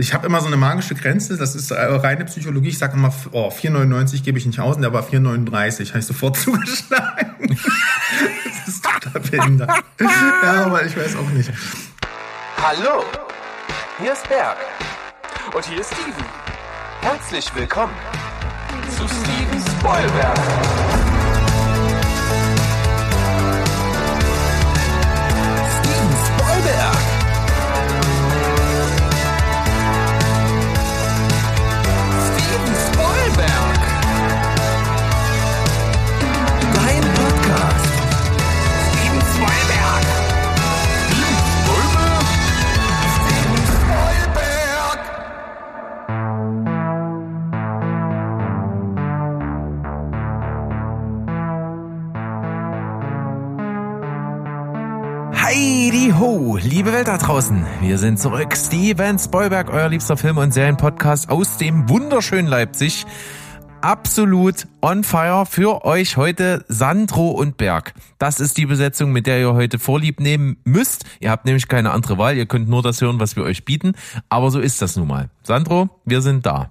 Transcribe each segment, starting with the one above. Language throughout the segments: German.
Ich habe immer so eine magische Grenze, das ist äh, reine Psychologie. Ich sage immer, oh, 4,99 gebe ich nicht aus und der war 4,39. Habe ich sofort zugeschlagen. das ist total behindert. ja, aber ich weiß auch nicht. Hallo, hier ist Berg. Und hier ist Steven. Herzlich willkommen zu Steven Spoilberg. Liebe Welt da draußen. Wir sind zurück. Steven Spoilberg, euer liebster Film- und Serienpodcast aus dem wunderschönen Leipzig. Absolut on fire für euch heute Sandro und Berg. Das ist die Besetzung, mit der ihr heute Vorlieb nehmen müsst. Ihr habt nämlich keine andere Wahl. Ihr könnt nur das hören, was wir euch bieten. Aber so ist das nun mal. Sandro, wir sind da.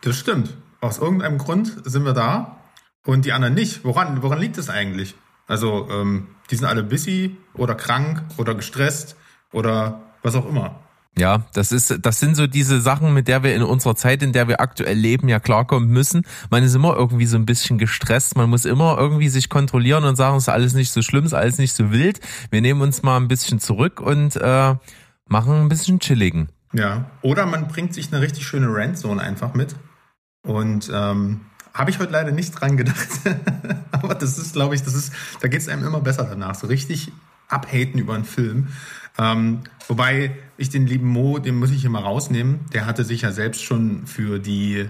Das stimmt. Aus irgendeinem Grund sind wir da und die anderen nicht. Woran, woran liegt es eigentlich? Also, ähm, die sind alle busy oder krank oder gestresst oder was auch immer. Ja, das ist, das sind so diese Sachen, mit der wir in unserer Zeit, in der wir aktuell leben, ja klarkommen müssen. Man ist immer irgendwie so ein bisschen gestresst. Man muss immer irgendwie sich kontrollieren und sagen, es ist alles nicht so schlimm, es ist alles nicht so wild. Wir nehmen uns mal ein bisschen zurück und äh, machen ein bisschen chilligen. Ja. Oder man bringt sich eine richtig schöne Randzone einfach mit. Und ähm, habe ich heute leider nicht dran gedacht. Aber das ist, glaube ich, das ist, da geht es einem immer besser danach. So richtig abhaten über einen Film. Ähm, wobei ich den lieben Mo, den muss ich immer rausnehmen. Der hatte sich ja selbst schon für die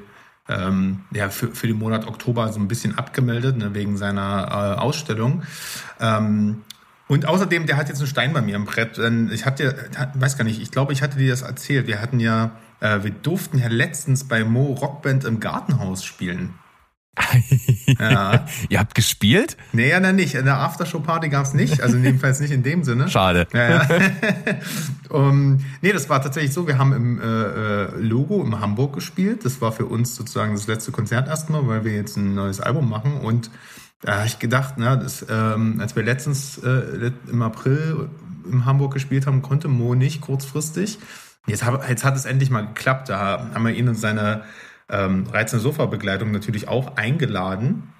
ähm, ja, für, für den Monat Oktober so ein bisschen abgemeldet, ne, wegen seiner äh, Ausstellung. Ähm, und außerdem, der hat jetzt einen Stein bei mir im Brett. Ich hatte, weiß gar nicht, ich glaube, ich hatte dir das erzählt. Wir hatten ja, äh, wir durften ja letztens bei Mo Rockband im Gartenhaus spielen. Ja. Ihr habt gespielt? Nee, ja, nein, nicht. In der Aftershow-Party gab es nicht, also jedenfalls nicht in dem Sinne. Schade. Ja, ja. um, nee, das war tatsächlich so, wir haben im äh, äh, Logo in Hamburg gespielt. Das war für uns sozusagen das letzte Konzert erstmal, weil wir jetzt ein neues Album machen. Und da habe ich gedacht, na, das, ähm, als wir letztens äh, im April in Hamburg gespielt haben, konnte Mo nicht kurzfristig. Jetzt, hab, jetzt hat es endlich mal geklappt. Da haben wir ihn und seine ähm, reizende Sofa-Begleitung natürlich auch eingeladen.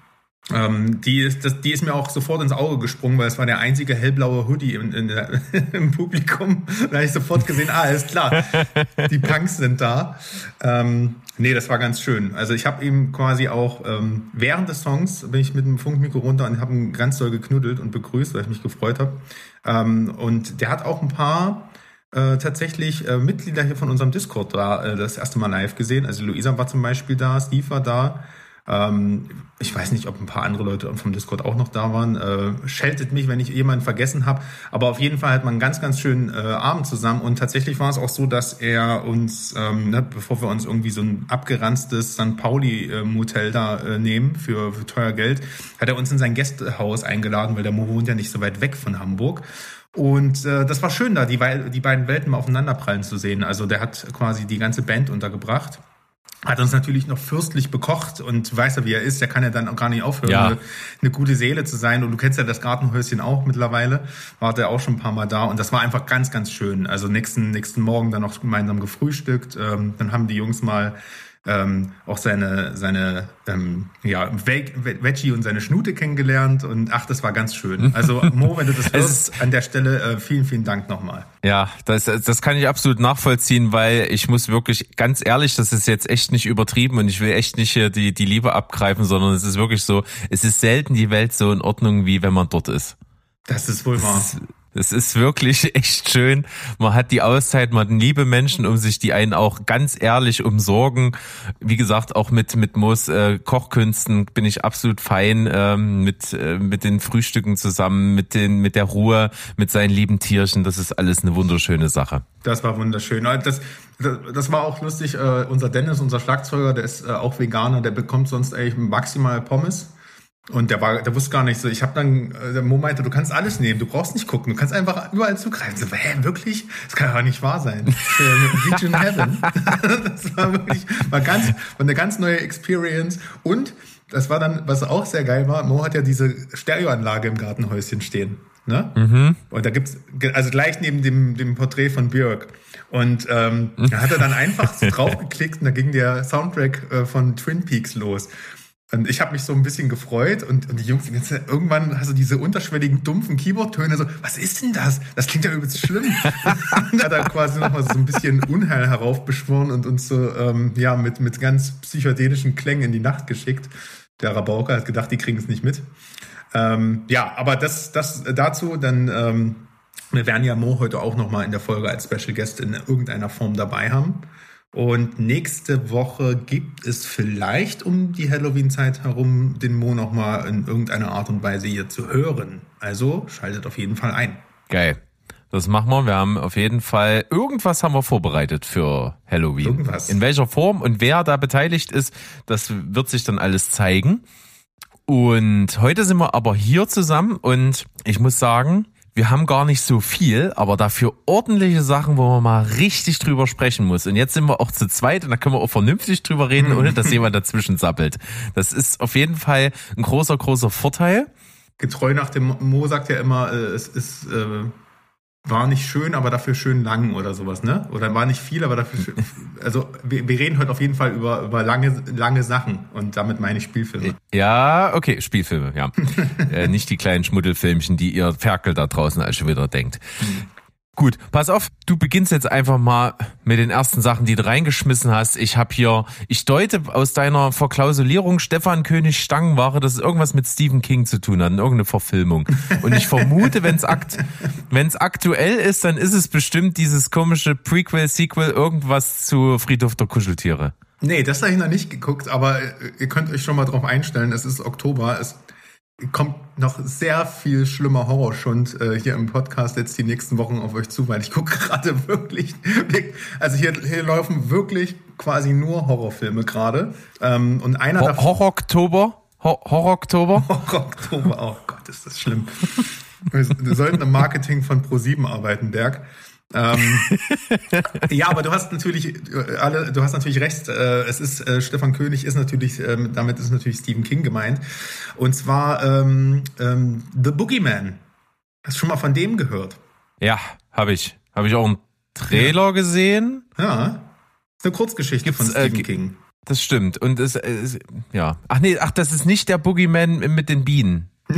Ähm, die, ist, das, die ist mir auch sofort ins Auge gesprungen, weil es war der einzige hellblaue Hoodie in, in der, im Publikum. Da habe ich sofort gesehen, ah, ist klar, die Punks sind da. Ähm, nee, das war ganz schön. Also ich habe ihm quasi auch ähm, während des Songs bin ich mit dem Funkmikro runter und habe ihn ganz doll geknuddelt und begrüßt, weil ich mich gefreut habe. Ähm, und der hat auch ein paar äh, tatsächlich äh, Mitglieder hier von unserem Discord da äh, das erste Mal live gesehen. Also Luisa war zum Beispiel da, Steve war da. Ähm, ich weiß nicht, ob ein paar andere Leute vom Discord auch noch da waren. Äh, scheltet mich, wenn ich jemanden vergessen habe. Aber auf jeden Fall hat man einen ganz, ganz schönen äh, Abend zusammen. Und tatsächlich war es auch so, dass er uns, ähm, ne, bevor wir uns irgendwie so ein abgeranztes St. Pauli-Motel da äh, nehmen für, für teuer Geld, hat er uns in sein Gästehaus eingeladen, weil der Mo wohnt ja nicht so weit weg von Hamburg. Und äh, das war schön da, die, die beiden Welten mal aufeinanderprallen zu sehen. Also der hat quasi die ganze Band untergebracht. Hat uns natürlich noch fürstlich bekocht und weiß ja, wie er ist, der kann ja dann auch gar nicht aufhören, ja. eine, eine, gute Seele zu sein. Und du kennst ja das Gartenhäuschen auch mittlerweile, war der auch schon ein paar Mal da und das war einfach ganz, ganz schön. Also nächsten, nächsten Morgen dann noch gemeinsam gefrühstückt. Ähm, dann haben die Jungs mal ähm, auch seine, seine ähm, ja, Veggie und seine Schnute kennengelernt und ach, das war ganz schön. Also Mo, wenn du das hörst, an der Stelle äh, vielen, vielen Dank nochmal. Ja, das, das kann ich absolut nachvollziehen, weil ich muss wirklich, ganz ehrlich, das ist jetzt echt nicht übertrieben und ich will echt nicht hier die, die Liebe abgreifen, sondern es ist wirklich so, es ist selten die Welt so in Ordnung, wie wenn man dort ist. Das ist wohl wahr. Es ist wirklich echt schön. Man hat die Auszeit, man hat liebe Menschen um sich, die einen auch ganz ehrlich umsorgen. Wie gesagt, auch mit mit Moos äh, Kochkünsten bin ich absolut fein ähm, mit äh, mit den Frühstücken zusammen, mit den mit der Ruhe, mit seinen lieben Tierchen. Das ist alles eine wunderschöne Sache. Das war wunderschön. Das, das war auch lustig. Äh, unser Dennis, unser Schlagzeuger, der ist äh, auch Veganer. Der bekommt sonst eigentlich maximal Pommes Und der war, der wusste gar nicht so. Ich habe dann, äh, der Mo meinte, du kannst alles nehmen, du brauchst nicht gucken, du kannst einfach überall zugreifen. So, hä, wirklich? Das kann ja nicht wahr sein. Äh, Region Heaven. das war wirklich, war ganz, war eine ganz neue Experience. Und das war dann, was auch sehr geil war, Mo hat ja diese Stereoanlage im Gartenhäuschen stehen. Ne? Mhm. Und da gibt's, also gleich neben dem, dem Porträt von Björk. Und ähm, da hat er dann einfach so draufgeklickt und da ging der Soundtrack äh, von Twin Peaks los. Und ich habe mich so ein bisschen gefreut und, und die Jungs, die ganze irgendwann hast du diese unterschwelligen, dumpfen Keyboard-Töne, so, was ist denn das? Das klingt ja übelst schlimm. und hat er quasi nochmal so ein bisschen Unheil heraufbeschworen und uns so, ähm, ja, mit, mit ganz psychedelischen Klängen in die Nacht geschickt. Der Rabauker hat gedacht, die kriegen es nicht mit. Ähm, ja, aber das, das dazu, dann, ähm, wir werden ja Mo heute auch nochmal in der Folge als Special Guest in irgendeiner Form dabei haben. Und nächste Woche gibt es vielleicht um die Halloween-Zeit herum den Mo nochmal in irgendeiner Art und Weise hier zu hören. Also schaltet auf jeden Fall ein. Geil. Das machen wir. Wir haben auf jeden Fall irgendwas haben wir vorbereitet für Halloween. Irgendwas. In welcher Form und wer da beteiligt ist, das wird sich dann alles zeigen. Und heute sind wir aber hier zusammen und ich muss sagen, wir haben gar nicht so viel, aber dafür ordentliche Sachen, wo man mal richtig drüber sprechen muss. Und jetzt sind wir auch zu zweit und da können wir auch vernünftig drüber reden, ohne dass jemand dazwischen sappelt. Das ist auf jeden Fall ein großer, großer Vorteil. Getreu nach dem Mo sagt ja immer, äh, es ist äh, war nicht schön, aber dafür schön lang oder sowas, ne? Oder war nicht viel, aber dafür schön. Also wir, wir reden heute auf jeden Fall über, über lange, lange Sachen und damit meine ich Spielfilme. Ja, okay, Spielfilme, ja. äh, nicht die kleinen Schmuddelfilmchen, die ihr Ferkel da draußen als schon wieder denkt. Gut, pass auf, du beginnst jetzt einfach mal mit den ersten Sachen, die du reingeschmissen hast. Ich habe hier, ich deute aus deiner Verklausulierung Stefan König Stangenware, dass es irgendwas mit Stephen King zu tun hat, irgendeine Verfilmung. Und ich vermute, wenn es akt, wenn's aktuell ist, dann ist es bestimmt dieses komische Prequel, Sequel, irgendwas zu Friedhof der Kuscheltiere. Nee, das habe ich noch nicht geguckt, aber ihr könnt euch schon mal drauf einstellen, es ist Oktober, es kommt noch sehr viel schlimmer Horrorschund äh, hier im Podcast jetzt die nächsten Wochen auf euch zu, weil ich gucke gerade wirklich, also hier, hier laufen wirklich quasi nur Horrorfilme gerade. Ähm, und einer Ho Horror-Oktober? Horror-Oktober? Horror-Oktober, oh Gott, ist das schlimm. wir, wir sollten im Marketing von Pro7 arbeiten, Berg. Ähm, ja, aber du hast natürlich äh, alle, du hast natürlich recht. Äh, es ist äh, Stefan König ist natürlich, ähm, damit ist natürlich Stephen King gemeint. Und zwar ähm, ähm, The Boogeyman. Hast du schon mal von dem gehört? Ja, habe ich. Habe ich auch einen Trailer ja. gesehen. Ja. Ist eine Kurzgeschichte Gibt's, von Stephen äh, King. Das stimmt. Und es, es, ja. Ach nee, ach, das ist nicht der Boogeyman mit den Bienen.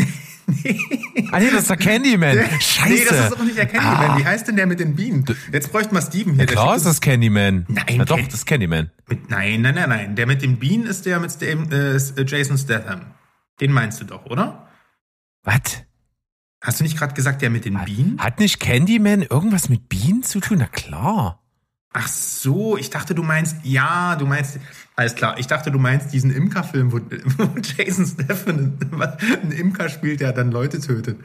nee. Ah nee, das ist der Candyman. Scheiße. Nee, das ist auch nicht der Candyman. Ah. Wie heißt denn der mit den Bienen? Jetzt bräuchte man Steven hier. Ja, klar ist das Candyman. Nein. Na doch, das ist Candyman. Mit, nein, nein, nein, nein. Der mit den Bienen ist der mit dem äh, Jason Statham. Den meinst du doch, oder? Was? Hast du nicht gerade gesagt, der mit den Bienen? Hat nicht Candyman irgendwas mit Bienen zu tun? Na klar. Ach so, ich dachte, du meinst, ja, du meinst, alles klar, ich dachte, du meinst diesen Imker-Film, wo, wo Jason Statham einen Imker spielt, der dann Leute tötet.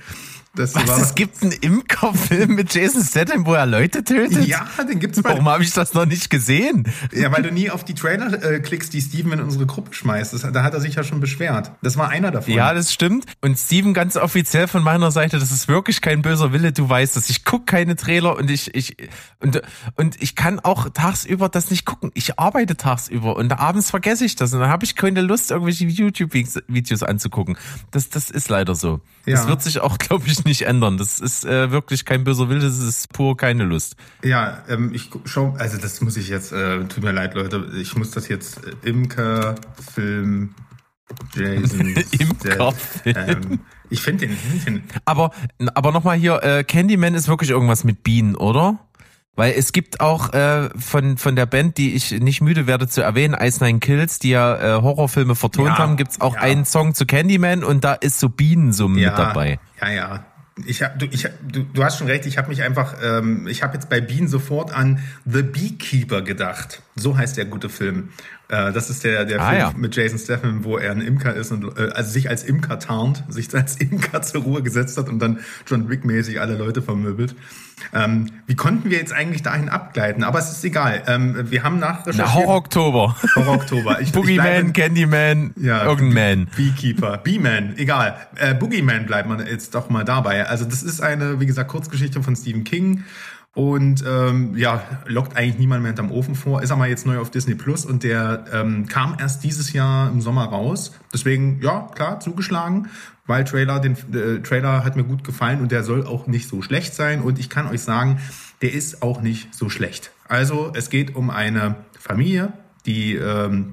Das Was, war, es gibt einen Imker-Film mit Jason Statham, wo er Leute tötet? Ja, den gibt's bei Warum habe ich das noch nicht gesehen? Ja, weil du nie auf die Trailer äh, klickst, die Steven in unsere Gruppe schmeißt. Das, da hat er sich ja schon beschwert. Das war einer davon. Ja, das stimmt. Und Steven, ganz offiziell von meiner Seite, das ist wirklich kein böser Wille. Du weißt das. Ich guck keine Trailer und ich, ich, und, und ich kann auch tagsüber das nicht gucken. Ich arbeite tagsüber und abends vergesse ich das und dann habe ich keine Lust, irgendwelche YouTube-Videos anzugucken. Das, das ist leider so. Ja. Das wird sich auch, glaube ich, nicht ändern. Das ist äh, wirklich kein böser Wille, das ist pur keine Lust. Ja, ähm, ich schau, also das muss ich jetzt, äh, tut mir leid, Leute, ich muss das jetzt äh, Imker Film Jason Imker ähm, ich finde den, den. Aber, aber nochmal hier, äh, Candyman ist wirklich irgendwas mit Bienen, oder? Weil es gibt auch äh, von, von der Band, die ich nicht müde werde zu erwähnen, Ice Nine Kills, die ja äh, Horrorfilme vertont ja, haben, gibt's auch ja. einen Song zu Candyman und da ist so Bienensummen ja, mit dabei. Ja, ja. Ich hab, du, ich, du, du hast schon recht, ich habe mich einfach, ähm, ich habe jetzt bei Bean sofort an The Beekeeper gedacht. So heißt der gute Film. Äh, das ist der, der Ah, Film ja. mit Jason Statham, wo er ein Imker ist und äh, also sich als Imker tarnt, sich als Imker zur Ruhe gesetzt hat und dann John Wick-mäßig alle Leute vermöbelt. Ähm, wie konnten wir jetzt eigentlich dahin abgleiten? Aber es ist egal. Ähm, wir haben nachrecherchiert. Na, Horror-Oktober. Horror-Oktober. Boogeyman, Candyman, ja, irgendein Man. Beekeeper, Bee-Man, egal. Äh, Boogeyman bleibt man jetzt doch mal dabei. Also das ist eine, wie gesagt, Kurzgeschichte von Stephen King und ähm, ja, lockt eigentlich niemand mehr hinterm Ofen vor. Ist aber jetzt neu auf Disney Plus und der ähm, kam erst dieses Jahr im Sommer raus. Deswegen, ja, klar, zugeschlagen, weil Trailer, den äh, Trailer hat mir gut gefallen und der soll auch nicht so schlecht sein. Und ich kann euch sagen, der ist auch nicht so schlecht. Also es geht um eine Familie, die ähm,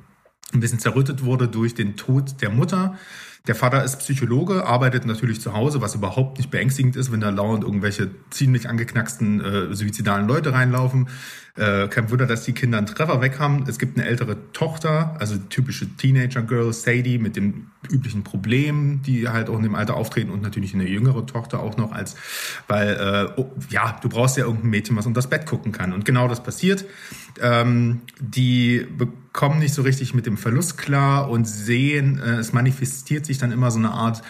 ein bisschen zerrüttet wurde durch den Tod der Mutter. Der Vater ist Psychologe, arbeitet natürlich zu Hause, was überhaupt nicht beängstigend ist, wenn da lauernd irgendwelche ziemlich angeknacksten äh, suizidalen Leute reinlaufen. Äh, kein Wunder, dass die Kinder einen Treffer weg haben. Es gibt eine ältere Tochter, also typische Teenager-Girl, Sadie, mit den üblichen Problemen, die halt auch in dem Alter auftreten und natürlich eine jüngere Tochter auch noch als, weil, äh, oh, ja, du brauchst ja irgendein Mädchen, was unter das Bett gucken kann. Und genau das passiert. Ähm, die bekommen nicht so richtig mit dem Verlust klar und sehen, äh, es manifestiert sich dann immer so eine Art,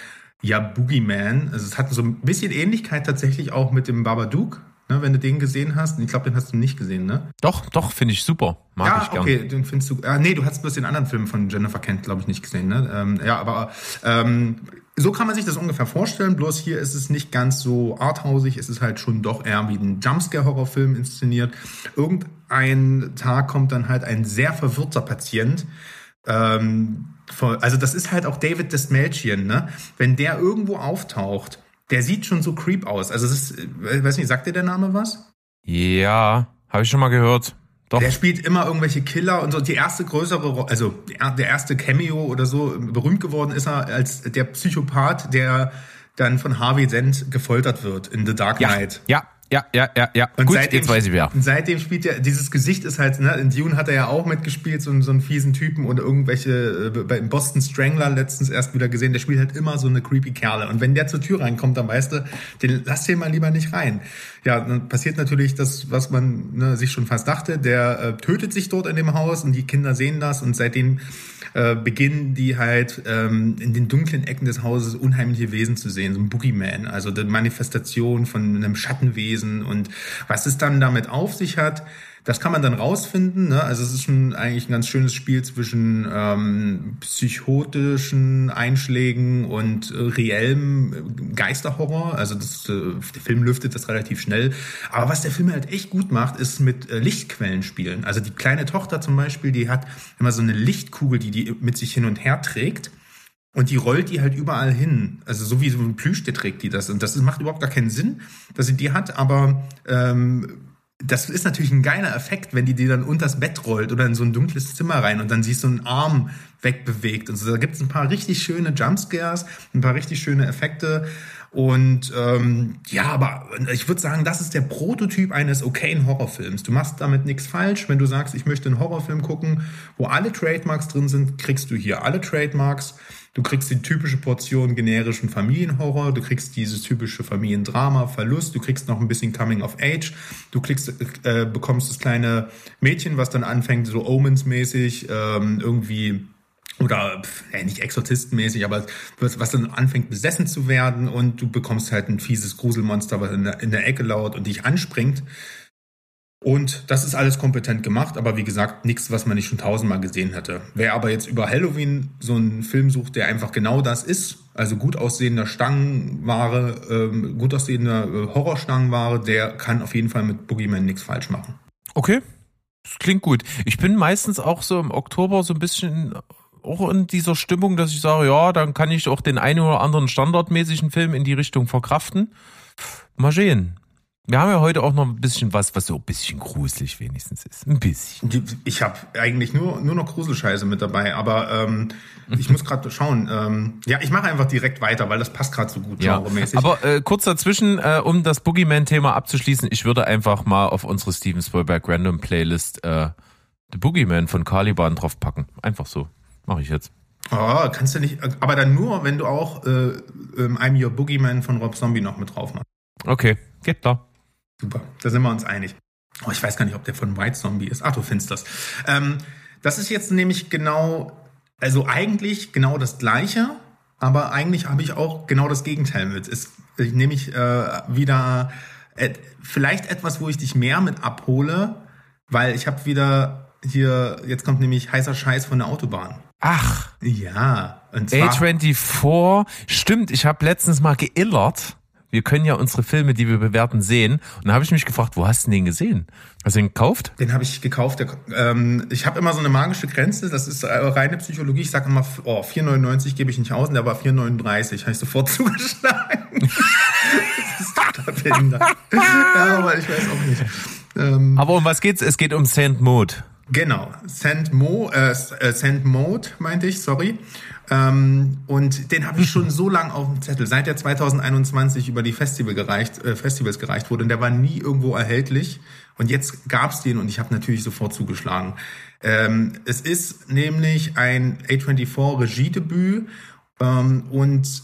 ja, Boogeyman. Also es hat so ein bisschen Ähnlichkeit tatsächlich auch mit dem Babadook, ne, wenn du den gesehen hast. Ich glaube, den hast du nicht gesehen, ne? Doch, doch, finde ich super. Mag ja, ich gern. okay, den findest du. Ah, nee, du hast bloß den anderen Film von Jennifer Kent, glaube ich, nicht gesehen, ne? Ähm, ja, aber ähm, so kann man sich das ungefähr vorstellen. Bloß hier ist es nicht ganz so arthausig. Es ist halt schon doch eher wie ein Jumpscare-Horrorfilm inszeniert. Irgendein Tag kommt dann halt ein sehr verwirrter Patient. Ähm, also das ist halt auch David Desmelchian, ne? Wenn der irgendwo auftaucht, der sieht schon so creep aus. Also es ist, äh, weiß nicht, sagt dir der Name was? Ja, habe ich schon mal gehört. Doch. Der spielt immer irgendwelche Killer und so. Die erste größere, also der erste Cameo oder so, berühmt geworden ist er als der Psychopath, der dann von Harvey Dent gefoltert wird in The Dark Knight. ja, ja, ja, ja, ja. Und Gut, seitdem, jetzt weiß ich wer. Und seitdem spielt er, dieses Gesicht ist halt, ne, in Dune hat er ja auch mitgespielt, so, so einen fiesen Typen oder irgendwelche, äh, bei Boston Strangler letztens erst wieder gesehen, der spielt halt immer so eine creepy Kerle. Und wenn der zur Tür reinkommt, dann weißt du, den lass den mal lieber nicht rein. Ja, dann passiert natürlich das, was man ne, sich schon fast dachte, der äh, tötet sich dort in dem Haus und die Kinder sehen das und seitdem äh, beginnen die halt ähm, in den dunklen Ecken des Hauses unheimliche Wesen zu sehen, so ein Boogeyman, also die Manifestation von einem Schattenwesen. Und was es dann damit auf sich hat, das kann man dann rausfinden. Ne? Also es ist schon eigentlich ein ganz schönes Spiel zwischen ähm, psychotischen Einschlägen und äh, reellem äh, Geisterhorror. Also das, äh, der Film lüftet das relativ schnell. Aber was der Film halt echt gut macht, ist mit äh, Lichtquellen spielen. Also die kleine Tochter zum Beispiel, die hat immer so eine Lichtkugel, die die mit sich hin und her trägt. Und die rollt die halt überall hin. Also so wie so ein Plüsch, der trägt die das. Und das macht überhaupt gar keinen Sinn, dass sie die hat, aber ähm, das ist natürlich ein geiler Effekt, wenn die die dann unters Bett rollt oder in so ein dunkles Zimmer rein und dann siehst du einen Arm wegbewegt. Und so, da gibt's ein paar richtig schöne Jumpscares, ein paar richtig schöne Effekte. Und ähm, ja, aber ich würde sagen, das ist der Prototyp eines okayen Horrorfilms. Du machst damit nichts falsch. Wenn du sagst, ich möchte einen Horrorfilm gucken, wo alle Trademarks drin sind, kriegst du hier alle Trademarks. Du kriegst die typische Portion generischen Familienhorror, du kriegst dieses typische Familiendrama, Verlust, du kriegst noch ein bisschen Coming of Age, du kriegst, äh, bekommst das kleine Mädchen, was dann anfängt, so Omens-mäßig, ähm, irgendwie oder ja, nicht exorzistenmäßig, aber was, was dann anfängt besessen zu werden und du bekommst halt ein fieses Gruselmonster, was in der, in der Ecke laut und dich anspringt. Und das ist alles kompetent gemacht, aber wie gesagt, nichts, was man nicht schon tausendmal gesehen hätte. Wer aber jetzt über Halloween so einen Film sucht, der einfach genau das ist, also gut aussehender Stangenware, ähm, gut aussehender äh, Horrorstangenware, der kann auf jeden Fall mit Boogeyman nichts falsch machen. Okay, das klingt gut. Ich bin meistens auch so im Oktober so ein bisschen auch in dieser Stimmung, dass ich sage, ja, dann kann ich auch den einen oder anderen standardmäßigen Film in die Richtung verkraften. Mal sehen. Wir haben ja heute auch noch ein bisschen was, was so ein bisschen gruselig wenigstens ist. Ein bisschen. Ich habe eigentlich nur, nur noch Gruselscheiße mit dabei, aber ähm, ich muss gerade schauen. Ähm, ja, ich mache einfach direkt weiter, weil das passt gerade so gut Ja, genremäßig. aber äh, kurz dazwischen, äh, um das Boogeyman-Thema abzuschließen, ich würde einfach mal auf unsere Steven Spielberg Random Playlist äh, The Boogeyman von Caliban draufpacken. Einfach so. Mache ich jetzt. Oh, kannst du nicht, aber dann nur, wenn du auch äh, ähm, I'm Your Boogeyman von Rob Zombie noch mit drauf machst. Okay, geht klar. Super, da sind wir uns einig. Oh, ich weiß gar nicht, ob der von White Zombie ist. Ach, du findest das. Ähm, das ist jetzt nämlich genau, also eigentlich genau das Gleiche, aber eigentlich habe ich auch genau das Gegenteil mit. Es ist nämlich äh, wieder äh, vielleicht etwas, wo ich dich mehr mit abhole, weil ich habe wieder hier, jetzt kommt nämlich heißer Scheiß von der Autobahn. Ach, Ja, und zwar, A24, stimmt, ich habe letztens mal geillert. Wir können ja unsere Filme, die wir bewerten, sehen. Und da habe ich mich gefragt, wo hast du den gesehen? Hast du den gekauft? den habe ich gekauft. Ähm, ich habe immer so eine magische Grenze, das ist äh, reine Psychologie. Ich sage immer, oh, 4,99 gebe ich nicht aus und der war 4,39. Habe ich sofort zugeschlagen. das ist total ja, aber ich weiß auch nicht. Ähm, Aber um was geht's? Es geht um Saint Maud. Genau, Sand Mo, äh, äh, Sand Mode meinte ich, sorry. Ähm, und den habe ich schon so lange auf dem Zettel, seit der 2021 über die Festival gereicht, äh, Festivals gereicht wurde. Und der war nie irgendwo erhältlich. Und jetzt gab's den und ich habe natürlich sofort zugeschlagen. Ähm, es ist nämlich ein A24 Regiedebüt ähm, und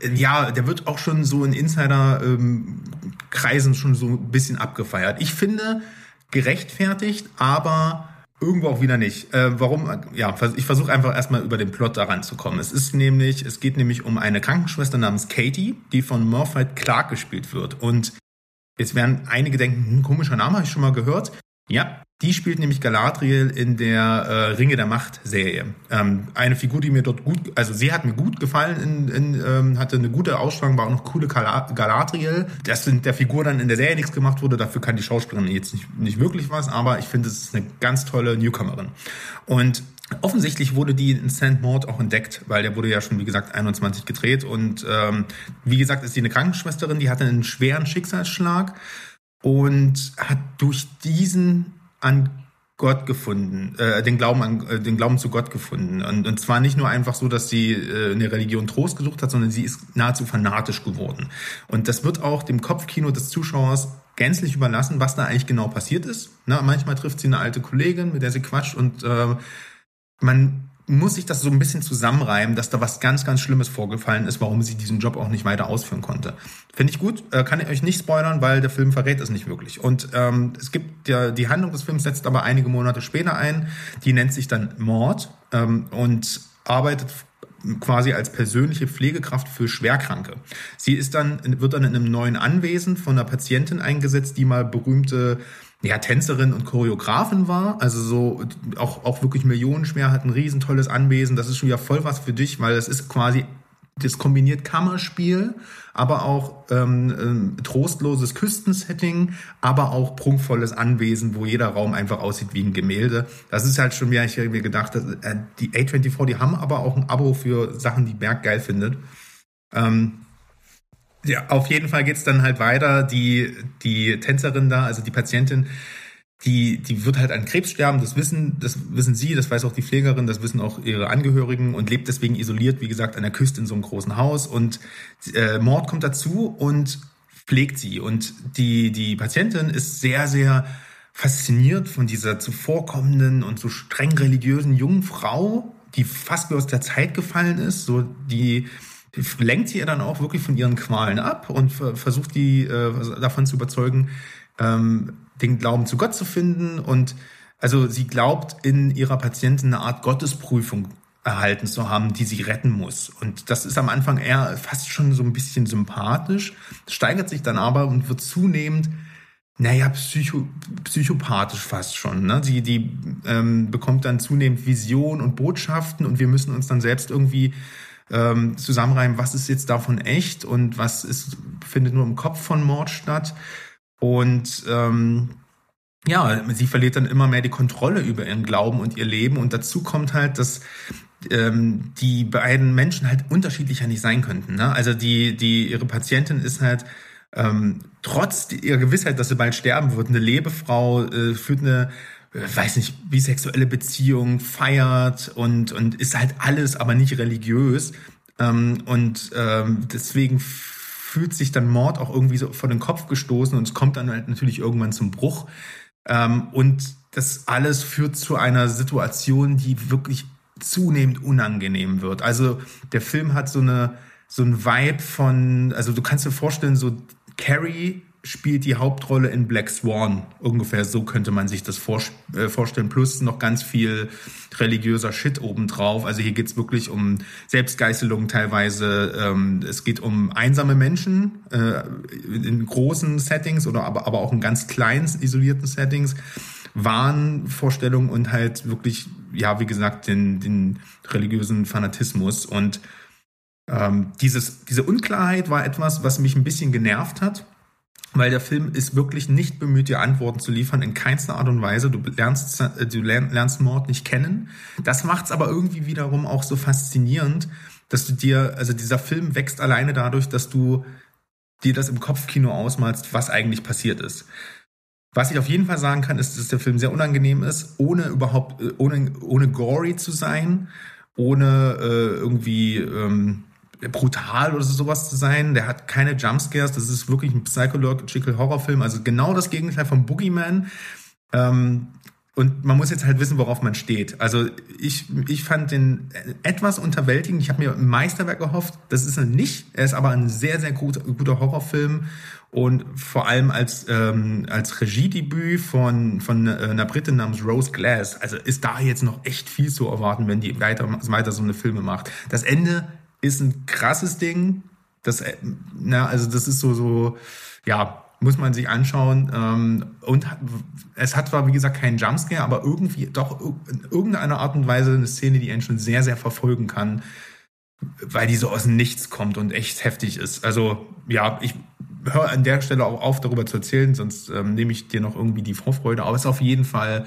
äh, ja, der wird auch schon so in Insider-Kreisen schon so ein bisschen abgefeiert. Ich finde gerechtfertigt, aber irgendwo auch wieder nicht. Äh, warum? Ja, ich versuche einfach erstmal über den Plot daran zu kommen. Es ist nämlich, es geht nämlich um eine Krankenschwester namens Katie, die von Murphy Clark gespielt wird. Und jetzt werden einige denken, hm, komischer Name, habe ich schon mal gehört. Ja, die spielt nämlich Galadriel in der äh, Ringe der Macht Serie. Ähm, eine Figur, die mir dort gut, also sie hat mir gut gefallen, in, in, ähm, hatte eine gute Ausstrahlung, war auch noch coole Gala Galadriel. Das sind der Figur dann in der Serie nichts gemacht wurde, dafür kann die Schauspielerin jetzt nicht, nicht wirklich was, aber ich finde, es ist eine ganz tolle Newcomerin. Und offensichtlich wurde die in St. Maud auch entdeckt, weil der wurde ja schon, wie gesagt, 21 gedreht und ähm, wie gesagt, ist sie eine Krankenschwesterin, die hatte einen schweren Schicksalsschlag und hat durch diesen an Gott gefunden, äh, den Glauben an, äh, den Glauben zu Gott gefunden. Und, und zwar nicht nur einfach so, dass sie äh, in der Religion Trost gesucht hat, sondern sie ist nahezu fanatisch geworden. Und das wird auch dem Kopfkino des Zuschauers gänzlich überlassen, was da eigentlich genau passiert ist. Na, manchmal trifft sie eine alte Kollegin, mit der sie quatscht und äh, man muss sich das so ein bisschen zusammenreimen, dass da was ganz, ganz Schlimmes vorgefallen ist, warum sie diesen Job auch nicht weiter ausführen konnte. Finde ich gut, äh, kann ich euch nicht spoilern, weil der Film verrät es nicht wirklich. Und ähm, es gibt ja, die Handlung des Films setzt aber einige Monate später ein. Die nennt sich dann Mord ähm, und arbeitet quasi als persönliche Pflegekraft für Schwerkranke. Sie ist dann, wird dann in einem neuen Anwesen von einer Patientin eingesetzt, die mal berühmte ja, Tänzerin und Choreografin war, also so auch, auch wirklich millionenschwer, hat ein riesen tolles Anwesen. Das ist schon wieder voll was für dich, weil das ist quasi, das kombiniert Kammerspiel, aber auch ähm, ähm, trostloses Küstensetting, aber auch prunkvolles Anwesen, wo jeder Raum einfach aussieht wie ein Gemälde. Das ist halt schon wieder, ich habe mir gedacht, dass, äh, die A24, die haben aber auch ein Abo für Sachen, die Berg geil findet. Ähm, ja, auf jeden Fall geht's dann halt weiter. Die, die Tänzerin da, also die Patientin, die, die wird halt an Krebs sterben. Das wissen, das wissen sie, das weiß auch die Pflegerin, das wissen auch ihre Angehörigen und lebt deswegen isoliert, wie gesagt, an der Küste in so einem großen Haus. Und äh, Mord kommt dazu und pflegt sie. Und die, die Patientin ist sehr, sehr fasziniert von dieser zuvorkommenden und so streng religiösen jungen Frau, die fast wie aus der Zeit gefallen ist. So die, lenkt sie ihr dann auch wirklich von ihren Qualen ab und ver- versucht die äh, davon zu überzeugen, ähm, den Glauben zu Gott zu finden. Und also sie glaubt in ihrer Patientin eine Art Gottesprüfung erhalten zu haben, die sie retten muss. Und das ist am Anfang eher fast schon so ein bisschen sympathisch, steigert sich dann aber und wird zunehmend naja, psycho, psychopathisch fast schon. Ne? Die, die ähm, bekommt dann zunehmend Visionen und Botschaften und wir müssen uns dann selbst irgendwie ähm, zusammenreimen, was ist jetzt davon echt und was ist, findet nur im Kopf von Mord statt. Und ähm, ja, sie verliert dann immer mehr die Kontrolle über ihren Glauben und ihr Leben. Und dazu kommt halt, dass ähm, die beiden Menschen halt unterschiedlicher nicht sein könnten. Ne? Also die, die, ihre Patientin ist halt ähm, trotz ihrer Gewissheit, dass sie bald sterben wird, eine Lebefrau, äh, führt eine, weiß nicht, bisexuelle Beziehung, feiert und, und ist halt alles, aber nicht religiös. Ähm, und ähm, deswegen fühlt sich dann Mord auch irgendwie so vor den Kopf gestoßen und es kommt dann halt natürlich irgendwann zum Bruch. Ähm, und das alles führt zu einer Situation, die wirklich zunehmend unangenehm wird. Also der Film hat so eine so ein Vibe von, also du kannst dir vorstellen, so Carrie spielt die Hauptrolle in Black Swan. Ungefähr so könnte man sich das vor, äh, vorstellen. Plus noch ganz viel religiöser Shit obendrauf. Also hier geht's wirklich um Selbstgeißelung teilweise. Ähm, es geht um einsame Menschen äh, in großen Settings oder aber, aber auch in ganz kleinen, isolierten Settings. Wahnvorstellungen und halt wirklich, ja, wie gesagt, den, den religiösen Fanatismus. Und ähm, dieses, diese Unklarheit war etwas, was mich ein bisschen genervt hat weil der Film ist wirklich nicht bemüht, dir Antworten zu liefern, in keinster Art und Weise. Du lernst, äh, du lernst Mord nicht kennen. Das macht's aber irgendwie wiederum auch so faszinierend, dass du dir, also dieser Film wächst alleine dadurch, dass du dir das im Kopfkino ausmalst, was eigentlich passiert ist. Was ich auf jeden Fall sagen kann, ist, dass der Film sehr unangenehm ist, ohne überhaupt, äh, ohne, ohne gory zu sein, ohne äh, irgendwie ähm, brutal oder sowas zu sein. Der hat keine Jumpscares. Das ist wirklich ein psychological Horrorfilm. Also genau das Gegenteil vom Boogeyman. Ähm, und man muss jetzt halt wissen, worauf man steht. Also ich, ich fand den etwas unterwältigend. Ich habe mir ein Meisterwerk gehofft. Das ist er nicht. Er ist aber ein sehr, sehr gut, guter Horrorfilm. Und vor allem als, ähm, als Regiedebüt von, von äh, einer Britin namens Rose Glass. Also ist da jetzt noch echt viel zu erwarten, wenn die weiter, weiter so eine Filme macht. Das Ende ist ein krasses Ding. Das, äh, na, also das ist so, so, ja, muss man sich anschauen. Ähm, und es hat zwar, wie gesagt, keinen Jumpscare, aber irgendwie doch in irgendeiner Art und Weise eine Szene, die einen schon sehr, sehr verfolgen kann, weil die so aus dem Nichts kommt und echt heftig ist. Also, ja, ich höre an der Stelle auch auf, darüber zu erzählen, sonst ähm, nehme ich dir noch irgendwie die Vorfreude. Aber es ist auf jeden Fall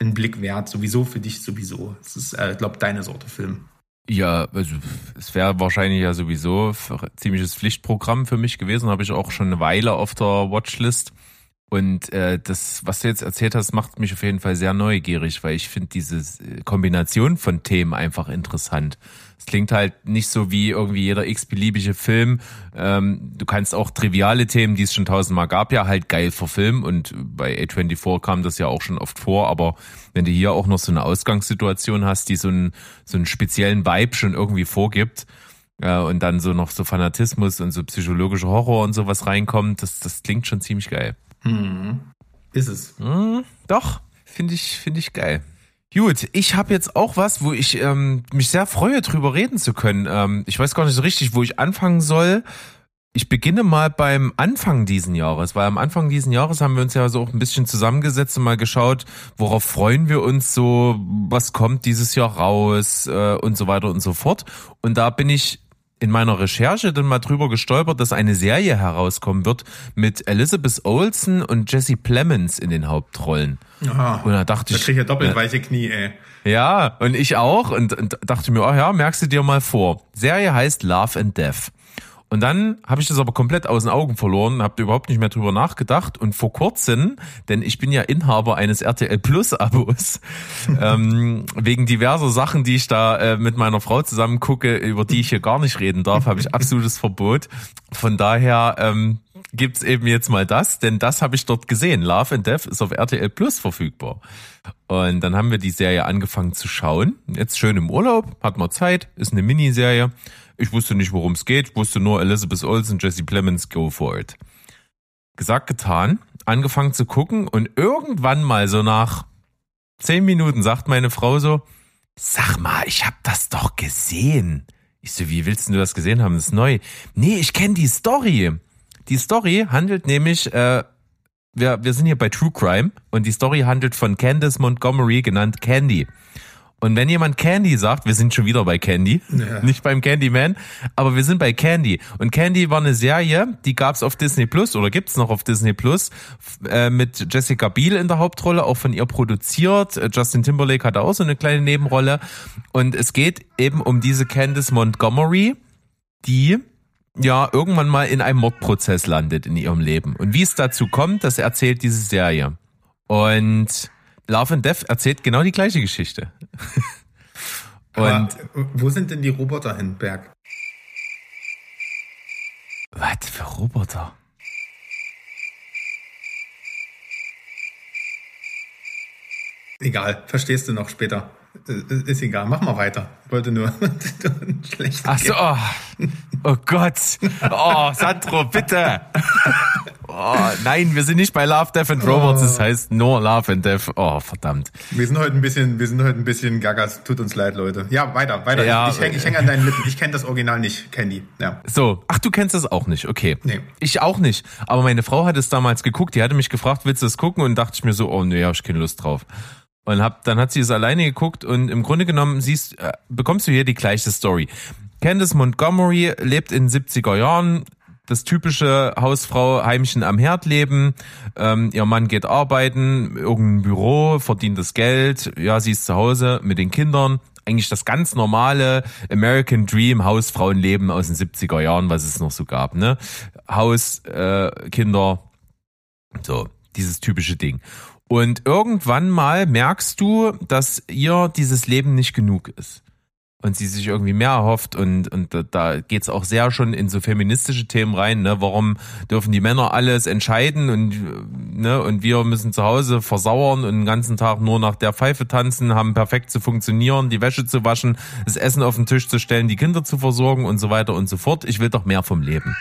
ein Blick wert, sowieso für dich sowieso. Es ist, äh, glaube deine Sorte Film. Ja, also es wäre wahrscheinlich ja sowieso ziemliches Pflichtprogramm für mich gewesen. Habe ich auch schon eine Weile auf der Watchlist. Und äh, das, was du jetzt erzählt hast, macht mich auf jeden Fall sehr neugierig, weil ich finde diese Kombination von Themen einfach interessant. Es klingt halt nicht so wie irgendwie jeder x-beliebige Film. Ähm, du kannst auch triviale Themen, die es schon tausendmal gab, ja halt geil verfilmen. Und bei A24 kam das ja auch schon oft vor. Aber wenn du hier auch noch so eine Ausgangssituation hast, die so einen, so einen speziellen Vibe schon irgendwie vorgibt, äh, und dann so noch so Fanatismus und so psychologischer Horror und sowas reinkommt, das, das klingt schon ziemlich geil. Hm. Ist es. Hm, doch, finde ich, finde ich geil. Gut, ich habe jetzt auch was, wo ich ähm, mich sehr freue, drüber reden zu können. Ähm, ich weiß gar nicht so richtig, wo ich anfangen soll. Ich beginne mal beim Anfang diesen Jahres, weil am Anfang diesen Jahres haben wir uns ja so auch ein bisschen zusammengesetzt und mal geschaut, worauf freuen wir uns so, was kommt dieses Jahr raus äh, und so weiter und so fort. Und da bin ich in meiner Recherche dann mal drüber gestolpert, dass eine Serie herauskommen wird mit Elizabeth Olsen und Jesse Plemons in den Hauptrollen. Aha, und da dachte ich. Da kriege ich ja doppelt weiche Knie, ey. Ja, und ich auch und, und dachte mir, oh ja, merkst du dir mal vor. Serie heißt Love and Death. Und dann habe ich das aber komplett aus den Augen verloren, habe überhaupt nicht mehr drüber nachgedacht. Und vor kurzem, denn ich bin ja Inhaber eines RTL Plus Abos, ähm, wegen diverser Sachen, die ich da äh, mit meiner Frau zusammen gucke, über die ich hier gar nicht reden darf, habe ich absolutes Verbot. Von daher ähm, gibt's eben jetzt mal das, denn das habe ich dort gesehen. Love and Death ist auf RTL Plus verfügbar. Und dann haben wir die Serie angefangen zu schauen. Jetzt schön im Urlaub, hat man Zeit, ist eine Miniserie. Ich wusste nicht, worum es geht, wusste nur Elizabeth Olsen, Jesse Plemons, go for it. Gesagt, getan, angefangen zu gucken und irgendwann mal so nach zehn Minuten sagt meine Frau so, sag mal, ich hab das doch gesehen. Ich so, wie willst du das gesehen haben? Das ist neu. Nee, ich kenne die Story. Die Story handelt nämlich, äh, wir, wir sind hier bei True Crime und die Story handelt von Candace Montgomery, genannt Candy. Und wenn jemand Candy sagt, wir sind schon wieder bei Candy, ja. nicht beim Candyman, aber wir sind bei Candy. Und Candy war eine Serie, die gab's auf Disney Plus oder gibt's noch auf Disney Plus äh, mit Jessica Biel in der Hauptrolle, auch von ihr produziert. Äh, Justin Timberlake hatte auch so eine kleine Nebenrolle. Und es geht eben um diese Candice Montgomery, die ja irgendwann mal in einem Mordprozess landet in ihrem Leben. Und wie es dazu kommt, das erzählt diese Serie. Und Love and Death erzählt genau die gleiche Geschichte. Und Aber wo sind denn die Roboter hin, Berg? Was für Roboter? Egal, verstehst du noch später. Äh, ist egal, mach mal weiter. Ich wollte nur schlecht. Ach so, oh, oh Gott. Oh, Sandro, bitte. Oh, nein, wir sind nicht bei Love, Death and Robots, das oh. heißt nur Love and Death. Oh, verdammt. Wir sind heute ein bisschen, wir sind heute ein bisschen gagas. Tut uns leid, Leute. Ja, weiter, weiter. Ja, ich, ich hänge häng an deinen Lippen. Ich kenne das Original nicht, Candy. Ja. So, ach, du kennst das auch nicht, okay. Nee. Ich auch nicht. Aber meine Frau hat es damals geguckt, die hatte mich gefragt, willst du es gucken? Und dachte ich mir so, oh nee, hab ich keine Lust drauf. Und hab, dann hat sie es alleine geguckt und im Grunde genommen siehst, äh, bekommst du hier die gleiche Story. Candice Montgomery lebt in 70er Jahren, das typische Hausfrau Heimchen am Herd leben. Ähm, ihr Mann geht arbeiten, irgendein Büro, verdient das Geld. Ja, sie ist zu Hause mit den Kindern. Eigentlich das ganz normale American Dream Hausfrauenleben aus den 70er Jahren, was es noch so gab. Ne? Haus, äh, Kinder, so dieses typische Ding. Und irgendwann mal merkst du, dass ihr dieses Leben nicht genug ist. Und sie sich irgendwie mehr erhofft und, und da geht's auch sehr schon in so feministische Themen rein, ne? Warum dürfen die Männer alles entscheiden und, ne? und wir müssen zu Hause versauern und den ganzen Tag nur nach der Pfeife tanzen, haben perfekt zu funktionieren, die Wäsche zu waschen, das Essen auf den Tisch zu stellen, die Kinder zu versorgen und so weiter und so fort. Ich will doch mehr vom Leben.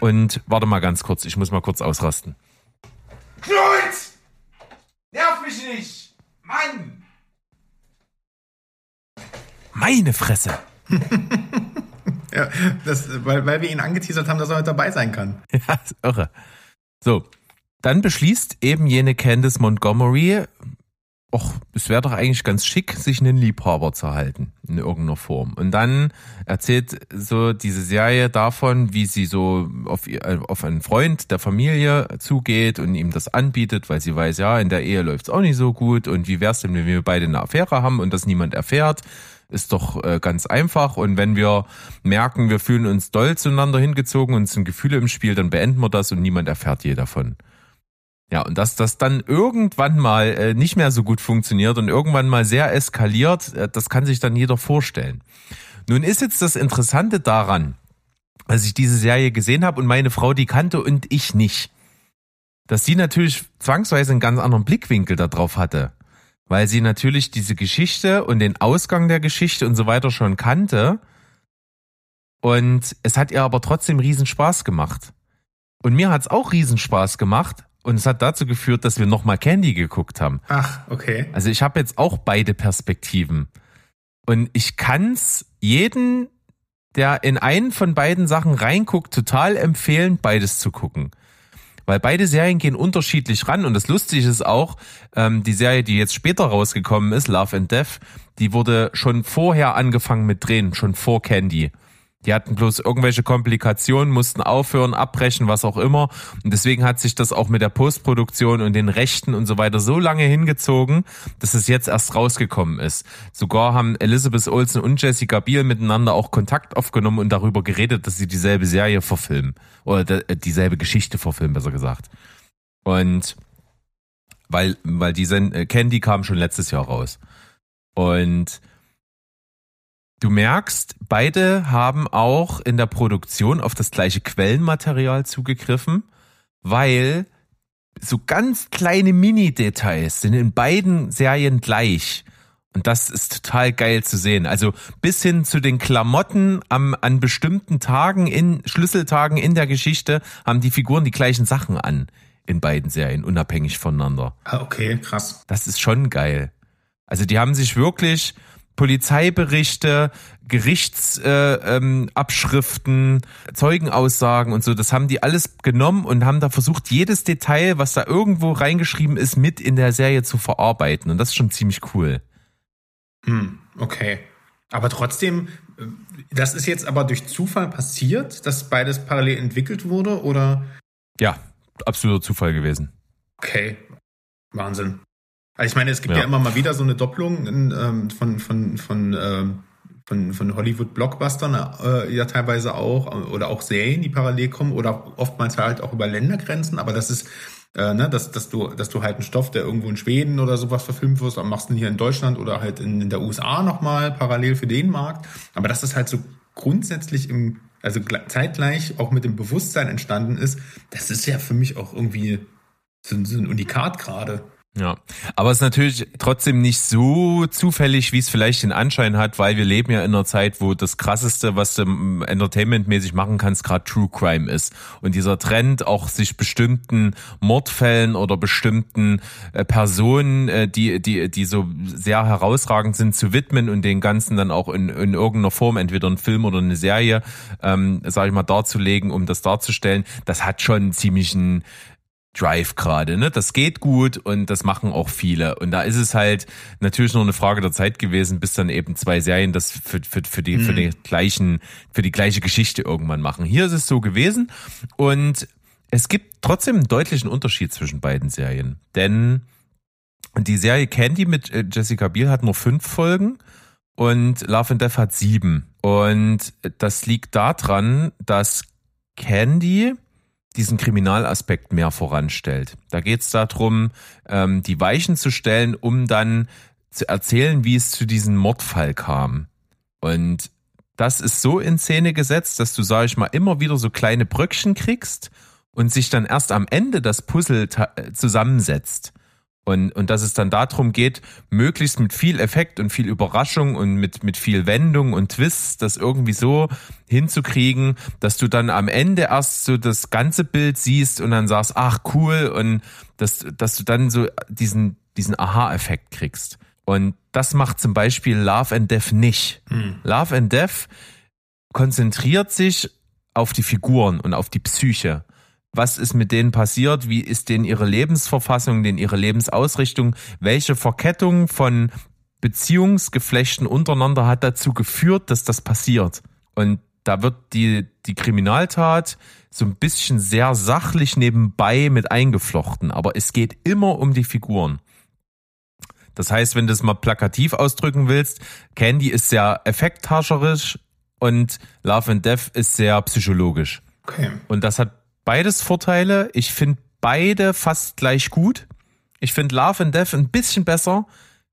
Und warte mal ganz kurz, ich muss mal kurz ausrasten. Nerv mich nicht! Mann! Meine Fresse! ja, das, weil, weil wir ihn angeteasert haben, dass er heute dabei sein kann. Ja, ist irre. So, dann beschließt eben jene Candice Montgomery, och, es wäre doch eigentlich ganz schick, sich einen Liebhaber zu halten in irgendeiner Form. Und dann erzählt so diese Serie davon, wie sie so auf, auf einen Freund der Familie zugeht und ihm das anbietet, weil sie weiß, ja, in der Ehe läuft's auch nicht so gut und wie wär's denn, wenn wir beide eine Affäre haben und das niemand erfährt ist doch äh, ganz einfach. Und wenn wir merken, wir fühlen uns doll zueinander hingezogen und sind Gefühle im Spiel, dann beenden wir das und niemand erfährt je davon. Ja, und dass das dann irgendwann mal äh, nicht mehr so gut funktioniert und irgendwann mal sehr eskaliert, äh, das kann sich dann jeder vorstellen. Nun ist jetzt das Interessante daran, als ich diese Serie gesehen habe und meine Frau die kannte und ich nicht, dass sie natürlich zwangsweise einen ganz anderen Blickwinkel darauf hatte, weil sie natürlich diese Geschichte und den Ausgang der Geschichte und so weiter schon kannte und es hat ihr aber trotzdem riesen Spaß gemacht. Und mir hat's auch riesen Spaß gemacht, und es hat dazu geführt, dass wir nochmal Candy geguckt haben. Ach, okay. Also ich habe jetzt auch beide Perspektiven. Und ich kann's jeden, der in einen von beiden Sachen reinguckt, total empfehlen, beides zu gucken. Weil beide Serien gehen unterschiedlich ran und das Lustige ist auch, ähm, die Serie, die jetzt später rausgekommen ist, Love and Death, die wurde schon vorher angefangen mit Drehen, schon vor Candy. Die hatten bloß irgendwelche Komplikationen, mussten aufhören, abbrechen, was auch immer. Und deswegen hat sich das auch mit der Postproduktion und den Rechten und so weiter so lange hingezogen, dass es jetzt erst rausgekommen ist. Sogar haben Elizabeth Olsen und Jessica Biel miteinander auch Kontakt aufgenommen und darüber geredet, dass sie dieselbe Serie verfilmen. Oder äh, dieselbe Geschichte verfilmen, besser gesagt. Und weil, weil die äh, Candy kam schon letztes Jahr raus. Und Du merkst, beide haben auch in der Produktion auf das gleiche Quellenmaterial zugegriffen, weil so ganz kleine Mini-Details sind in beiden Serien gleich. Und das ist total geil zu sehen. Also bis hin zu den Klamotten am, an bestimmten Tagen, in Schlüsseltagen in der Geschichte, haben die Figuren die gleichen Sachen an in beiden Serien, unabhängig voneinander. Ah, okay, krass. Das ist schon geil. Also die haben sich wirklich Polizeiberichte, Gerichtsabschriften, äh, ähm, Zeugenaussagen und so, das haben die alles genommen und haben da versucht, jedes Detail, was da irgendwo reingeschrieben ist, mit in der Serie zu verarbeiten. Und das ist schon ziemlich cool. Hm, okay. Aber trotzdem, äh, das ist jetzt aber durch Zufall passiert, dass beides parallel entwickelt wurde, oder? Ja, absoluter Zufall gewesen. Okay. Wahnsinn. Also ich meine, es gibt ja, ja immer mal wieder so eine Doppelung in, ähm, von, von, von, ähm, von, von Hollywood-Blockbustern, äh, ja teilweise auch, oder auch Serien, die parallel kommen, oder oftmals halt auch über Ländergrenzen, aber das ist, äh, ne, dass, dass, du, dass du halt einen Stoff, der irgendwo in Schweden oder sowas verfilmt wirst, machst du ihn hier in Deutschland oder halt in, in der USA nochmal parallel für den Markt. Aber dass das halt so grundsätzlich im, also zeitgleich auch mit dem Bewusstsein entstanden ist, das ist ja für mich auch irgendwie so, so ein Unikat gerade. Ja, aber es ist natürlich trotzdem nicht so zufällig, wie es vielleicht den Anschein hat, weil wir leben ja in einer Zeit, wo das krasseste, was du entertainmentmäßig machen kannst, gerade True Crime ist. Und dieser Trend, auch sich bestimmten Mordfällen oder bestimmten äh, Personen, äh, die, die, die so sehr herausragend sind, zu widmen und den Ganzen dann auch in, in irgendeiner Form, entweder ein Film oder eine Serie, ähm, sage ich mal, darzulegen, um das darzustellen, das hat schon einen ziemlichen Drive gerade, ne? Das geht gut und das machen auch viele. Und da ist es halt natürlich nur eine Frage der Zeit gewesen, bis dann eben zwei Serien das für, für, für die, mhm. für die gleichen, für die gleiche Geschichte irgendwann machen. Hier ist es so gewesen und es gibt trotzdem einen deutlichen Unterschied zwischen beiden Serien. Denn die Serie Candy mit äh, Jessica Biel hat nur fünf Folgen und Love and Death hat sieben. Und das liegt daran, dass Candy diesen Kriminalaspekt mehr voranstellt. Da geht es darum, ähm, die Weichen zu stellen, um dann zu erzählen, wie es zu diesem Mordfall kam. Und das ist so in Szene gesetzt, dass du, sag ich mal, immer wieder so kleine Bröckchen kriegst und sich dann erst am Ende das Puzzle zusammensetzt. Und, und dass es dann darum geht, möglichst mit viel Effekt und viel Überraschung und mit, mit viel Wendung und Twists das irgendwie so hinzukriegen, dass du dann am Ende erst so das ganze Bild siehst und dann sagst, ach cool, und dass, dass du dann so diesen, diesen Aha-Effekt kriegst. Und das macht zum Beispiel Love and Death nicht. Hm. Love and Death konzentriert sich auf die Figuren und auf die Psyche was ist mit denen passiert, wie ist denen ihre Lebensverfassung, denen ihre Lebensausrichtung, welche Verkettung von Beziehungsgeflechten untereinander hat dazu geführt, dass das passiert. Und da wird die, die Kriminaltat so ein bisschen sehr sachlich nebenbei mit eingeflochten, aber es geht immer um die Figuren. Das heißt, wenn du es mal plakativ ausdrücken willst, Candy ist sehr effekthascherisch und Love and Death ist sehr psychologisch. Okay. Und das hat beides Vorteile. Ich finde beide fast gleich gut. Ich finde Love and Death ein bisschen besser,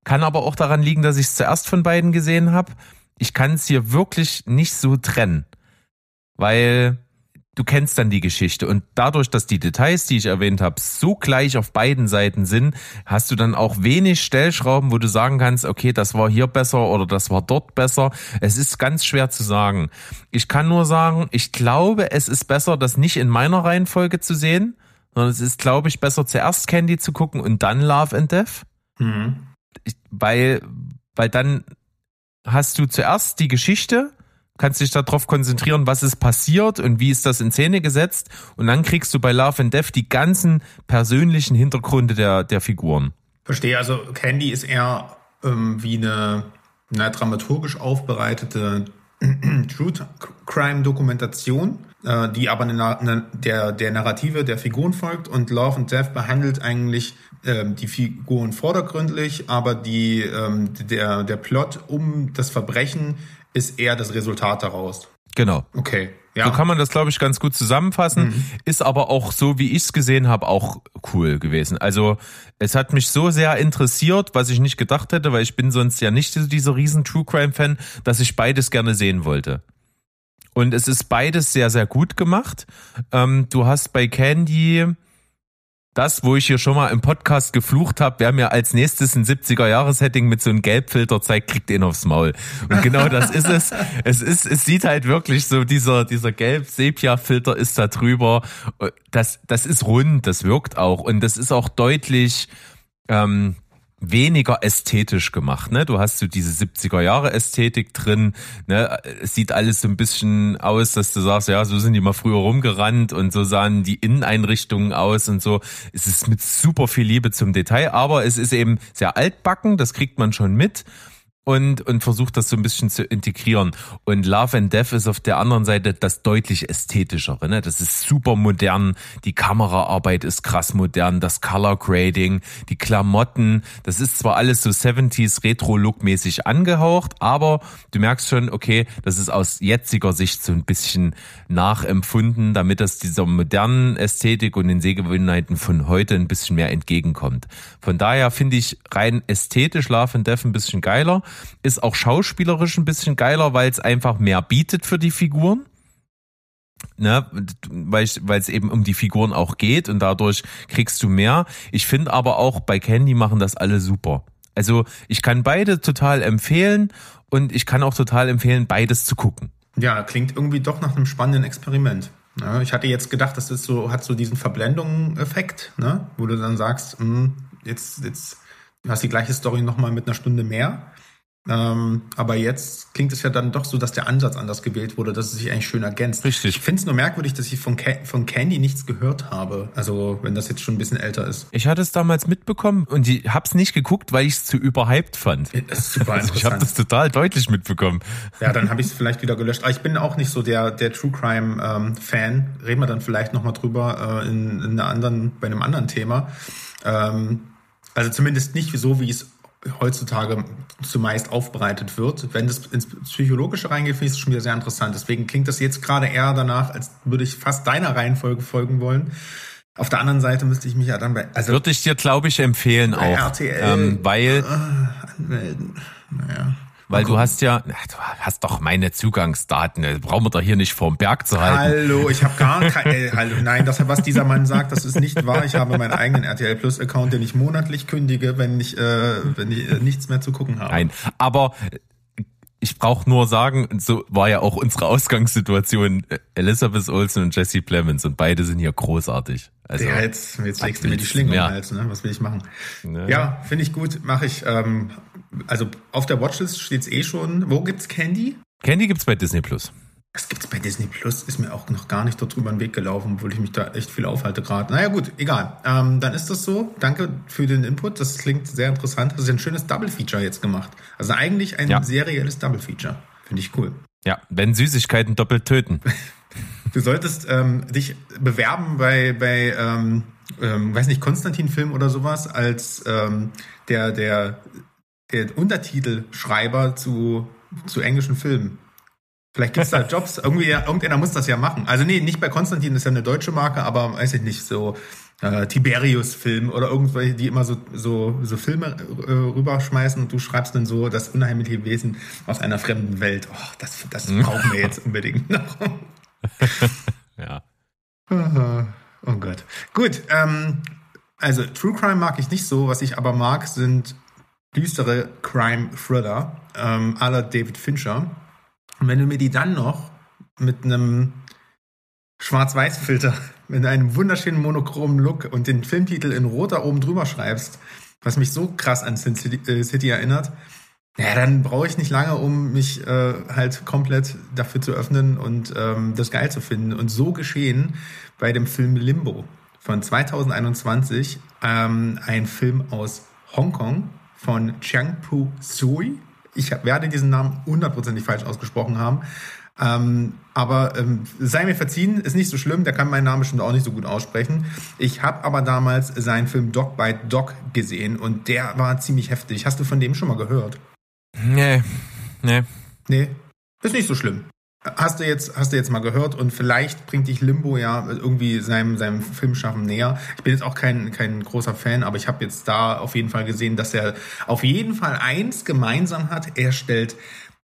kann aber auch daran liegen, dass ich es zuerst von beiden gesehen habe. Ich kann es hier wirklich nicht so trennen, weil du kennst dann die Geschichte und dadurch, dass die Details, die ich erwähnt habe, so gleich auf beiden Seiten sind, hast du dann auch wenig Stellschrauben, wo du sagen kannst, okay, das war hier besser oder das war dort besser. Es ist ganz schwer zu sagen. Ich kann nur sagen, ich glaube, es ist besser, das nicht in meiner Reihenfolge zu sehen, sondern es ist, glaube ich, besser zuerst Candy zu gucken und dann Love and Death. Mhm. Ich, weil, weil dann hast du zuerst die Geschichte kannst dich darauf konzentrieren, was ist passiert und wie ist das in Szene gesetzt. Und dann kriegst du bei Love and Death die ganzen persönlichen Hintergründe der, der Figuren. Verstehe, also Candy ist eher ähm, wie eine, eine dramaturgisch aufbereitete True Crime Dokumentation, äh, die aber eine, eine, der, der Narrative der Figuren folgt und Love and Death behandelt eigentlich ähm, die Figuren vordergründlich, aber die, ähm, der, der Plot um das Verbrechen ist eher das Resultat daraus. Genau. Okay. Ja. So kann man das, glaube ich, ganz gut zusammenfassen. Mhm. Ist aber auch so, wie ich es gesehen habe, auch cool gewesen. Also es hat mich so sehr interessiert, was ich nicht gedacht hätte, weil ich bin sonst ja nicht dieser riesen True Crime Fan, dass ich beides gerne sehen wollte. Und es ist beides sehr, sehr gut gemacht. Ähm, du hast bei Candy das, wo ich hier schon mal im Podcast geflucht habe, wer mir als nächstes ein 70er-Jahres-Setting mit so einem Gelbfilter zeigt, kriegt ihn aufs Maul. Und genau das ist es. Es ist, es sieht halt wirklich so, dieser, dieser Gelb-Sepia-Filter ist da drüber. Das, das ist rund, das wirkt auch. Und das ist auch deutlich, ähm, weniger ästhetisch gemacht. Ne? Du hast so diese 70er Jahre Ästhetik drin. Ne? Es sieht alles so ein bisschen aus, dass du sagst, ja, so sind die mal früher rumgerannt und so sahen die Inneneinrichtungen aus und so. Es ist mit super viel Liebe zum Detail, aber es ist eben sehr altbacken, das kriegt man schon mit und, und versucht das so ein bisschen zu integrieren. Und Love and Death ist auf der anderen Seite das deutlich ästhetischere. Ne? Das ist super modern, die Kameraarbeit ist krass modern, das Color Grading, die Klamotten, das ist zwar alles so 70s Retro-Look-mäßig angehaucht, aber du merkst schon, okay, das ist aus jetziger Sicht so ein bisschen nachempfunden, damit das dieser modernen Ästhetik und den Sehgewohnheiten von heute ein bisschen mehr entgegenkommt. Von daher finde ich rein ästhetisch Love and Death ein bisschen geiler. Ist auch schauspielerisch ein bisschen geiler, weil es einfach mehr bietet für die Figuren. ne, weil es eben um die Figuren auch geht und dadurch kriegst du mehr. Ich finde aber auch bei Candy machen das alle super. Also ich kann beide total empfehlen und ich kann auch total empfehlen, beides zu gucken. Ja, klingt irgendwie doch nach einem spannenden Experiment. Ja, ich hatte jetzt gedacht, das ist so, hat so diesen Verblendung-Effekt, ne? wo du dann sagst, mh, hm, jetzt, jetzt hast die gleiche Story nochmal mit einer Stunde mehr. Ähm, aber jetzt klingt es ja dann doch so, dass der Ansatz anders gewählt wurde, dass es sich eigentlich schön ergänzt. Richtig. Ich finde es nur merkwürdig, dass ich von, Ca von Candy nichts gehört habe. Also, wenn das jetzt schon ein bisschen älter ist. Ich hatte es damals mitbekommen und ich habe es nicht geguckt, weil ich es zu überhyped fand. Das ist super also ich habe das total deutlich mitbekommen. Ja, dann habe ich es vielleicht wieder gelöscht. Aber ich bin auch nicht so der, der True Crime ähm, Fan. Reden wir dann vielleicht nochmal drüber äh, in, in einer anderen, bei einem anderen Thema. Ähm, also zumindest nicht so, wie es heutzutage zumeist aufbereitet wird. Wenn das ins Psychologische reingeht, finde ich es schon wieder sehr interessant. Deswegen klingt das jetzt gerade eher danach, als würde ich fast deiner Reihenfolge folgen wollen. Auf der anderen Seite müsste ich mich ja dann bei. Also würde ich dir, glaube ich, empfehlen auch. RTL, ähm, weil. Äh, anmelden. Naja. Weil du hast ja, du hast doch meine Zugangsdaten. Das brauchen wir doch hier nicht vorm Berg zu halten. Hallo, ich habe gar kein, äh, hallo, nein, das was dieser Mann sagt, das ist nicht wahr. Ich habe meinen eigenen RTL Plus Account, den ich monatlich kündige, wenn ich, äh, wenn ich äh, nichts mehr zu gucken habe. Nein, aber ich brauche nur sagen, so war ja auch unsere Ausgangssituation Elizabeth Olsen und Jesse Plemons und beide sind hier großartig. Also, ja, jetzt, jetzt legst du mir die Schlinge um den Hals, ne? Was will ich machen? Ja, ja finde ich gut, mache ich. Ähm, also auf der Watchlist steht's eh schon. Wo gibt's Candy? Candy gibt's bei Disney Plus. Das gibt's bei Disney Plus, ist mir auch noch gar nicht dort drüber den Weg gelaufen, obwohl ich mich da echt viel aufhalte gerade. Naja, gut, egal. Ähm, dann ist das so. Danke für den Input. Das klingt sehr interessant. Das ist ein schönes Double Feature jetzt gemacht. Also eigentlich ein ja. serielles Double Feature. Finde ich cool. Ja, wenn Süßigkeiten doppelt töten. du solltest ähm, dich bewerben bei, bei ähm, ähm, weiß nicht, Konstantin-Film oder sowas als ähm, der, der, der Untertitelschreiber zu, zu englischen Filmen. Vielleicht gibt es da Jobs, irgendwie, irgendeiner muss das ja machen. Also nee, nicht bei Konstantin, das ist ja eine deutsche Marke, aber weiß ich nicht, so äh, Tiberius-Film oder irgendwelche, die immer so, so, so Filme äh, rüberschmeißen und du schreibst dann so das unheimliche Wesen aus einer fremden Welt. Oh, das, das brauchen wir jetzt unbedingt noch. ja. Oh Gott. Gut, ähm, also True Crime mag ich nicht so. Was ich aber mag, sind düstere Crime-Thriller ähm, aller David Fincher. Und wenn du mir die dann noch mit einem Schwarz-Weiß-Filter, mit einem wunderschönen monochromen Look und den Filmtitel in roter oben drüber schreibst, was mich so krass an Sin City, äh, erinnert, ja, dann brauche ich nicht lange, um mich äh, halt komplett dafür zu öffnen und ähm, das geil zu finden. Und so geschehen bei dem Film Limbo von 2021, ähm, ein Film aus Hongkong von Chiang Pu Sui ich werde diesen Namen hundertprozentig falsch ausgesprochen haben. Ähm, aber ähm, sei mir verziehen, ist nicht so schlimm, der kann meinen Namen bestimmt auch nicht so gut aussprechen. Ich habe aber damals seinen Film Dog by Dog gesehen und der war ziemlich heftig. Hast du von dem schon mal gehört? Nee, nee. Nee, ist nicht so schlimm. Hast du jetzt, hast du jetzt mal gehört und vielleicht bringt dich Limbo ja irgendwie seinem, seinem Filmschaffen näher. Ich bin jetzt auch kein, kein großer Fan, aber ich habe jetzt da auf jeden Fall gesehen, dass er auf jeden Fall eins gemeinsam hat. Er stellt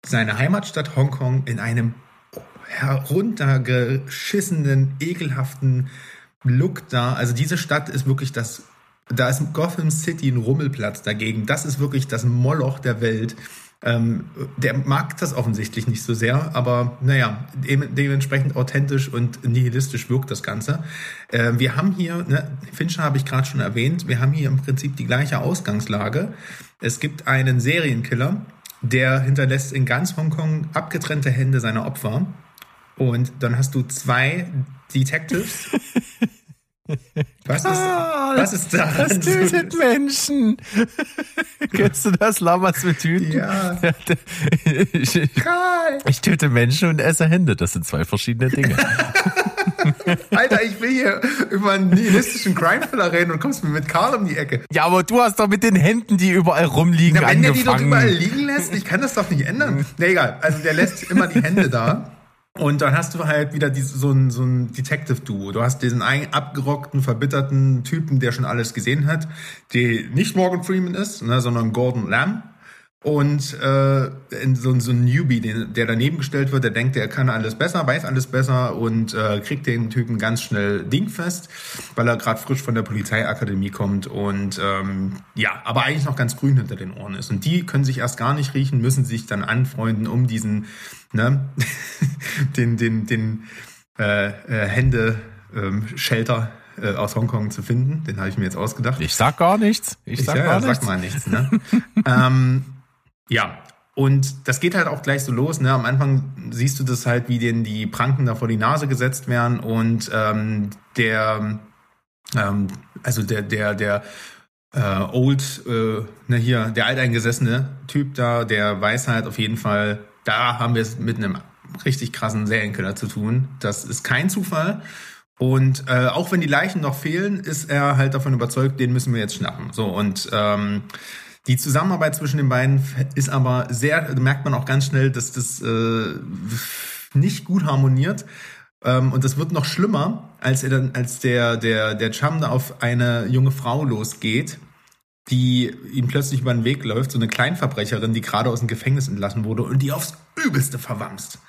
seine Heimatstadt Hongkong in einem heruntergeschissenen, ekelhaften Look da. Also diese Stadt ist wirklich das, da ist Gotham City ein Rummelplatz dagegen. Das ist wirklich das Moloch der Welt. Ähm, der mag das offensichtlich nicht so sehr, aber naja, de dementsprechend authentisch und nihilistisch wirkt das Ganze. Äh, wir haben hier, ne, Fincher habe ich gerade schon erwähnt, wir haben hier im Prinzip die gleiche Ausgangslage. Es gibt einen Serienkiller, der hinterlässt in ganz Hongkong abgetrennte Hände seiner Opfer. Und dann hast du zwei Detectives, Was ist, ah, was ist da? Das tötet Menschen. Kennst du das? Lamas mit Tüten? Ja. ich, ich, ich töte Menschen und esse Hände. Das sind zwei verschiedene Dinge. Alter, ich will hier über einen nihilistischen Crime-Thriller reden und kommst mir mit Karl um die Ecke. Ja, aber du hast doch mit den Händen, die überall rumliegen, Na, wenn angefangen. der die doch überall liegen lässt, ich kann das doch nicht ändern. Na egal, also der lässt immer die Hände da. Und dann hast du halt wieder diese, so ein, so ein Detective-Duo. Du hast diesen einen abgerockten, verbitterten Typen, der schon alles gesehen hat, der nicht Morgan Freeman ist, ne, sondern Gordon Lamb. Und äh, so, so ein Newbie, den, der daneben gestellt wird, der denkt, der kann alles besser, weiß alles besser und äh, kriegt den Typen ganz schnell dingfest, weil er gerade frisch von der Polizeiakademie kommt und ähm, ja, aber eigentlich noch ganz grün hinter den Ohren ist. Und die können sich erst gar nicht riechen, müssen sich dann anfreunden, um diesen, ne, den, den, den äh, äh, Hände ähm, Shelter äh, aus Hongkong zu finden. Den habe ich mir jetzt ausgedacht. Ich sag gar nichts. Ich sag ja, gar ja, nichts. Sag mal nichts. Ne? ähm, ja, und das geht halt auch gleich so los. Ne? Am Anfang siehst du das halt, wie denen die Pranken da vor die Nase gesetzt werden und ähm, der, ähm, also der, der, der äh, Old, äh, ne, hier, der alteingesessene Typ da, der weiß halt auf jeden Fall, da haben wir es mit einem richtig krassen Serienkiller zu tun. Das ist kein Zufall. Und äh, auch wenn die Leichen noch fehlen, ist er halt davon überzeugt, den müssen wir jetzt schnappen. So und ähm, die Zusammenarbeit zwischen den beiden ist aber sehr, merkt man auch ganz schnell, dass das äh, nicht gut harmoniert. Ähm, und das wird noch schlimmer, als er dann, als der, der, der Chum da auf eine junge Frau losgeht, die ihm plötzlich über den Weg läuft, so eine Kleinverbrecherin, die gerade aus dem Gefängnis entlassen wurde und die aufs Übelste verwamst.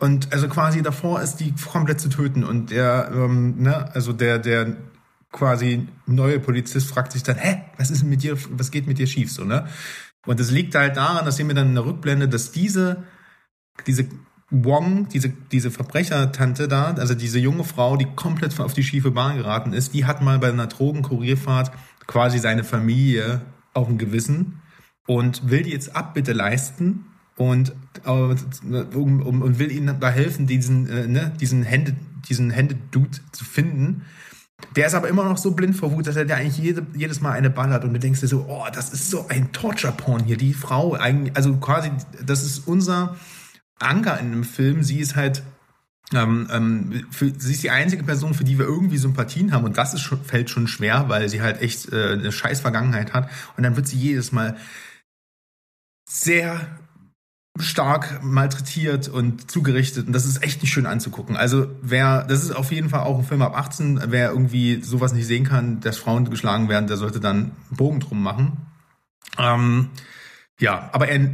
Und also quasi davor ist die komplett zu töten. Und der, ähm, ne, also der, der quasi neue Polizist fragt sich dann, hä, was ist denn mit dir, was geht mit dir schief, so, ne? Und das liegt halt daran, dass sehen wir dann in der Rückblende, dass diese, diese Wong, diese, diese Verbrechertante da, also diese junge Frau, die komplett auf die schiefe Bahn geraten ist, die hat mal bei einer Drogenkurierfahrt quasi seine Familie auf dem Gewissen und will die jetzt Abbitte leisten und, äh, um, um, und will ihnen da helfen, diesen, äh, ne, diesen Hände, diesen Hände-Dude zu finden. Der ist aber immer noch so blind vor Wut, dass er dir eigentlich jede, jedes Mal eine ballert und du denkst dir so, oh, das ist so ein Torture-Porn hier. Die Frau, also quasi, das ist unser Anker in einem Film. Sie ist halt, ähm, ähm, für, sie ist die einzige Person, für die wir irgendwie Sympathien haben und das ist fällt schon schwer, weil sie halt echt äh, eine scheiß Vergangenheit hat und dann wird sie jedes Mal sehr stark malträtiert und zugerichtet und das ist echt nicht schön anzugucken. Also wer, das ist auf jeden Fall auch ein Film ab 18, wer irgendwie sowas nicht sehen kann, dass Frauen geschlagen werden, der sollte dann einen Bogen drum machen. Ähm, ja, aber er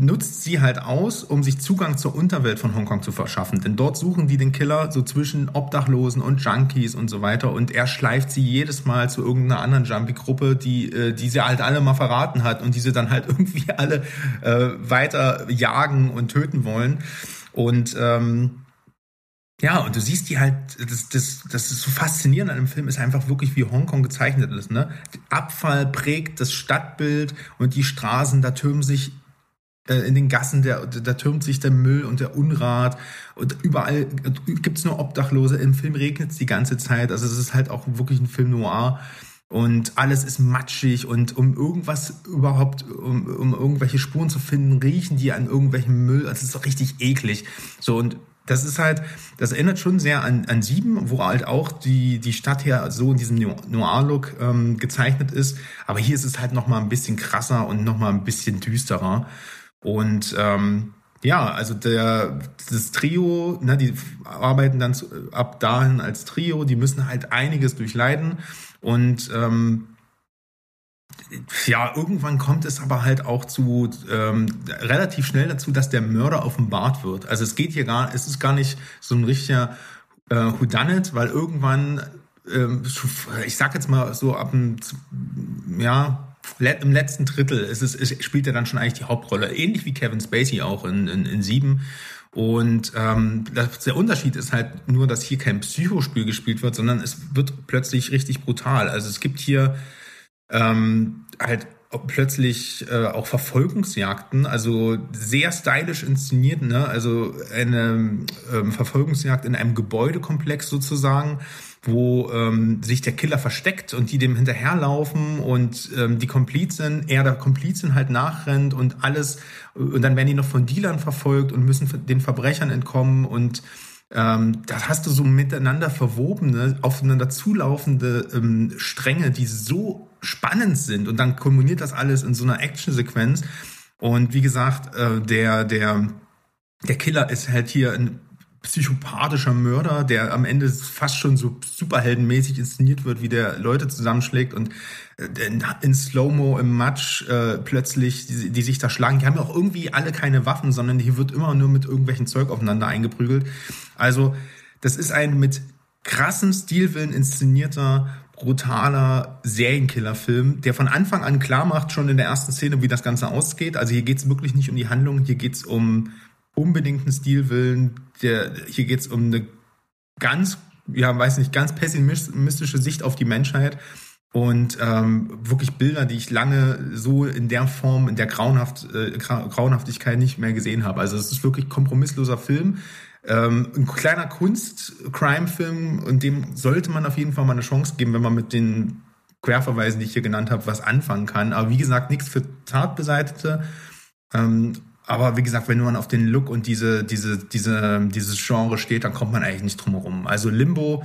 nutzt sie halt aus, um sich Zugang zur Unterwelt von Hongkong zu verschaffen. Denn dort suchen die den Killer so zwischen Obdachlosen und Junkies und so weiter. Und er schleift sie jedes Mal zu irgendeiner anderen Jumpy-Gruppe, die, äh, die sie halt alle mal verraten hat und die sie dann halt irgendwie alle äh, weiter jagen und töten wollen. Und ähm, ja, und du siehst die halt, das, das, das ist so faszinierend an dem Film, ist einfach wirklich, wie Hongkong gezeichnet ist. Ne? Abfall prägt das Stadtbild und die Straßen, da türmen sich in den Gassen, der, da türmt sich der Müll und der Unrat und überall gibt's nur Obdachlose. Im Film regnet es die ganze Zeit. Also es ist halt auch wirklich ein Film noir. Und alles ist matschig und um irgendwas überhaupt, um, um irgendwelche Spuren zu finden, riechen die an irgendwelchem Müll. Also es ist richtig eklig. So und das ist halt, das erinnert schon sehr an, an Sieben, wo halt auch die, die Stadt hier so in diesem Noir-Look ähm, gezeichnet ist. Aber hier ist es halt nochmal ein bisschen krasser und nochmal ein bisschen düsterer. Und ähm, ja, also der, das Trio, ne, die arbeiten dann zu, ab dahin als Trio, die müssen halt einiges durchleiden und ähm, ja, irgendwann kommt es aber halt auch zu ähm, relativ schnell dazu, dass der Mörder offenbart wird. Also es geht hier gar, es ist gar nicht so ein richtiger äh, Whodunit, weil irgendwann, ähm, ich sag jetzt mal so ab dem, ja, im letzten Drittel ist es, ist, spielt er dann schon eigentlich die Hauptrolle. Ähnlich wie Kevin Spacey auch in, in, in Sieben. Und ähm, das, der Unterschied ist halt nur, dass hier kein Psychospiel gespielt wird, sondern es wird plötzlich richtig brutal. Also es gibt hier ähm, halt plötzlich äh, auch Verfolgungsjagden, also sehr stylisch inszeniert, ne? also eine ähm, Verfolgungsjagd in einem Gebäudekomplex sozusagen, wo ähm, sich der Killer versteckt und die dem hinterherlaufen und ähm, die Komplizen, er der Komplizin halt nachrennt und alles und dann werden die noch von Dealern verfolgt und müssen den Verbrechern entkommen und ähm, da hast du so miteinander verwobene, aufeinander zulaufende ähm, Stränge, die so spannend sind und dann kulminiert das alles in so einer Actionsequenz und wie gesagt, äh, der der der Killer ist halt hier ein psychopathischer Mörder, der am Ende fast schon so superheldenmäßig inszeniert wird, wie der Leute zusammenschlägt und äh, in Slow-Mo im Matsch äh, plötzlich, die, die, sich da schlagen. Die haben ja auch irgendwie alle keine Waffen, sondern hier wird immer nur mit irgendwelchen Zeug aufeinander eingeprügelt. Also das ist ein mit krassem Stilwillen inszenierter, brutaler Serienkiller-Film, der von Anfang an klar macht, schon in der ersten Szene, wie das Ganze ausgeht. Also hier geht's wirklich nicht um die Handlung, hier geht's um unbedingten Stilwillen, der, hier geht's um eine ganz, ja, weiß nicht, ganz pessimistische Sicht auf die Menschheit und ähm, wirklich Bilder, die ich lange so in der Form, in der Grauenhaft, äh, Grauenhaftigkeit nicht mehr gesehen habe. Also es ist wirklich kompromissloser Film. Ähm, ein kleiner Kunst-Crime-Film und dem sollte man auf jeden Fall mal eine Chance geben, wenn man mit den Querverweisen, die ich hier genannt habe, was anfangen kann. Aber wie gesagt, nichts für Tatbeseitete. Ähm, aber wie gesagt, wenn man auf den Look und diese, diese, diese, dieses Genre steht, dann kommt man eigentlich nicht drum herum. Also Limbo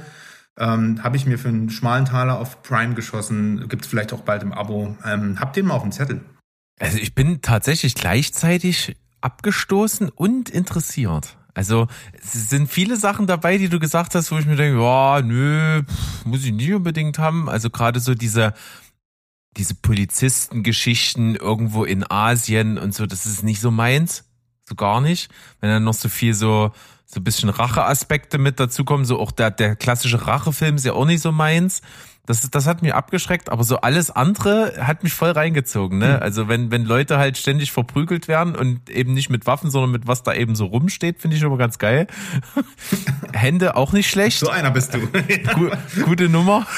ähm, habe ich mir für einen schmalen Taler auf Prime geschossen. Gibt es vielleicht auch bald im Abo. Ähm, habt ihr mal auf dem Zettel? Also ich bin tatsächlich gleichzeitig abgestoßen und interessiert. Also es sind viele Sachen dabei, die du gesagt hast, wo ich mir denke, ja, nö, pff, muss ich nicht unbedingt haben. Also gerade so diese diese Polizistengeschichten irgendwo in Asien und so, das ist nicht so meins. So gar nicht. Wenn dann noch so viel so, so ein bisschen Racheaspekte mit dazukommen, so auch der, der klassische Rachefilm ist ja auch nicht so meins. Das, das hat mich abgeschreckt, aber so alles andere hat mich voll reingezogen. Ne? Hm. Also wenn, wenn Leute halt ständig verprügelt werden und eben nicht mit Waffen, sondern mit was da eben so rumsteht, finde ich immer ganz geil. Hände auch nicht schlecht. So einer bist du. gute Nummer.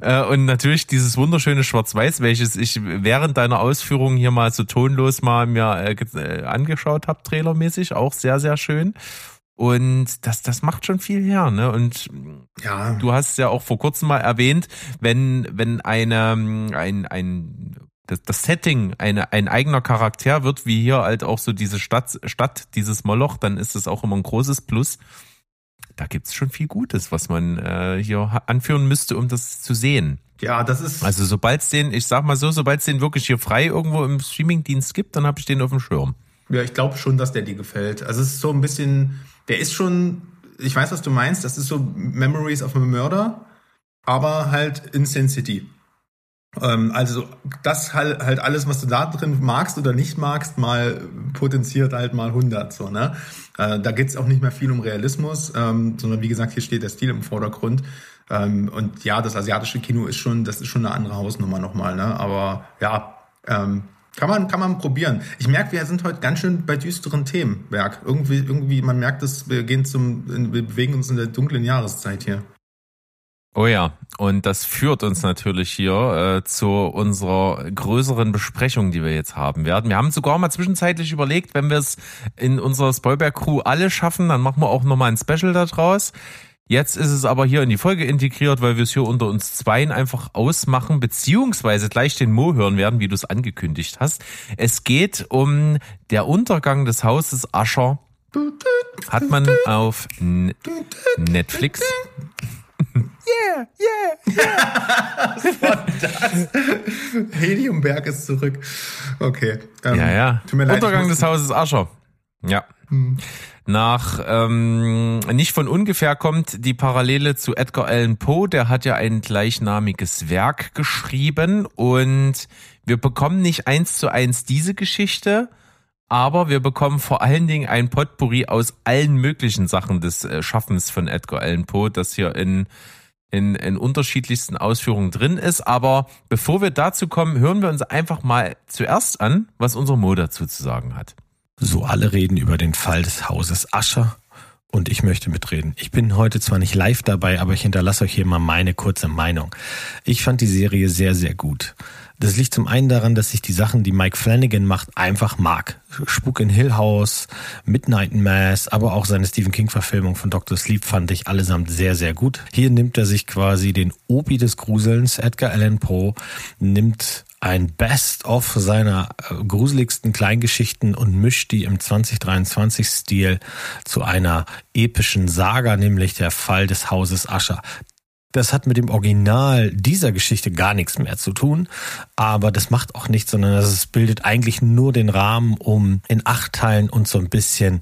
Äh, und natürlich dieses wunderschöne Schwarz-Weiß, welches ich während deiner Ausführungen hier mal so tonlos mal mir äh, äh angeschaut habe, trailermäßig, auch sehr, sehr schön. Und das, das macht schon viel her, ne? Und ja. du hast ja auch vor kurzem mal erwähnt, wenn, wenn eine, ein, ein, das, das Setting eine, ein eigener Charakter wird, wie hier halt auch so diese Stadt, Stadt, dieses Moloch, dann ist es auch immer ein großes Plus. Da gibt's schon viel Gutes, was man äh, hier anführen müsste, um das zu sehen. Ja, das ist. Also sobald es den, ich sag mal so, sobald es den wirklich hier frei irgendwo im Streamingdienst gibt, dann habe ich den auf dem Schirm. Ja, ich glaube schon, dass der dir gefällt. Also es ist so ein bisschen der ist schon, ich weiß, was du meinst, das ist so Memories of a Murder, aber halt in Sin City. Ähm, also das halt, halt alles, was du da drin magst oder nicht magst, mal potenziert halt mal 100. So, ne? Äh, da geht's auch nicht mehr viel um Realismus, ähm, sondern wie gesagt, hier steht der Stil im Vordergrund. Ähm, und ja, das asiatische Kino ist schon, das ist schon eine andere Hausnummer nochmal. Ne? Aber ja, ähm, kann man, kann man probieren. Ich merke, wir sind heute ganz schön bei düsteren Themen, Berg. Irgendwie, irgendwie, man merkt es, wir gehen zum, wir bewegen uns in der dunklen Jahreszeit hier. Oh ja, und das führt uns natürlich hier äh, zu unserer größeren Besprechung, die wir jetzt haben werden. Wir haben sogar mal zwischenzeitlich überlegt, wenn wir es in unserer Spoilberg-Crew alle schaffen, dann machen wir auch nochmal ein Special daraus. Jetzt ist es aber hier in die Folge integriert, weil wir es hier unter uns Zweien einfach ausmachen, beziehungsweise gleich den Mo hören werden, wie du es angekündigt hast. Es geht um der Untergang des Hauses Ascher. Hat man auf Netflix. Yeah, yeah, yeah. Was war das? Heliumberg ist zurück. Okay. Ähm, ja, ja. Untergang des Hauses Ascher. Ja. Hm. Nach ähm, nicht von ungefähr kommt die Parallele zu Edgar Allan Poe, der hat ja ein gleichnamiges Werk geschrieben und wir bekommen nicht eins zu eins diese Geschichte, aber wir bekommen vor allen Dingen ein Potpourri aus allen möglichen Sachen des äh, Schaffens von Edgar Allan Poe, das hier in in, in unterschiedlichsten Ausführungen drin ist. Aber bevor wir dazu kommen, hören wir uns einfach mal zuerst an, was unser Mo dazu zu sagen hat. So alle reden über den Fall des Hauses Ascher und ich möchte mitreden. Ich bin heute zwar nicht live dabei, aber ich hinterlasse euch hier mal meine kurze Meinung. Ich fand die Serie sehr, sehr gut. Das liegt zum einen daran, dass ich die Sachen, die Mike Flanagan macht, einfach mag. Spuk in Hill House, Midnight Mass, aber auch seine Stephen King Verfilmung von Dr. Sleep fand ich allesamt sehr, sehr gut. Hier nimmt er sich quasi den Opi des Gruselns, Edgar Allan Poe, nimmt ein Best-of seiner äh, gruseligsten Kleingeschichten und mischt die im 2023-Stil zu einer epischen Saga, nämlich der Fall des Hauses Ascher. Das hat mit dem Original dieser Geschichte gar nichts mehr zu tun, aber das macht auch nichts, sondern es bildet eigentlich nur den Rahmen, um in acht Teilen uns so ein bisschen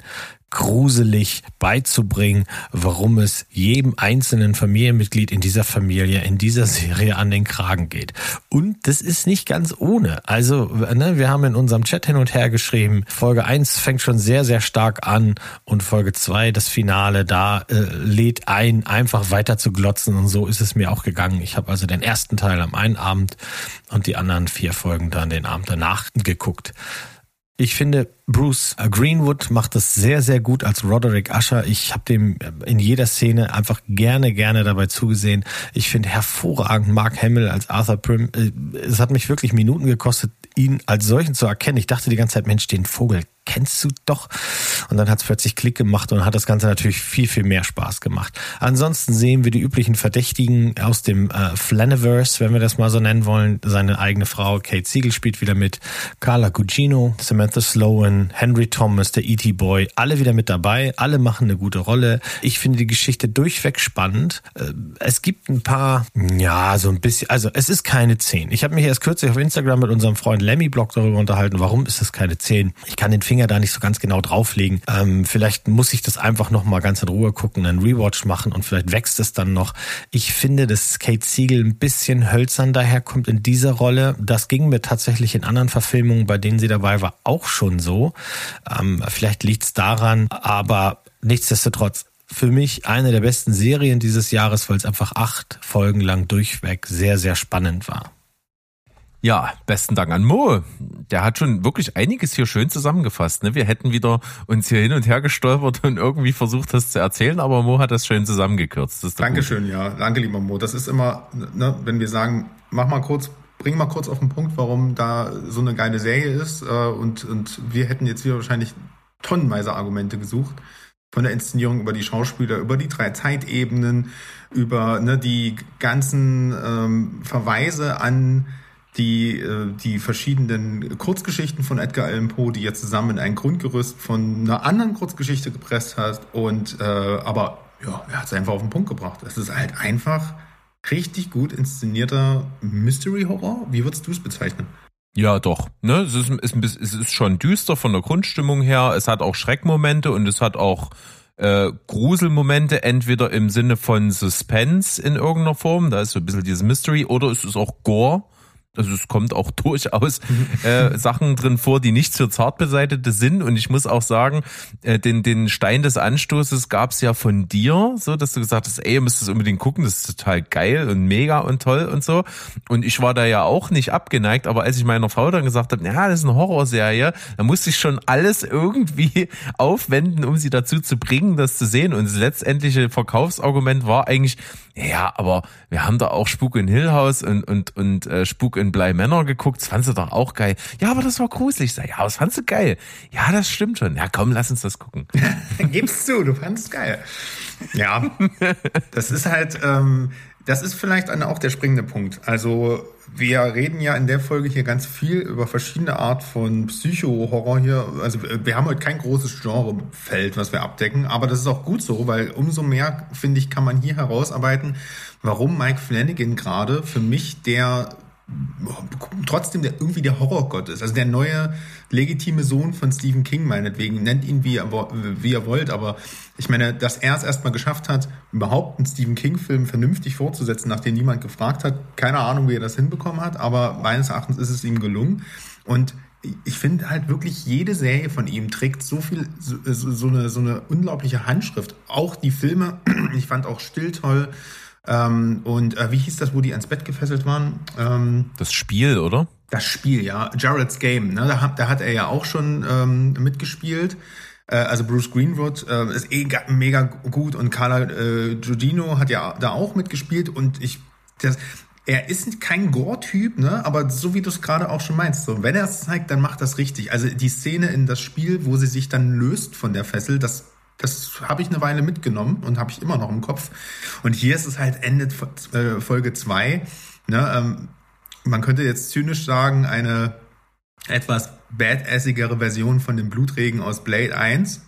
gruselig beizubringen, warum es jedem einzelnen Familienmitglied in dieser Familie, in dieser Serie an den Kragen geht. Und das ist nicht ganz ohne. Also, ne, wir haben in unserem Chat hin und her geschrieben, Folge 1 fängt schon sehr, sehr stark an und Folge 2, das Finale, da äh, lädt ein, einfach weiter zu glotzen und so ist es mir auch gegangen. Ich habe also den ersten Teil am einen Abend und die anderen vier Folgen dann den Abend danach geguckt. Ich finde, Bruce Greenwood macht das sehr, sehr gut als Roderick Usher. Ich habe dem in jeder Szene einfach gerne, gerne dabei zugesehen. Ich finde hervorragend Mark Hamill als Arthur Prim. Äh, es hat mich wirklich Minuten gekostet, ihn als solchen zu erkennen. Ich dachte die ganze Zeit, Mensch, den Vogel kennst du doch. Und dann hat es plötzlich Klick gemacht und hat das Ganze natürlich viel, viel mehr Spaß gemacht. Ansonsten sehen wir die üblichen Verdächtigen aus dem äh, Flaniverse, wenn wir das mal so nennen wollen. Seine eigene Frau Kate Siegel spielt wieder mit, Carla Gugino, Samantha Sloan, Henry Thomas, der E.T. Boy, alle wieder mit dabei. Alle machen eine gute Rolle. Ich finde die Geschichte durchweg spannend. Äh, es gibt ein paar, ja, so ein bisschen, also es ist keine 10. Ich habe mich erst kürzlich auf Instagram mit unserem Freund Lemmy Blog darüber unterhalten, warum ist es keine 10. Ich kann den Finger da nicht so ganz genau drauflegen. Ähm, vielleicht muss ich das einfach noch mal ganz in Ruhe gucken, einen Rewatch machen und vielleicht wächst es dann noch. Ich finde, dass Kate Siegel ein bisschen hölzern daherkommt in dieser Rolle. Das ging mir tatsächlich in anderen Verfilmungen, bei denen sie dabei war, auch schon so. Ähm, vielleicht liegt es daran, aber nichtsdestotrotz für mich eine der besten Serien dieses Jahres, weil es einfach acht Folgen lang durchweg sehr, sehr spannend war. Ja, besten Dank an Mo. Der hat schon wirklich einiges hier schön zusammengefasst. Ne? Wir hätten wieder uns hier hin und her gestolpert und irgendwie versucht, das zu erzählen, aber Mo hat das schön zusammengekürzt. Das Dankeschön, gut. ja. Danke, lieber Mo. Das ist immer, ne, wenn wir sagen, mach mal kurz, bring mal kurz auf den Punkt, warum da so eine geile Serie ist. Äh, und, und wir hätten jetzt hier wahrscheinlich tonnenweise Argumente gesucht. Von der Inszenierung über die Schauspieler, über die drei Zeitebenen, über ne, die ganzen ähm, Verweise an die, äh, die verschiedenen Kurzgeschichten von Edgar Allan Poe, die er zusammen in ein Grundgerüst von einer anderen Kurzgeschichte gepresst hat. Und äh, aber ja, er hat es einfach auf den Punkt gebracht. Es ist halt einfach richtig gut inszenierter Mystery Horror. Wie würdest du es bezeichnen? Ja, doch. Ne? Es, ist, ist, es ist schon düster von der Grundstimmung her. Es hat auch Schreckmomente und es hat auch äh, Gruselmomente, entweder im Sinne von Suspense in irgendeiner Form, da ist so ein bisschen dieses Mystery, oder es ist auch Gore also es kommt auch durchaus äh, Sachen drin vor, die nicht für Zartbeseitete sind. Und ich muss auch sagen, äh, den, den Stein des Anstoßes gab es ja von dir, so dass du gesagt hast, ey, ihr müsst das unbedingt gucken, das ist total geil und mega und toll und so. Und ich war da ja auch nicht abgeneigt, aber als ich meiner Frau dann gesagt habe, ja, das ist eine Horrorserie, da musste ich schon alles irgendwie aufwenden, um sie dazu zu bringen, das zu sehen. Und das letztendliche Verkaufsargument war eigentlich, ja, aber wir haben da auch Spuk in Hill House und, und, und äh, Spuk in Blei Männer geguckt. Das fandst du doch auch geil. Ja, aber das war gruselig. Sag, ja, was fandst du geil? Ja, das stimmt schon. Ja, komm, lass uns das gucken. Gib's zu, du fandst geil. Ja, das ist halt, ähm, das ist vielleicht auch der springende Punkt. Also wir reden ja in der Folge hier ganz viel über verschiedene Art von Psycho-Horror hier. Also wir haben heute kein großes Genrefeld, was wir abdecken, aber das ist auch gut so, weil umso mehr, finde ich, kann man hier herausarbeiten, warum Mike Flanagan gerade für mich der trotzdem der irgendwie der Horrorgott ist. Also der neue legitime Sohn von Stephen King meinetwegen. Nennt ihn wie ihr, wie ihr wollt, aber ich meine, dass er es erstmal geschafft hat, überhaupt einen Stephen King-Film vernünftig fortzusetzen, nachdem niemand gefragt hat. Keine Ahnung, wie er das hinbekommen hat, aber meines Erachtens ist es ihm gelungen. Und ich finde halt wirklich, jede Serie von ihm trägt so viel, so, so, eine, so eine unglaubliche Handschrift. Auch die Filme, ich fand auch Still toll. Ähm, und äh, wie hieß das, wo die ans Bett gefesselt waren? Ähm, das Spiel, oder? Das Spiel, ja. Jared's Game. Ne? Da, hat, da hat er ja auch schon ähm, mitgespielt. Äh, also Bruce Greenwood äh, ist eh mega gut und Carla äh, Giudino hat ja da auch mitgespielt und ich das, er ist kein Gore-Typ, ne? aber so wie du es gerade auch schon meinst, so, wenn er es zeigt, dann macht das richtig. Also die Szene in das Spiel, wo sie sich dann löst von der Fessel, das das habe ich eine Weile mitgenommen und habe ich immer noch im Kopf. Und hier ist es halt Ende äh, Folge 2. Ne? Ähm, man könnte jetzt zynisch sagen, eine etwas badassigere Version von dem Blutregen aus Blade 1.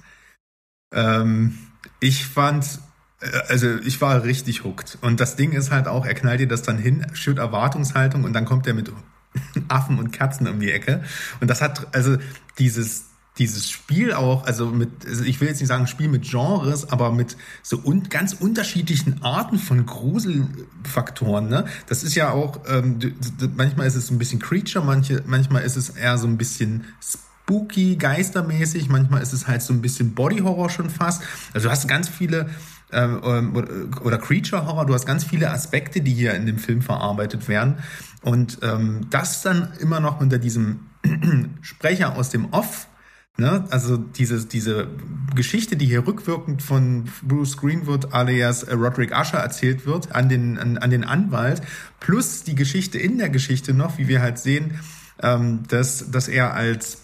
Ähm, ich fand, äh, also ich war richtig hooked. Und das Ding ist halt auch, er knallt dir das dann hin, schürt Erwartungshaltung und dann kommt er mit Affen und Katzen um die Ecke. Und das hat, also dieses dieses Spiel auch, also mit, also ich will jetzt nicht sagen Spiel mit Genres, aber mit so un, ganz unterschiedlichen Arten von Gruselfaktoren. Ne? Das ist ja auch, ähm, manchmal ist es ein bisschen Creature, manche, manchmal ist es eher so ein bisschen spooky, geistermäßig, manchmal ist es halt so ein bisschen Body Horror schon fast. Also du hast ganz viele ähm, ähm oder Creature Horror, du hast ganz viele Aspekte, die hier in dem Film verarbeitet werden. Und ähm, das dann immer noch unter diesem Sprecher aus dem Off Ne? Also diese, diese Geschichte, die hier rückwirkend von Bruce Greenwood alias Roderick Usher erzählt wird an den, an, an den Anwalt, plus die Geschichte in der Geschichte noch, wie wir halt sehen, ähm, dass, dass er als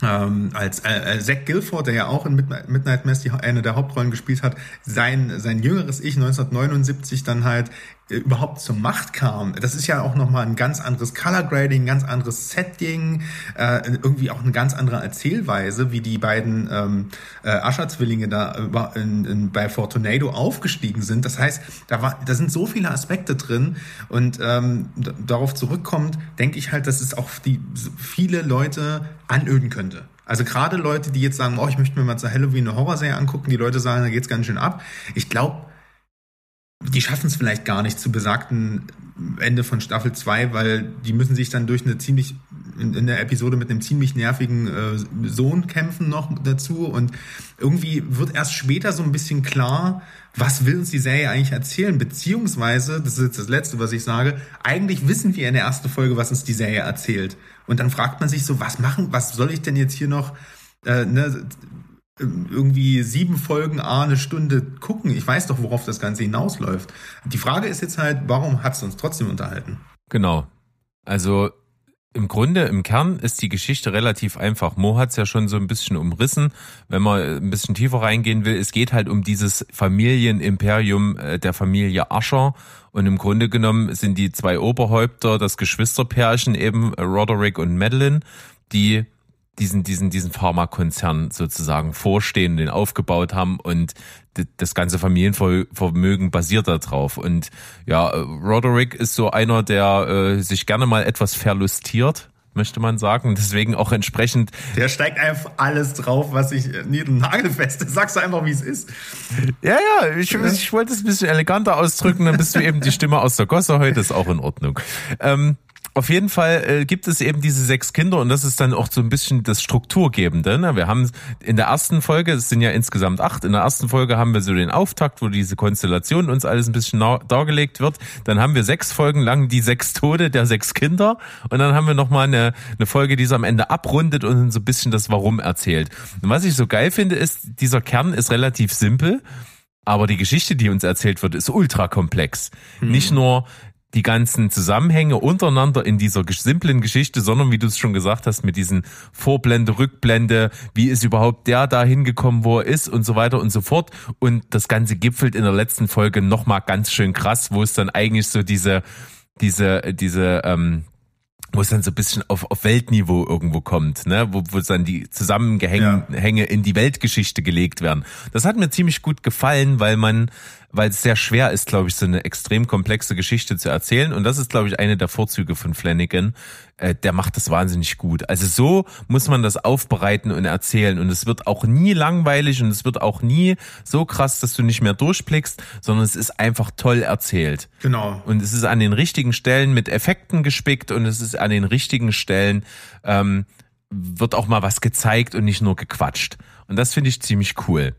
ähm, als äh, äh Zach Guilford, der ja auch in Midnight Mass die, eine der Hauptrollen gespielt hat, sein, sein jüngeres Ich 1979 dann halt überhaupt zur Macht kam. Das ist ja auch nochmal ein ganz anderes Color Grading, ein ganz anderes Setting, äh, irgendwie auch eine ganz andere Erzählweise, wie die beiden ähm, äh, Ascher-Zwillinge da äh, in, in, bei Fortunado aufgestiegen sind. Das heißt, da, war, da sind so viele Aspekte drin und ähm, darauf zurückkommt, denke ich halt, dass es auch die viele Leute anöden könnte. Also gerade Leute, die jetzt sagen, oh, ich möchte mir mal zur Halloween eine Horrorserie angucken, die Leute sagen, da geht's ganz schön ab. Ich glaube, die schaffen es vielleicht gar nicht zu besagten Ende von Staffel 2, weil die müssen sich dann durch eine ziemlich, in, in der Episode mit einem ziemlich nervigen äh, Sohn kämpfen noch dazu und irgendwie wird erst später so ein bisschen klar, was will uns die Serie eigentlich erzählen, beziehungsweise, das ist jetzt das Letzte, was ich sage, eigentlich wissen wir in der ersten Folge, was uns die Serie erzählt. Und dann fragt man sich so, was machen, was soll ich denn jetzt hier noch, äh, ne, irgendwie sieben Folgen a eine Stunde gucken. Ich weiß doch, worauf das Ganze hinausläuft. Die Frage ist jetzt halt, warum hat es uns trotzdem unterhalten? Genau. Also im Grunde, im Kern ist die Geschichte relativ einfach. Mo hat es ja schon so ein bisschen umrissen. Wenn man ein bisschen tiefer reingehen will, es geht halt um dieses Familienimperium äh, der Familie Ascher. Und im Grunde genommen sind die zwei Oberhäupter, das Geschwisterpärchen eben Roderick und Madeline, die diesen, diesen, diesen Pharmakonzern sozusagen vorstehen, den aufgebaut haben und das ganze Familienvermögen basiert darauf. Und ja, Roderick ist so einer, der äh, sich gerne mal etwas verlustiert möchte man sagen. Deswegen auch entsprechend. Der steigt einfach alles drauf, was ich und nagelfest. Sagst du einfach, wie es ist. Ja, ja, ich, ich wollte es ein bisschen eleganter ausdrücken, dann bist du eben die Stimme aus der Gosse heute, ist auch in Ordnung. Ähm, auf jeden Fall äh, gibt es eben diese sechs Kinder und das ist dann auch so ein bisschen das Strukturgebende. Ne? Wir haben in der ersten Folge, es sind ja insgesamt acht, in der ersten Folge haben wir so den Auftakt, wo diese Konstellation uns alles ein bisschen dargelegt wird. Dann haben wir sechs Folgen lang die sechs Tode der sechs Kinder und dann haben wir nochmal eine, eine Folge, die es am Ende abrundet und so ein bisschen das Warum erzählt. Und was ich so geil finde, ist, dieser Kern ist relativ simpel. Aber die Geschichte, die uns erzählt wird, ist ultra komplex. Mhm. Nicht nur die ganzen Zusammenhänge untereinander in dieser simplen Geschichte, sondern wie du es schon gesagt hast, mit diesen Vorblende, Rückblende, wie ist überhaupt der da hingekommen, wo er ist und so weiter und so fort. Und das Ganze gipfelt in der letzten Folge nochmal ganz schön krass, wo es dann eigentlich so diese, diese, diese, ähm, wo es dann so ein bisschen auf, auf Weltniveau irgendwo kommt, ne? wo, wo dann die Zusammengänge ja. in die Weltgeschichte gelegt werden. Das hat mir ziemlich gut gefallen, weil man weil es sehr schwer ist, glaube ich, so eine extrem komplexe Geschichte zu erzählen. Und das ist, glaube ich, eine der Vorzüge von Flanagan. Äh, der macht das wahnsinnig gut. Also so muss man das aufbereiten und erzählen. Und es wird auch nie langweilig und es wird auch nie so krass, dass du nicht mehr durchblickst, sondern es ist einfach toll erzählt. Genau. Und es ist an den richtigen Stellen mit Effekten gespickt und es ist an den richtigen Stellen ähm, wird auch mal was gezeigt und nicht nur gequatscht. Und das finde ich ziemlich cool.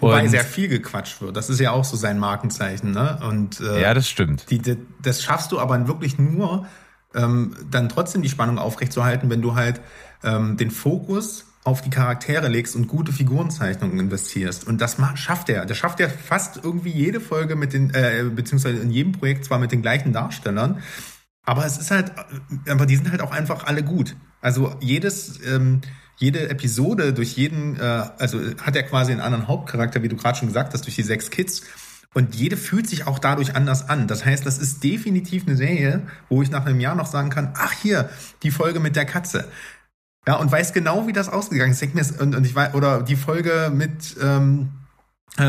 Wobei sehr viel gequatscht wird. Das ist ja auch so sein Markenzeichen. Ne? Und, äh, ja, das stimmt. Die, die, das schaffst du aber wirklich nur, ähm, dann trotzdem die Spannung aufrechtzuerhalten, wenn du halt ähm, den Fokus auf die Charaktere legst und gute Figurenzeichnungen investierst. Und das schafft er. Das schafft er fast irgendwie jede Folge mit den, äh, beziehungsweise in jedem Projekt zwar mit den gleichen Darstellern, aber es ist halt, aber die sind halt auch einfach alle gut. Also jedes, ähm, jede Episode durch jeden, äh, also hat er quasi einen anderen Hauptcharakter, wie du gerade schon gesagt hast, durch die sechs Kids. Und jede fühlt sich auch dadurch anders an. Das heißt, das ist definitiv eine Serie, wo ich nach einem Jahr noch sagen kann, ach hier, die Folge mit der Katze. Ja, und weiß genau, wie das ausgegangen ist. Und, und ich weiß, oder die Folge mit, ähm, äh,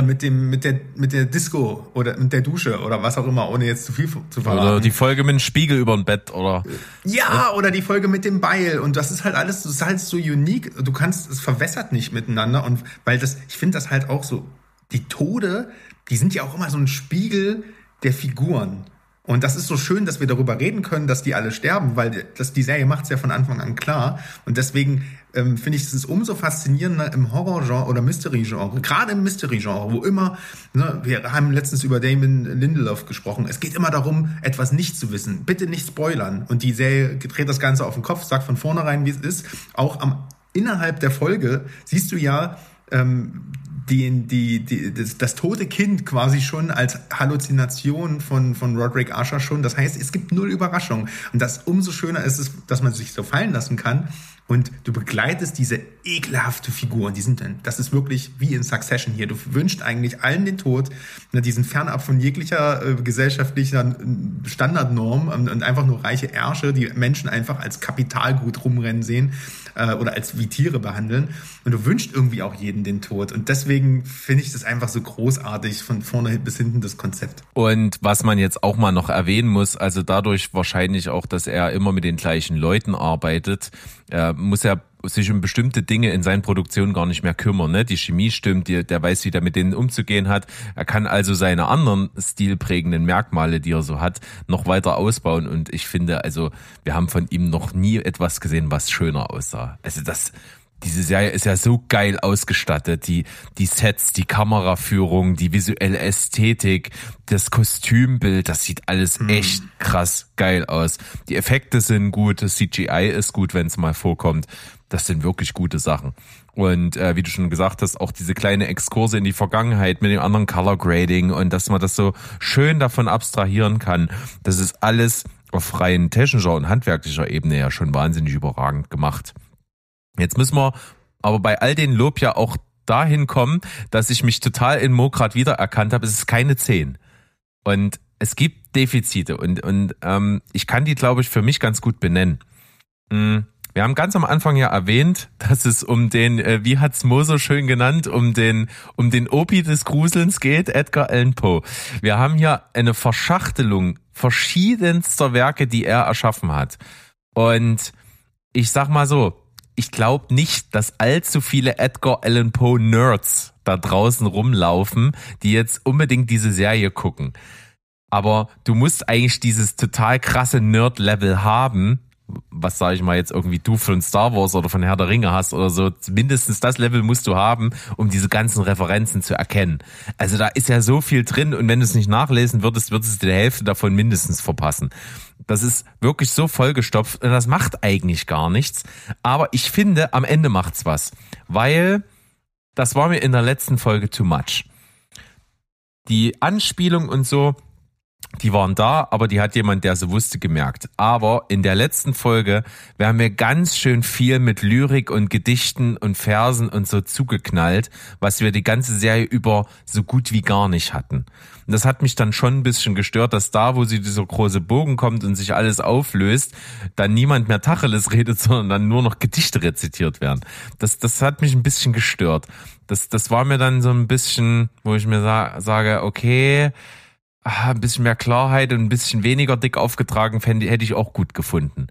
mit dem mit der mit der Disco oder mit der Dusche oder was auch immer, ohne jetzt zu viel zu verraten. Oder die Folge mit dem Spiegel über dem Bett oder ja, oder die Folge mit dem Beil und das ist halt alles, das ist halt so unique. Du kannst, es verwässert nicht miteinander und weil das, ich finde das halt auch so, die Tode, die sind ja auch immer so ein Spiegel der Figuren. Und das ist so schön, dass wir darüber reden können, dass die alle sterben, weil das, die Serie macht es ja von Anfang an klar. Und deswegen ähm, finde ich es umso faszinierender im Horror-Genre oder Mystery-Genre, gerade im Mystery-Genre, wo immer, ne, wir haben letztens über Damon Lindelof gesprochen, es geht immer darum, etwas nicht zu wissen. Bitte nicht spoilern. Und die Serie dreht das Ganze auf den Kopf, sagt von vornherein, wie es ist. Auch am, innerhalb der Folge siehst du ja, ähm, die, die, die, das, das tote Kind quasi schon als Halluzination von, von Roderick Asher schon. Das heißt, es gibt null Überraschung. Und das umso schöner ist es, dass man sich so fallen lassen kann. Und du begleitest diese ekelhafte Figur. Und die sind das ist wirklich wie in Succession hier. Du wünschst eigentlich allen den Tod. Ne, die sind fernab von jeglicher äh, gesellschaftlicher äh, Standardnorm und, und einfach nur reiche Ärsche, die Menschen einfach als Kapitalgut rumrennen sehen äh, oder als wie Tiere behandeln. Und du wünschst irgendwie auch jeden den Tod. Und deswegen finde ich das einfach so großartig von vorne bis hinten das Konzept. Und was man jetzt auch mal noch erwähnen muss, also dadurch wahrscheinlich auch, dass er immer mit den gleichen Leuten arbeitet, äh, muss er sich um bestimmte Dinge in seinen Produktionen gar nicht mehr kümmern. Ne? Die Chemie stimmt, die, der weiß, wie der mit denen umzugehen hat. Er kann also seine anderen stilprägenden Merkmale, die er so hat, noch weiter ausbauen. Und ich finde, also wir haben von ihm noch nie etwas gesehen, was schöner aussah. Also das, diese Serie ist ja so geil ausgestattet. Die, die Sets, die Kameraführung, die visuelle Ästhetik, das Kostümbild, das sieht alles hm. echt krass geil aus. Die Effekte sind gut, das CGI ist gut, wenn es mal vorkommt. Das sind wirklich gute Sachen. Und äh, wie du schon gesagt hast, auch diese kleine Exkurse in die Vergangenheit mit dem anderen Color Grading und dass man das so schön davon abstrahieren kann. Das ist alles auf rein technischer und handwerklicher Ebene ja schon wahnsinnig überragend gemacht. Jetzt müssen wir aber bei all den Lob ja auch dahin kommen, dass ich mich total in Mo gerade wiedererkannt habe. Es ist keine 10. Und es gibt Defizite und, und ähm, ich kann die, glaube ich, für mich ganz gut benennen. Hm, wir haben ganz am Anfang ja erwähnt, dass es um den, äh, wie hat's Mo so schön genannt, um den, um den Opi des Gruselns geht, Edgar Allan Poe. Wir haben hier eine Verschachtelung verschiedenster Werke, die er erschaffen hat. Und ich sag mal so, ich glaube nicht, dass allzu viele Edgar Allan Poe Nerds da draußen rumlaufen, die jetzt unbedingt diese Serie gucken. Aber du musst eigentlich dieses total krasse Nerd-Level haben, was sage ich mal jetzt irgendwie du von Star Wars oder von Herr der Ringe hast oder so, mindestens das Level musst du haben, um diese ganzen Referenzen zu erkennen. Also da ist ja so viel drin und wenn du es nicht nachlesen würdest, würdest du die Hälfte davon mindestens verpassen. Das ist wirklich so vollgestopft und das macht eigentlich gar nichts. Aber ich finde, am Ende macht's was. Weil das war mir in der letzten Folge too much. Die Anspielung und so, die waren da, aber die hat jemand, der sie wusste, gemerkt. Aber in der letzten Folge werden wir ganz schön viel mit Lyrik und Gedichten und Versen und so zugeknallt, was wir die ganze Serie über so gut wie gar nicht hatten. Und das hat mich dann schon ein bisschen gestört, dass da, wo sie dieser große Bogen kommt und sich alles auflöst, dann niemand mehr Tacheles redet, sondern dann nur noch Gedichte rezitiert werden. Das, das hat mich ein bisschen gestört. Das, das war mir dann so ein bisschen, wo ich mir sa sage, okay, ein bisschen mehr Klarheit und ein bisschen weniger dick aufgetragen fände, hätte ich auch gut gefunden.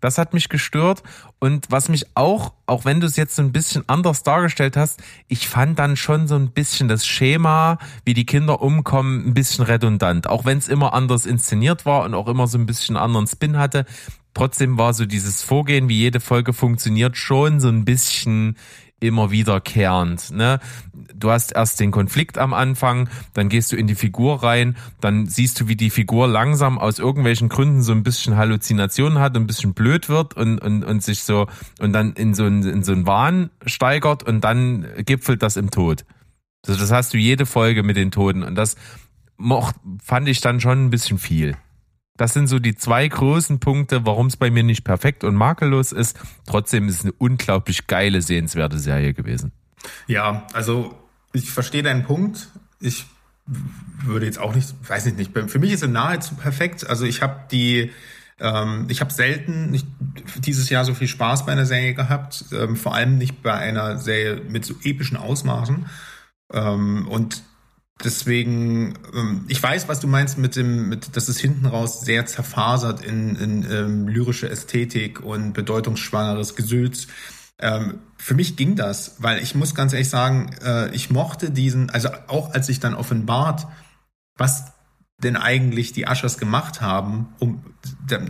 Das hat mich gestört. Und was mich auch, auch wenn du es jetzt so ein bisschen anders dargestellt hast, ich fand dann schon so ein bisschen das Schema, wie die Kinder umkommen, ein bisschen redundant. Auch wenn es immer anders inszeniert war und auch immer so ein bisschen anderen Spin hatte. Trotzdem war so dieses Vorgehen, wie jede Folge funktioniert, schon so ein bisschen immer wiederkehrend. Ne? Du hast erst den Konflikt am Anfang, dann gehst du in die Figur rein, dann siehst du, wie die Figur langsam aus irgendwelchen Gründen so ein bisschen Halluzinationen hat, ein bisschen blöd wird und, und, und sich so und dann in so einen, in so einen Wahn steigert und dann gipfelt das im Tod. Also das hast du jede Folge mit den Toten und das mocht, fand ich dann schon ein bisschen viel. Das sind so die zwei großen Punkte, warum es bei mir nicht perfekt und makellos ist. Trotzdem ist es eine unglaublich geile, sehenswerte Serie gewesen. Ja, also ich verstehe deinen Punkt. Ich würde jetzt auch nicht, weiß ich nicht, für mich ist es nahezu perfekt. Also ich habe die, ähm, ich habe selten nicht dieses Jahr so viel Spaß bei einer Serie gehabt, ähm, vor allem nicht bei einer Serie mit so epischen Ausmaßen. Ähm, und deswegen, ähm, ich weiß, was du meinst mit dem, mit, dass es hinten raus sehr zerfasert in, in ähm, lyrische Ästhetik und bedeutungsschwangeres Gesülz. Ähm, für mich ging das, weil ich muss ganz ehrlich sagen, äh, ich mochte diesen, also auch als ich dann offenbart, was denn eigentlich die Aschers gemacht haben, um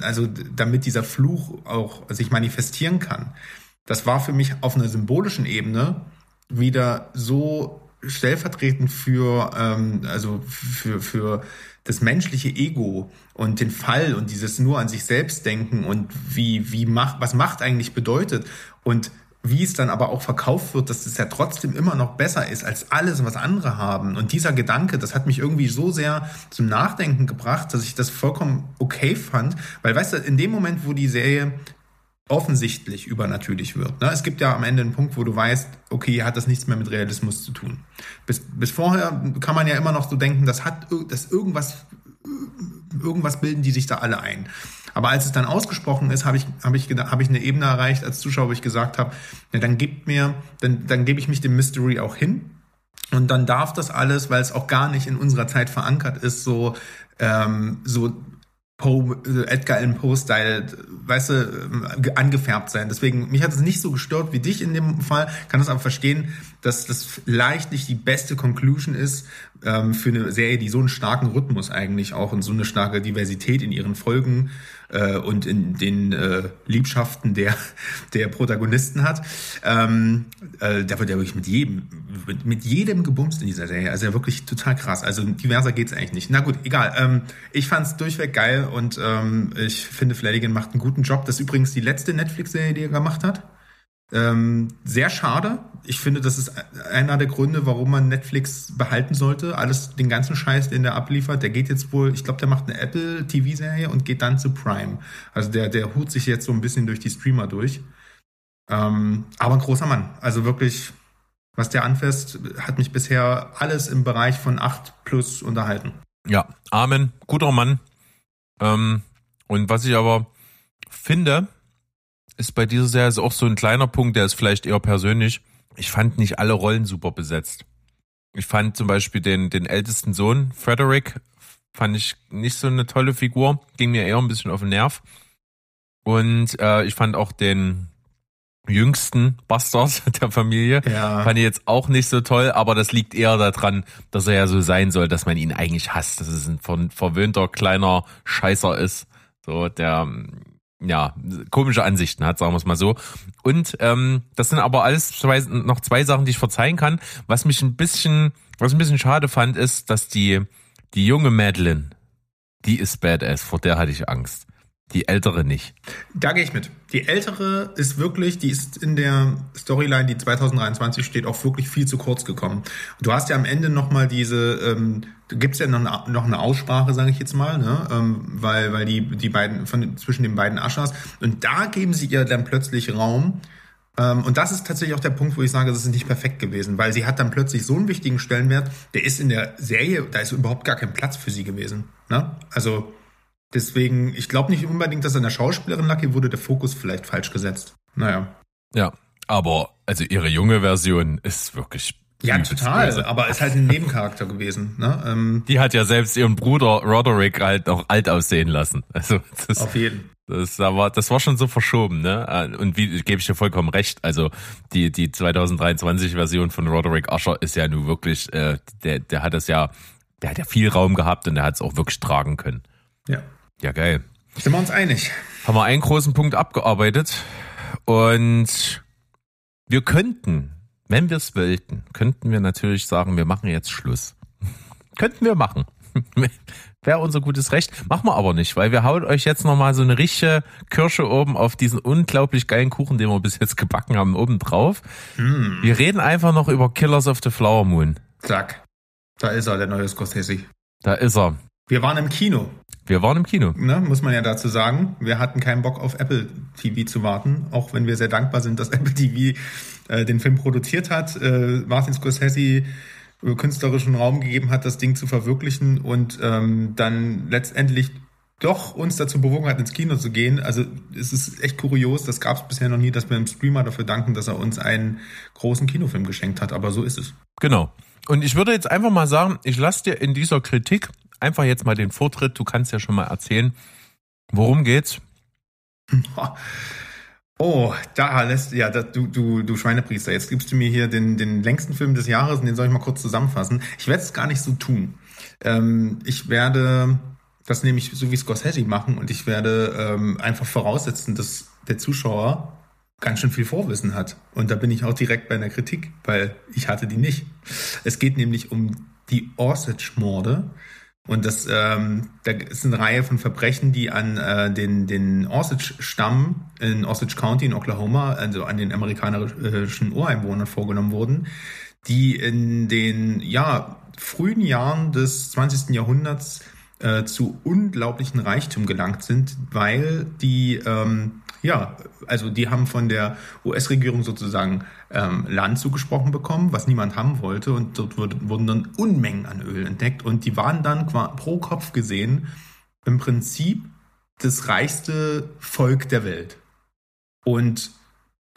also damit dieser Fluch auch sich manifestieren kann. Das war für mich auf einer symbolischen Ebene wieder so stellvertretend für ähm, also für für das menschliche Ego und den Fall und dieses nur an sich selbst denken und wie wie macht was Macht eigentlich bedeutet und wie es dann aber auch verkauft wird, dass es ja trotzdem immer noch besser ist als alles, was andere haben. Und dieser Gedanke, das hat mich irgendwie so sehr zum Nachdenken gebracht, dass ich das vollkommen okay fand. Weil, weißt du, in dem Moment, wo die Serie offensichtlich übernatürlich wird. Ne? Es gibt ja am Ende einen Punkt, wo du weißt, okay, hat das nichts mehr mit Realismus zu tun. Bis, bis vorher kann man ja immer noch so denken, das hat das irgendwas, irgendwas bilden die sich da alle ein. Aber als es dann ausgesprochen ist, habe ich, habe ich, habe ich eine Ebene erreicht als Zuschauer, wo ich gesagt habe, ja, dann gibt mir, dann, dann gebe ich mich dem Mystery auch hin. Und dann darf das alles, weil es auch gar nicht in unserer Zeit verankert ist, so, ähm, so Poe, äh, Edgar Allan Poe-Style, weißt du, äh, angefärbt sein. Deswegen, mich hat es nicht so gestört wie dich in dem Fall, kann das aber verstehen, dass das vielleicht nicht die beste Conclusion ist ähm, für eine Serie, die so einen starken Rhythmus eigentlich auch und so eine starke Diversität in ihren Folgen äh, und in den äh, Liebschaften der, der Protagonisten hat. Ähm, äh, da wird ja wirklich mit jedem, mit, mit jedem gebumst in dieser Serie. Also ja wirklich total krass. Also diverser geht's eigentlich nicht. Na gut, egal. Ähm, ich fand's durchweg geil und ähm, ich finde, Flanagan macht einen guten Job. Das ist übrigens die letzte Netflix-Serie, die er gemacht hat. Ähm, sehr schade. Ich finde, das ist einer der Gründe, warum man Netflix behalten sollte. Alles, den ganzen Scheiß, den der abliefert, der geht jetzt wohl, ich glaube, der macht eine Apple TV-Serie und geht dann zu Prime. Also der, der hut sich jetzt so ein bisschen durch die Streamer durch. Ähm, aber ein großer Mann. Also wirklich, was der anfasst, hat mich bisher alles im Bereich von 8 plus unterhalten. Ja, Amen. Guter Mann. Ähm, und was ich aber finde, ist bei dieser Serie auch so ein kleiner Punkt, der ist vielleicht eher persönlich. Ich fand nicht alle Rollen super besetzt. Ich fand zum Beispiel den, den ältesten Sohn, Frederick, fand ich nicht so eine tolle Figur. Ging mir eher ein bisschen auf den Nerv. Und äh, ich fand auch den jüngsten Bastard der Familie, ja. fand ich jetzt auch nicht so toll, aber das liegt eher daran, dass er ja so sein soll, dass man ihn eigentlich hasst, dass es ein verwöhnter kleiner Scheißer ist. So, der ja, komische Ansichten hat, sagen wir es mal so. Und ähm, das sind aber alles zwei, noch zwei Sachen, die ich verzeihen kann. Was mich ein bisschen, was ein bisschen schade fand, ist, dass die, die junge Madeline, die ist badass, vor der hatte ich Angst. Die ältere nicht. Da gehe ich mit. Die ältere ist wirklich, die ist in der Storyline, die 2023 steht, auch wirklich viel zu kurz gekommen. Du hast ja am Ende nochmal diese, ähm, gibt's ja noch eine, noch eine Aussprache, sage ich jetzt mal, ne? ähm, weil, weil die, die beiden, von, zwischen den beiden Aschers, und da geben sie ihr dann plötzlich Raum, ähm, und das ist tatsächlich auch der Punkt, wo ich sage, das ist nicht perfekt gewesen, weil sie hat dann plötzlich so einen wichtigen Stellenwert, der ist in der Serie, da ist überhaupt gar kein Platz für sie gewesen. Ne? Also Deswegen, ich glaube nicht unbedingt, dass an der Schauspielerin Lucky wurde der Fokus vielleicht falsch gesetzt. Naja. Ja, aber also ihre junge Version ist wirklich. Ja, total. Böse. Aber ist halt ein Nebencharakter gewesen. Ne? Ähm, Die hat ja selbst ihren Bruder Roderick halt noch alt aussehen lassen. Also das, auf jeden. Das war, das war schon so verschoben, ne? Und wie gebe ich dir vollkommen recht. Also die die 2023 Version von Roderick Usher ist ja nun wirklich, äh, der der hat das ja, der hat ja viel Raum gehabt und der hat es auch wirklich tragen können. Ja. Ja, geil. Sind wir uns einig? Haben wir einen großen Punkt abgearbeitet und wir könnten, wenn wir es wollten, könnten wir natürlich sagen, wir machen jetzt Schluss. könnten wir machen. Wäre unser gutes Recht. Machen wir aber nicht, weil wir hauen euch jetzt nochmal so eine richtige Kirsche oben auf diesen unglaublich geilen Kuchen, den wir bis jetzt gebacken haben, oben drauf. Mm. Wir reden einfach noch über Killers of the Flower Moon. Zack. Da ist er, der neue Scorsese. Da ist er. Wir waren im Kino. Wir waren im Kino. Ne, muss man ja dazu sagen. Wir hatten keinen Bock auf Apple TV zu warten, auch wenn wir sehr dankbar sind, dass Apple TV äh, den Film produziert hat. Äh, Martin Scorsese äh, künstlerischen Raum gegeben hat, das Ding zu verwirklichen und ähm, dann letztendlich doch uns dazu bewogen hat, ins Kino zu gehen. Also es ist echt kurios, das gab es bisher noch nie, dass wir dem Streamer dafür danken, dass er uns einen großen Kinofilm geschenkt hat, aber so ist es. Genau. Und ich würde jetzt einfach mal sagen, ich lasse dir in dieser Kritik einfach jetzt mal den Vortritt. Du kannst ja schon mal erzählen, worum geht's? Oh, da lässt, ja, da, du, du, du Schweinepriester, jetzt gibst du mir hier den, den längsten Film des Jahres und den soll ich mal kurz zusammenfassen. Ich werde es gar nicht so tun. Ähm, ich werde das nämlich so wie Scorsese machen und ich werde ähm, einfach voraussetzen, dass der Zuschauer ganz schön viel Vorwissen hat. Und da bin ich auch direkt bei einer Kritik, weil ich hatte die nicht. Es geht nämlich um die Osage-Morde. Und das, ähm, da ist eine Reihe von Verbrechen, die an äh, den, den Osage-Stamm in Osage County in Oklahoma, also an den amerikanischen Ureinwohnern vorgenommen wurden, die in den ja, frühen Jahren des 20. Jahrhunderts äh, zu unglaublichen Reichtum gelangt sind, weil die ähm, ja, also die haben von der US-Regierung sozusagen ähm, Land zugesprochen bekommen, was niemand haben wollte. Und dort wurde, wurden dann Unmengen an Öl entdeckt. Und die waren dann pro Kopf gesehen im Prinzip das reichste Volk der Welt. Und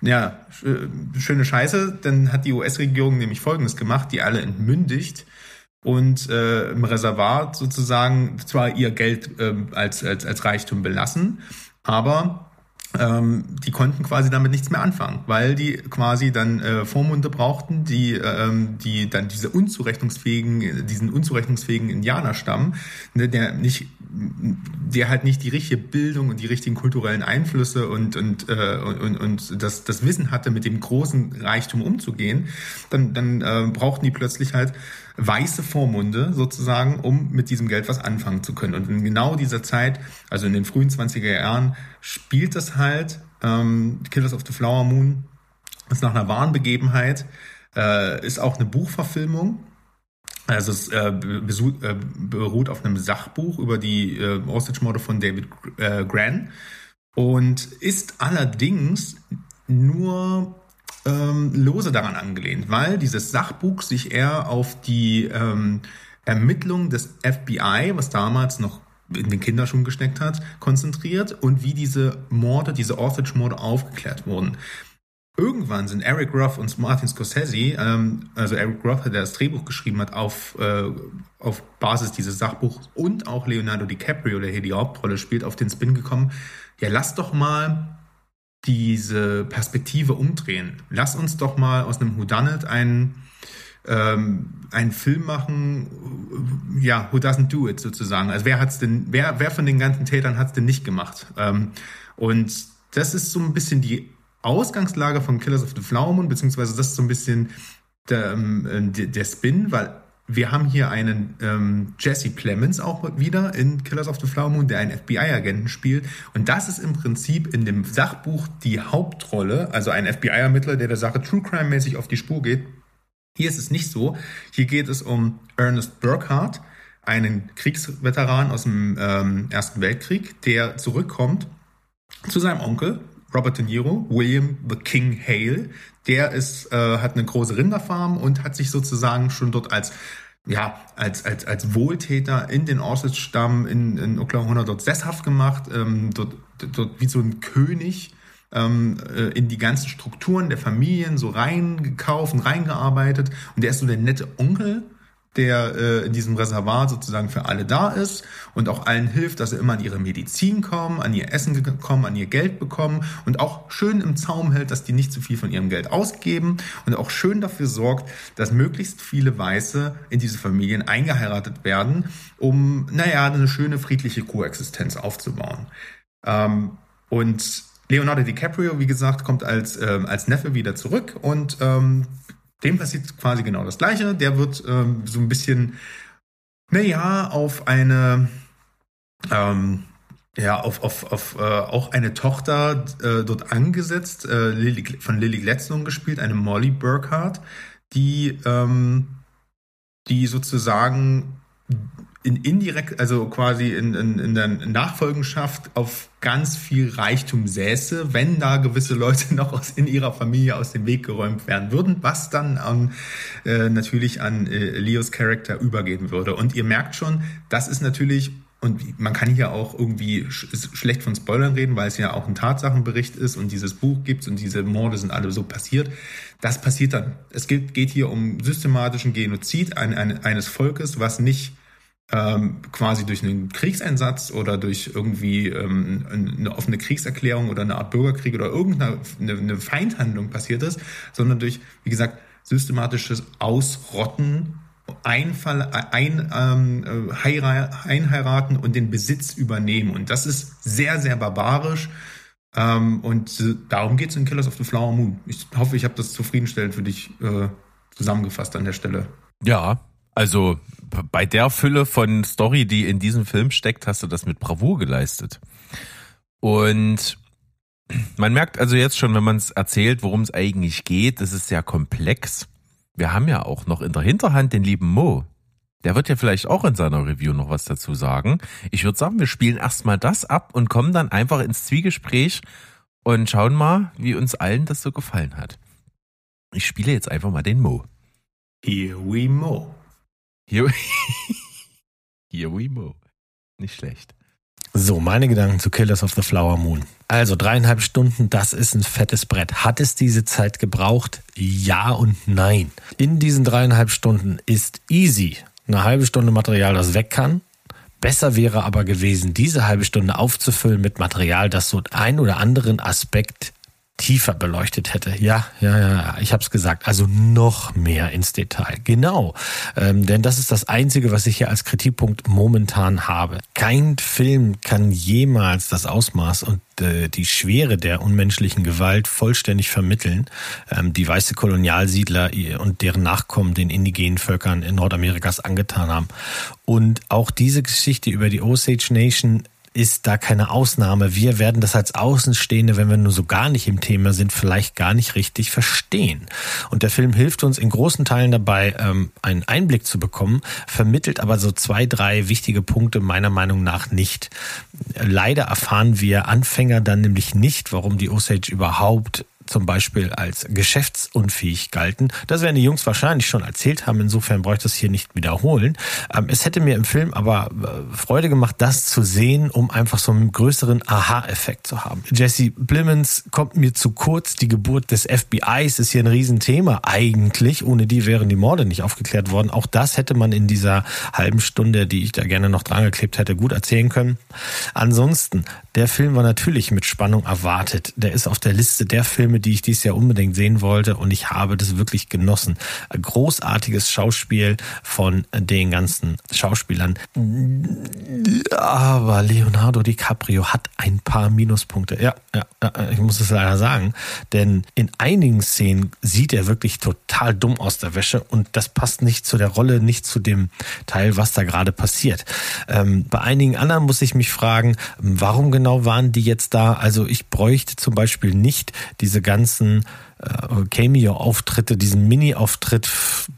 ja, schöne Scheiße, dann hat die US-Regierung nämlich Folgendes gemacht, die alle entmündigt und äh, im Reservat sozusagen zwar ihr Geld äh, als, als, als Reichtum belassen, aber ähm, die konnten quasi damit nichts mehr anfangen, weil die quasi dann äh, Vormunde brauchten, die, ähm, die dann diese unzurechnungsfähigen, diesen unzurechnungsfähigen Indianerstamm, ne, der nicht, der halt nicht die richtige Bildung und die richtigen kulturellen Einflüsse und und äh, und, und das, das Wissen hatte, mit dem großen Reichtum umzugehen, dann dann äh, brauchten die plötzlich halt weiße Vormunde sozusagen, um mit diesem Geld was anfangen zu können. Und in genau dieser Zeit, also in den frühen 20er Jahren, spielt das halt ähm, Killers of the Flower Moon, ist nach einer wahren Begebenheit, äh, ist auch eine Buchverfilmung. Also es äh, äh, beruht auf einem Sachbuch über die äh, Osage-Morde von David äh, Gran und ist allerdings nur ähm, lose daran angelehnt, weil dieses Sachbuch sich eher auf die ähm, Ermittlung des FBI, was damals noch in den Kinderschuhen gesteckt hat, konzentriert und wie diese Morde, diese Orthage-Morde aufgeklärt wurden. Irgendwann sind Eric Roth und Martin Scorsese, ähm, also Eric Roth, der das Drehbuch geschrieben hat, auf, äh, auf Basis dieses Sachbuchs und auch Leonardo DiCaprio, der hier die Hauptrolle spielt, auf den Spin gekommen, ja, lass doch mal diese Perspektive umdrehen. Lass uns doch mal aus einem Whodunit einen, ähm, einen Film machen, ja, who doesn't do it sozusagen. Also wer hat's denn, wer, wer von den ganzen Tätern hat's denn nicht gemacht? Ähm, und das ist so ein bisschen die Ausgangslage von Killers of the Moon, beziehungsweise das ist so ein bisschen der, ähm, der Spin, weil wir haben hier einen ähm, Jesse Plemons auch wieder in Killers of the Flower Moon, der einen FBI-Agenten spielt. Und das ist im Prinzip in dem Sachbuch die Hauptrolle, also ein FBI-Ermittler, der der Sache True Crime-mäßig auf die Spur geht. Hier ist es nicht so. Hier geht es um Ernest Burkhardt, einen Kriegsveteran aus dem ähm, Ersten Weltkrieg, der zurückkommt zu seinem Onkel, Robert De Niro, William the King Hale. Der ist, äh, hat eine große Rinderfarm und hat sich sozusagen schon dort als ja, als, als, als Wohltäter in den Osage-Stamm in, in Oklahoma dort sesshaft gemacht, ähm, dort, dort wie so ein König ähm, äh, in die ganzen Strukturen der Familien so reingekauft und reingearbeitet. Und der ist so der nette Onkel, der äh, in diesem Reservat sozusagen für alle da ist und auch allen hilft, dass sie immer an ihre Medizin kommen, an ihr Essen kommen, an ihr Geld bekommen und auch schön im Zaum hält, dass die nicht zu viel von ihrem Geld ausgeben und auch schön dafür sorgt, dass möglichst viele Weiße in diese Familien eingeheiratet werden, um, naja, eine schöne friedliche Koexistenz aufzubauen. Ähm, und Leonardo DiCaprio, wie gesagt, kommt als, ähm, als Neffe wieder zurück und ähm, dem passiert quasi genau das Gleiche. Der wird ähm, so ein bisschen, naja, auf eine, ähm, ja, auf, auf, auf äh, auch eine Tochter äh, dort angesetzt, äh, Lily, von Lily Gladstone gespielt, eine Molly Burkhardt, die, ähm, die sozusagen in indirekt, also quasi in, in, in der Nachfolgenschaft auf ganz viel Reichtum säße, wenn da gewisse Leute noch aus, in ihrer Familie aus dem Weg geräumt werden würden, was dann an, äh, natürlich an äh, Leos Charakter übergehen würde. Und ihr merkt schon, das ist natürlich und man kann hier auch irgendwie sch schlecht von Spoilern reden, weil es ja auch ein Tatsachenbericht ist und dieses Buch gibt und diese Morde sind alle so passiert. Das passiert dann. Es geht, geht hier um systematischen Genozid ein, ein, eines Volkes, was nicht ähm, quasi durch einen Kriegseinsatz oder durch irgendwie ähm, eine offene Kriegserklärung oder eine Art Bürgerkrieg oder irgendeine eine Feindhandlung passiert ist, sondern durch, wie gesagt, systematisches Ausrotten Einfall, ein, ähm, einheiraten und den Besitz übernehmen. Und das ist sehr, sehr barbarisch. Ähm, und äh, darum geht es in Killers of the Flower Moon. Ich hoffe, ich habe das zufriedenstellend für dich äh, zusammengefasst an der Stelle. Ja, also bei der Fülle von Story, die in diesem Film steckt, hast du das mit Bravour geleistet. Und man merkt also jetzt schon, wenn man es erzählt, worum es eigentlich geht, es ist sehr komplex. Wir haben ja auch noch in der Hinterhand den lieben Mo. Der wird ja vielleicht auch in seiner Review noch was dazu sagen. Ich würde sagen, wir spielen erstmal das ab und kommen dann einfach ins Zwiegespräch und schauen mal, wie uns allen das so gefallen hat. Ich spiele jetzt einfach mal den Mo. Here we Mo. Here, Here we Mo. Nicht schlecht. So, meine Gedanken zu Killers of the Flower Moon. Also dreieinhalb Stunden, das ist ein fettes Brett. Hat es diese Zeit gebraucht? Ja und nein. In diesen dreieinhalb Stunden ist easy eine halbe Stunde Material, das weg kann. Besser wäre aber gewesen, diese halbe Stunde aufzufüllen mit Material, das so ein oder anderen Aspekt tiefer beleuchtet hätte. Ja, ja, ja, ich habe es gesagt. Also noch mehr ins Detail. Genau, ähm, denn das ist das Einzige, was ich hier als Kritikpunkt momentan habe. Kein Film kann jemals das Ausmaß und äh, die Schwere der unmenschlichen Gewalt vollständig vermitteln, ähm, die weiße Kolonialsiedler und deren Nachkommen den indigenen Völkern in Nordamerikas angetan haben. Und auch diese Geschichte über die Osage Nation ist da keine Ausnahme. Wir werden das als Außenstehende, wenn wir nur so gar nicht im Thema sind, vielleicht gar nicht richtig verstehen. Und der Film hilft uns in großen Teilen dabei, ähm, einen Einblick zu bekommen, vermittelt aber so zwei, drei wichtige Punkte meiner Meinung nach nicht. Leider erfahren wir Anfänger dann nämlich nicht, warum die Osage überhaupt zum Beispiel als geschäftsunfähig galten. Das werden die Jungs wahrscheinlich schon erzählt haben, insofern bräuchte ich es hier nicht wiederholen. Ähm, es hätte mir im Film aber äh, Freude gemacht, das zu sehen, um einfach so einen größeren Aha-Effekt zu haben. Jesse Blimmens kommt mir zu kurz. Die Geburt des FBIs ist hier ein Riesenthema eigentlich. Ohne die wären die Morde nicht aufgeklärt worden. Auch das hätte man in dieser halben Stunde, die ich da gerne noch dran geklebt hätte, gut erzählen können. Ansonsten, der Film war natürlich mit Spannung erwartet. Der ist auf der Liste der Filme, die ich dieses Jahr unbedingt sehen wollte und ich habe das wirklich genossen. Großartiges Schauspiel von den ganzen Schauspielern. Aber Leonardo DiCaprio hat ein paar Minuspunkte. Ja, ja, ich muss es leider sagen, denn in einigen Szenen sieht er wirklich total dumm aus der Wäsche und das passt nicht zu der Rolle, nicht zu dem Teil, was da gerade passiert. Ähm, bei einigen anderen muss ich mich fragen, warum genau waren die jetzt da? Also ich bräuchte zum Beispiel nicht diese ganzen äh, Cameo-Auftritte, diesen Mini-Auftritt.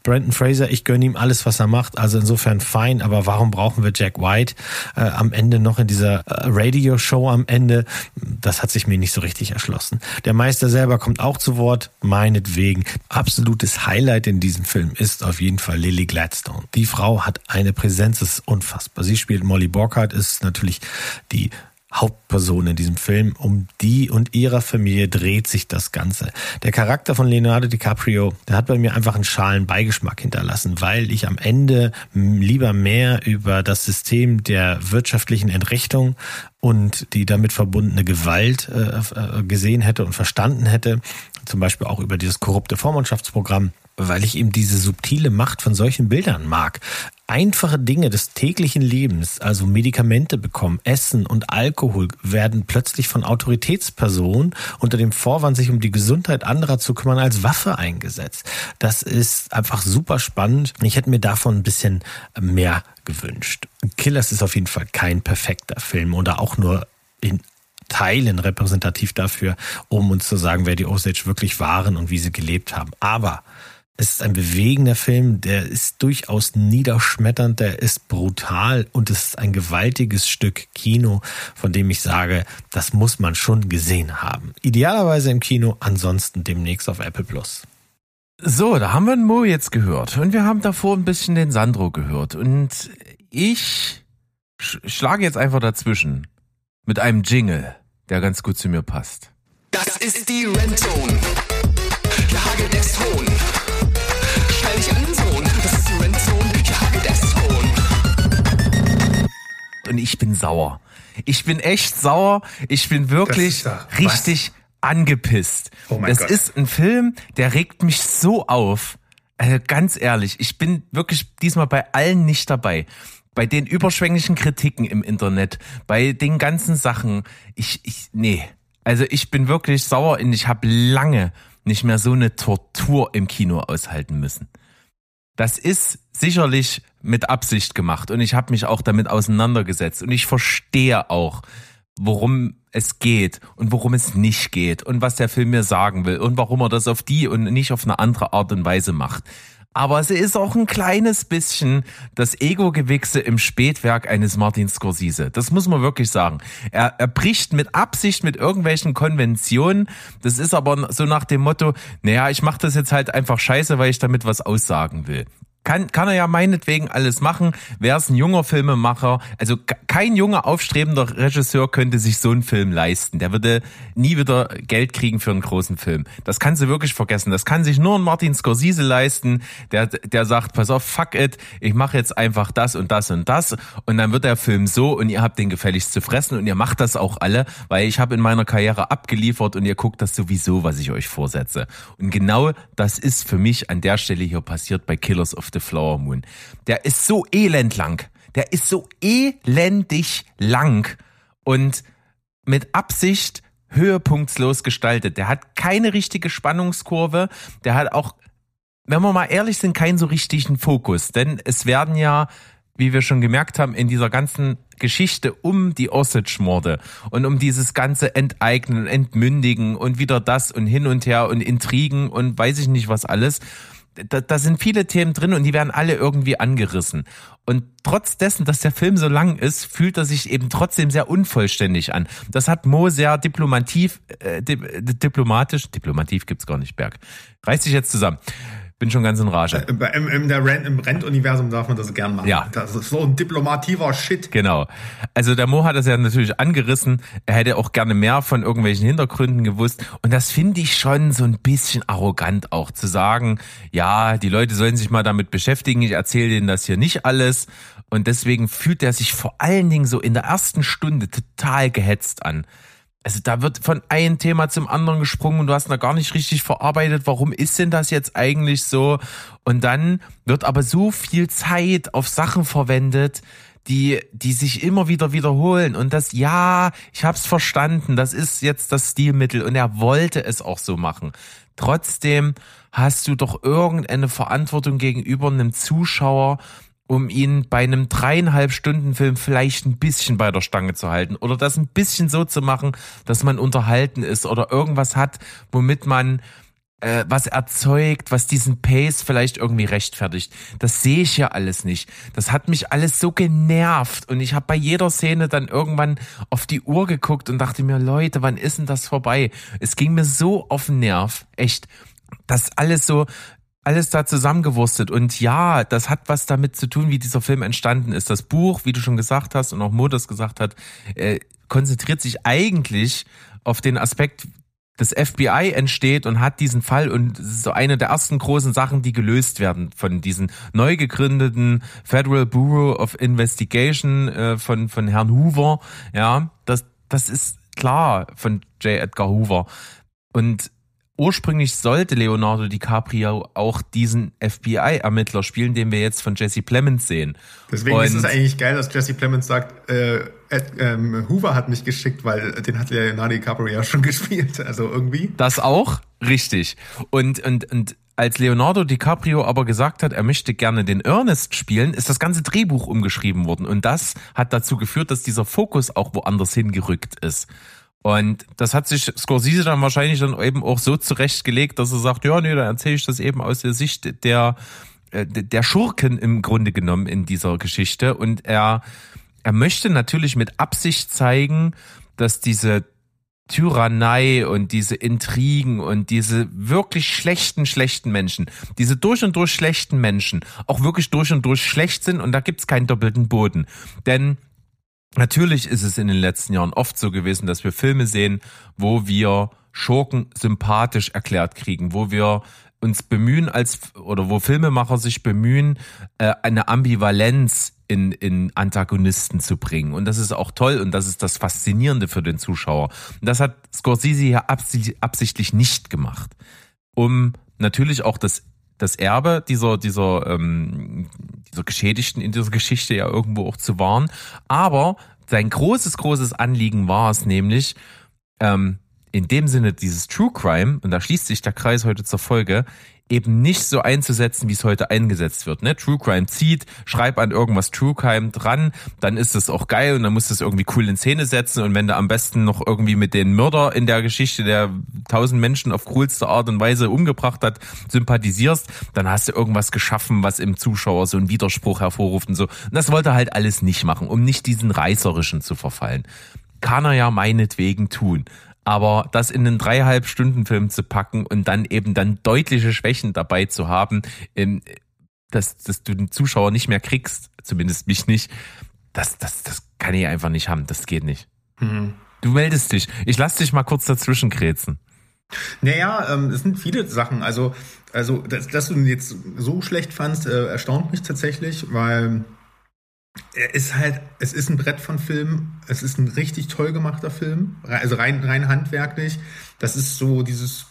Brandon Fraser, ich gönne ihm alles, was er macht. Also insofern fein, aber warum brauchen wir Jack White äh, am Ende noch in dieser äh, Radio-Show am Ende? Das hat sich mir nicht so richtig erschlossen. Der Meister selber kommt auch zu Wort, meinetwegen. Absolutes Highlight in diesem Film ist auf jeden Fall Lily Gladstone. Die Frau hat eine Präsenz, ist unfassbar. Sie spielt Molly Borkhardt, ist natürlich die Hauptperson in diesem Film. Um die und ihrer Familie dreht sich das Ganze. Der Charakter von Leonardo DiCaprio, der hat bei mir einfach einen schalen Beigeschmack hinterlassen, weil ich am Ende lieber mehr über das System der wirtschaftlichen Entrechtung und die damit verbundene Gewalt äh, äh gesehen hätte und verstanden hätte. Zum Beispiel auch über dieses korrupte Vormundschaftsprogramm weil ich eben diese subtile Macht von solchen Bildern mag. Einfache Dinge des täglichen Lebens, also Medikamente bekommen, Essen und Alkohol, werden plötzlich von Autoritätspersonen unter dem Vorwand, sich um die Gesundheit anderer zu kümmern, als Waffe eingesetzt. Das ist einfach super spannend. Ich hätte mir davon ein bisschen mehr gewünscht. Killers ist auf jeden Fall kein perfekter Film oder auch nur in Teilen repräsentativ dafür, um uns zu sagen, wer die Osage wirklich waren und wie sie gelebt haben. Aber es ist ein bewegender Film, der ist durchaus niederschmetternd, der ist brutal und es ist ein gewaltiges Stück Kino, von dem ich sage, das muss man schon gesehen haben. Idealerweise im Kino, ansonsten demnächst auf Apple Plus. So, da haben wir den Mo jetzt gehört und wir haben davor ein bisschen den Sandro gehört und ich sch schlage jetzt einfach dazwischen mit einem Jingle, der ganz gut zu mir passt. Das ist die Rentzone. Hier hagelt es Ton. Und ich bin sauer. Ich bin echt sauer. Ich bin wirklich doch- richtig angepisst. Oh mein das Gott. ist ein Film, der regt mich so auf. Also ganz ehrlich, ich bin wirklich diesmal bei allen nicht dabei. Bei den überschwänglichen Kritiken im Internet, bei den ganzen Sachen. Ich, ich, nee. Also ich bin wirklich sauer und ich habe lange nicht mehr so eine Tortur im Kino aushalten müssen. Das ist sicherlich mit Absicht gemacht und ich habe mich auch damit auseinandergesetzt und ich verstehe auch, worum es geht und worum es nicht geht und was der Film mir sagen will und warum er das auf die und nicht auf eine andere Art und Weise macht. Aber es ist auch ein kleines bisschen das Ego-Gewichse im Spätwerk eines Martin Scorsese. Das muss man wirklich sagen. Er, er bricht mit Absicht mit irgendwelchen Konventionen. Das ist aber so nach dem Motto, naja, ich mache das jetzt halt einfach scheiße, weil ich damit was aussagen will. Kann, kann er ja meinetwegen alles machen. Wäre es ein junger Filmemacher, also ke- kein junger, aufstrebender Regisseur könnte sich so einen Film leisten. Der würde nie wieder Geld kriegen für einen großen Film. Das kannst du wirklich vergessen. Das kann sich nur ein Martin Scorsese leisten, der, der sagt, pass auf, fuck it, ich mache jetzt einfach das und das und das und dann wird der Film so und ihr habt den gefälligst zu fressen und ihr macht das auch alle, weil ich habe in meiner Karriere abgeliefert und ihr guckt das sowieso, was ich euch vorsetze. Und genau das ist für mich an der Stelle hier passiert bei Killers of the Flower Moon. Der ist so elend lang. Der ist so elendig lang und mit Absicht höhepunktslos gestaltet. Der hat keine richtige Spannungskurve. Der hat auch, wenn wir mal ehrlich sind, keinen so richtigen Fokus. Denn es werden ja, wie wir schon gemerkt haben, in dieser ganzen Geschichte um die Osage-Morde und um dieses ganze Enteignen, Entmündigen und wieder das und hin und her und Intrigen und weiß ich nicht was alles. Da, da sind viele Themen drin und die werden alle irgendwie angerissen. Und trotz dessen, dass der Film so lang ist, fühlt er sich eben trotzdem sehr unvollständig an. Das hat Mo sehr diplomativ, äh, di diplomatisch, diplomativ gibt's gar nicht, Berg. Reiß dich jetzt zusammen. Bin schon ganz in Rage. Äh, Im, im, Im Rent-Universum darf man das gern machen. Ja. Das ist so ein diplomativer Shit. Genau. Also der Mo hat das ja natürlich angerissen. Er hätte auch gerne mehr von irgendwelchen Hintergründen gewusst. Und das finde ich schon so ein bisschen arrogant auch zu sagen, ja, die Leute sollen sich mal damit beschäftigen. Ich erzähle denen das hier nicht alles. Und deswegen fühlt er sich vor allen Dingen so in der ersten Stunde total gehetzt an. Also da wird von einem Thema zum anderen gesprungen und du hast noch gar nicht richtig verarbeitet, warum ist denn das jetzt eigentlich so? Und dann wird aber so viel Zeit auf Sachen verwendet, die, die sich immer wieder wiederholen. Und das, ja, ich hab's verstanden, das ist jetzt das Stilmittel und er wollte es auch so machen. Trotzdem hast du doch irgendeine Verantwortung gegenüber einem Zuschauer, um ihn bei einem dreieinhalb Stunden Film vielleicht ein bisschen bei der Stange zu halten oder das ein bisschen so zu machen, dass man unterhalten ist oder irgendwas hat, womit man äh, was erzeugt, was diesen Pace vielleicht irgendwie rechtfertigt. Das sehe ich ja alles nicht. Das hat mich alles so genervt und ich habe bei jeder Szene dann irgendwann auf die Uhr geguckt und dachte mir, Leute, wann ist denn das vorbei? Es ging mir so auf den Nerv, echt. Das alles so alles da zusammengewurstet. Und ja, das hat was damit zu tun, wie dieser Film entstanden ist. Das Buch, wie du schon gesagt hast und auch Mo das gesagt hat, äh, konzentriert sich eigentlich auf den Aspekt, das FBI entsteht und hat diesen Fall und so eine der ersten großen Sachen, die gelöst werden von diesen neu gegründeten Federal Bureau of Investigation äh, von, von Herrn Hoover. Ja, das, das ist klar von J. Edgar Hoover. Und ursprünglich sollte Leonardo DiCaprio auch diesen FBI-Ermittler spielen, den wir jetzt von Jesse Plemons sehen. Deswegen Und- ist es eigentlich geil, dass Jesse Plemons sagt, äh, Ed, ähm, Hoover hat mich geschickt, weil den hat Leonardo DiCaprio ja schon gespielt. Also irgendwie. Das auch? Richtig. Und, und, und als Leonardo DiCaprio aber gesagt hat, er möchte gerne den Ernest spielen, ist das ganze Drehbuch umgeschrieben worden. Und das hat dazu geführt, dass dieser Fokus auch woanders hingerückt ist. Und das hat sich Scorsese dann wahrscheinlich dann eben auch so zurechtgelegt, dass er sagt, ja, nee, dann erzähle ich das eben aus der Sicht der, äh, der Schurken im Grunde genommen in dieser Geschichte. Und er, er möchte natürlich mit Absicht zeigen, dass diese Tyrannei und diese Intrigen und diese wirklich schlechten, schlechten Menschen, diese durch und durch schlechten Menschen, auch wirklich durch und durch schlecht sind und da gibt's keinen doppelten Boden. Denn Natürlich ist es in den letzten Jahren oft so gewesen, dass wir Filme sehen, wo wir Schurken sympathisch erklärt kriegen, wo wir uns bemühen als oder wo Filmemacher sich bemühen, äh, eine Ambivalenz in, in Antagonisten zu bringen. Und das ist auch toll und das ist das Faszinierende für den Zuschauer. Und das hat Scorsese hier absichtlich nicht gemacht. Um natürlich auch das, das Erbe dieser, dieser, ähm, dieser Geschädigten in dieser Geschichte ja irgendwo auch zu wahren. Aber sein großes, großes Anliegen war es nämlich, ähm, in dem Sinne dieses True Crime, und da schließt sich der Kreis heute zur Folge, eben nicht so einzusetzen, wie es heute eingesetzt wird. Ne? True Crime zieht, schreib an irgendwas True Crime dran, dann ist es auch geil und dann musst du es irgendwie cool in Szene setzen und wenn du am besten noch irgendwie mit den Mörder in der Geschichte, der tausend Menschen auf coolste Art und Weise umgebracht hat, sympathisierst, dann hast du irgendwas geschaffen, was im Zuschauer so einen Widerspruch hervorruft und so. Und das wollte er halt alles nicht machen, um nicht diesen reißerischen zu verfallen. Kann er ja meinetwegen tun. Aber das in einen dreieinhalb Stunden Film zu packen und dann eben dann deutliche Schwächen dabei zu haben, ähm, dass, dass du den Zuschauer nicht mehr kriegst, zumindest mich nicht, das, das, das kann ich einfach nicht haben. Das geht nicht. Mhm. Du meldest dich. Ich lass dich mal kurz dazwischen kräzen. Naja, ähm, es sind viele Sachen. Also, also dass, dass du ihn jetzt so schlecht fandst, äh, erstaunt mich tatsächlich, weil er ist halt, es ist ein Brett von Film, es ist ein richtig toll gemachter Film, also rein, rein handwerklich. Das ist so dieses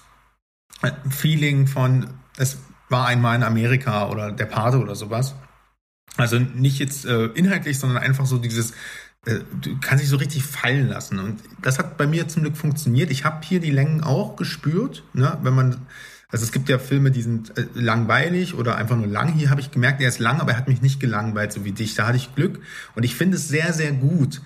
Feeling von, es war einmal in Amerika oder der Pate oder sowas. Also nicht jetzt äh, inhaltlich, sondern einfach so dieses, äh, du kannst dich so richtig fallen lassen. Und das hat bei mir zum Glück funktioniert. Ich habe hier die Längen auch gespürt, ne? wenn man also es gibt ja Filme, die sind äh, langweilig oder einfach nur lang. Hier habe ich gemerkt, er ist lang, aber er hat mich nicht gelangweilt, so wie dich. Da hatte ich Glück. Und ich finde es sehr, sehr gut,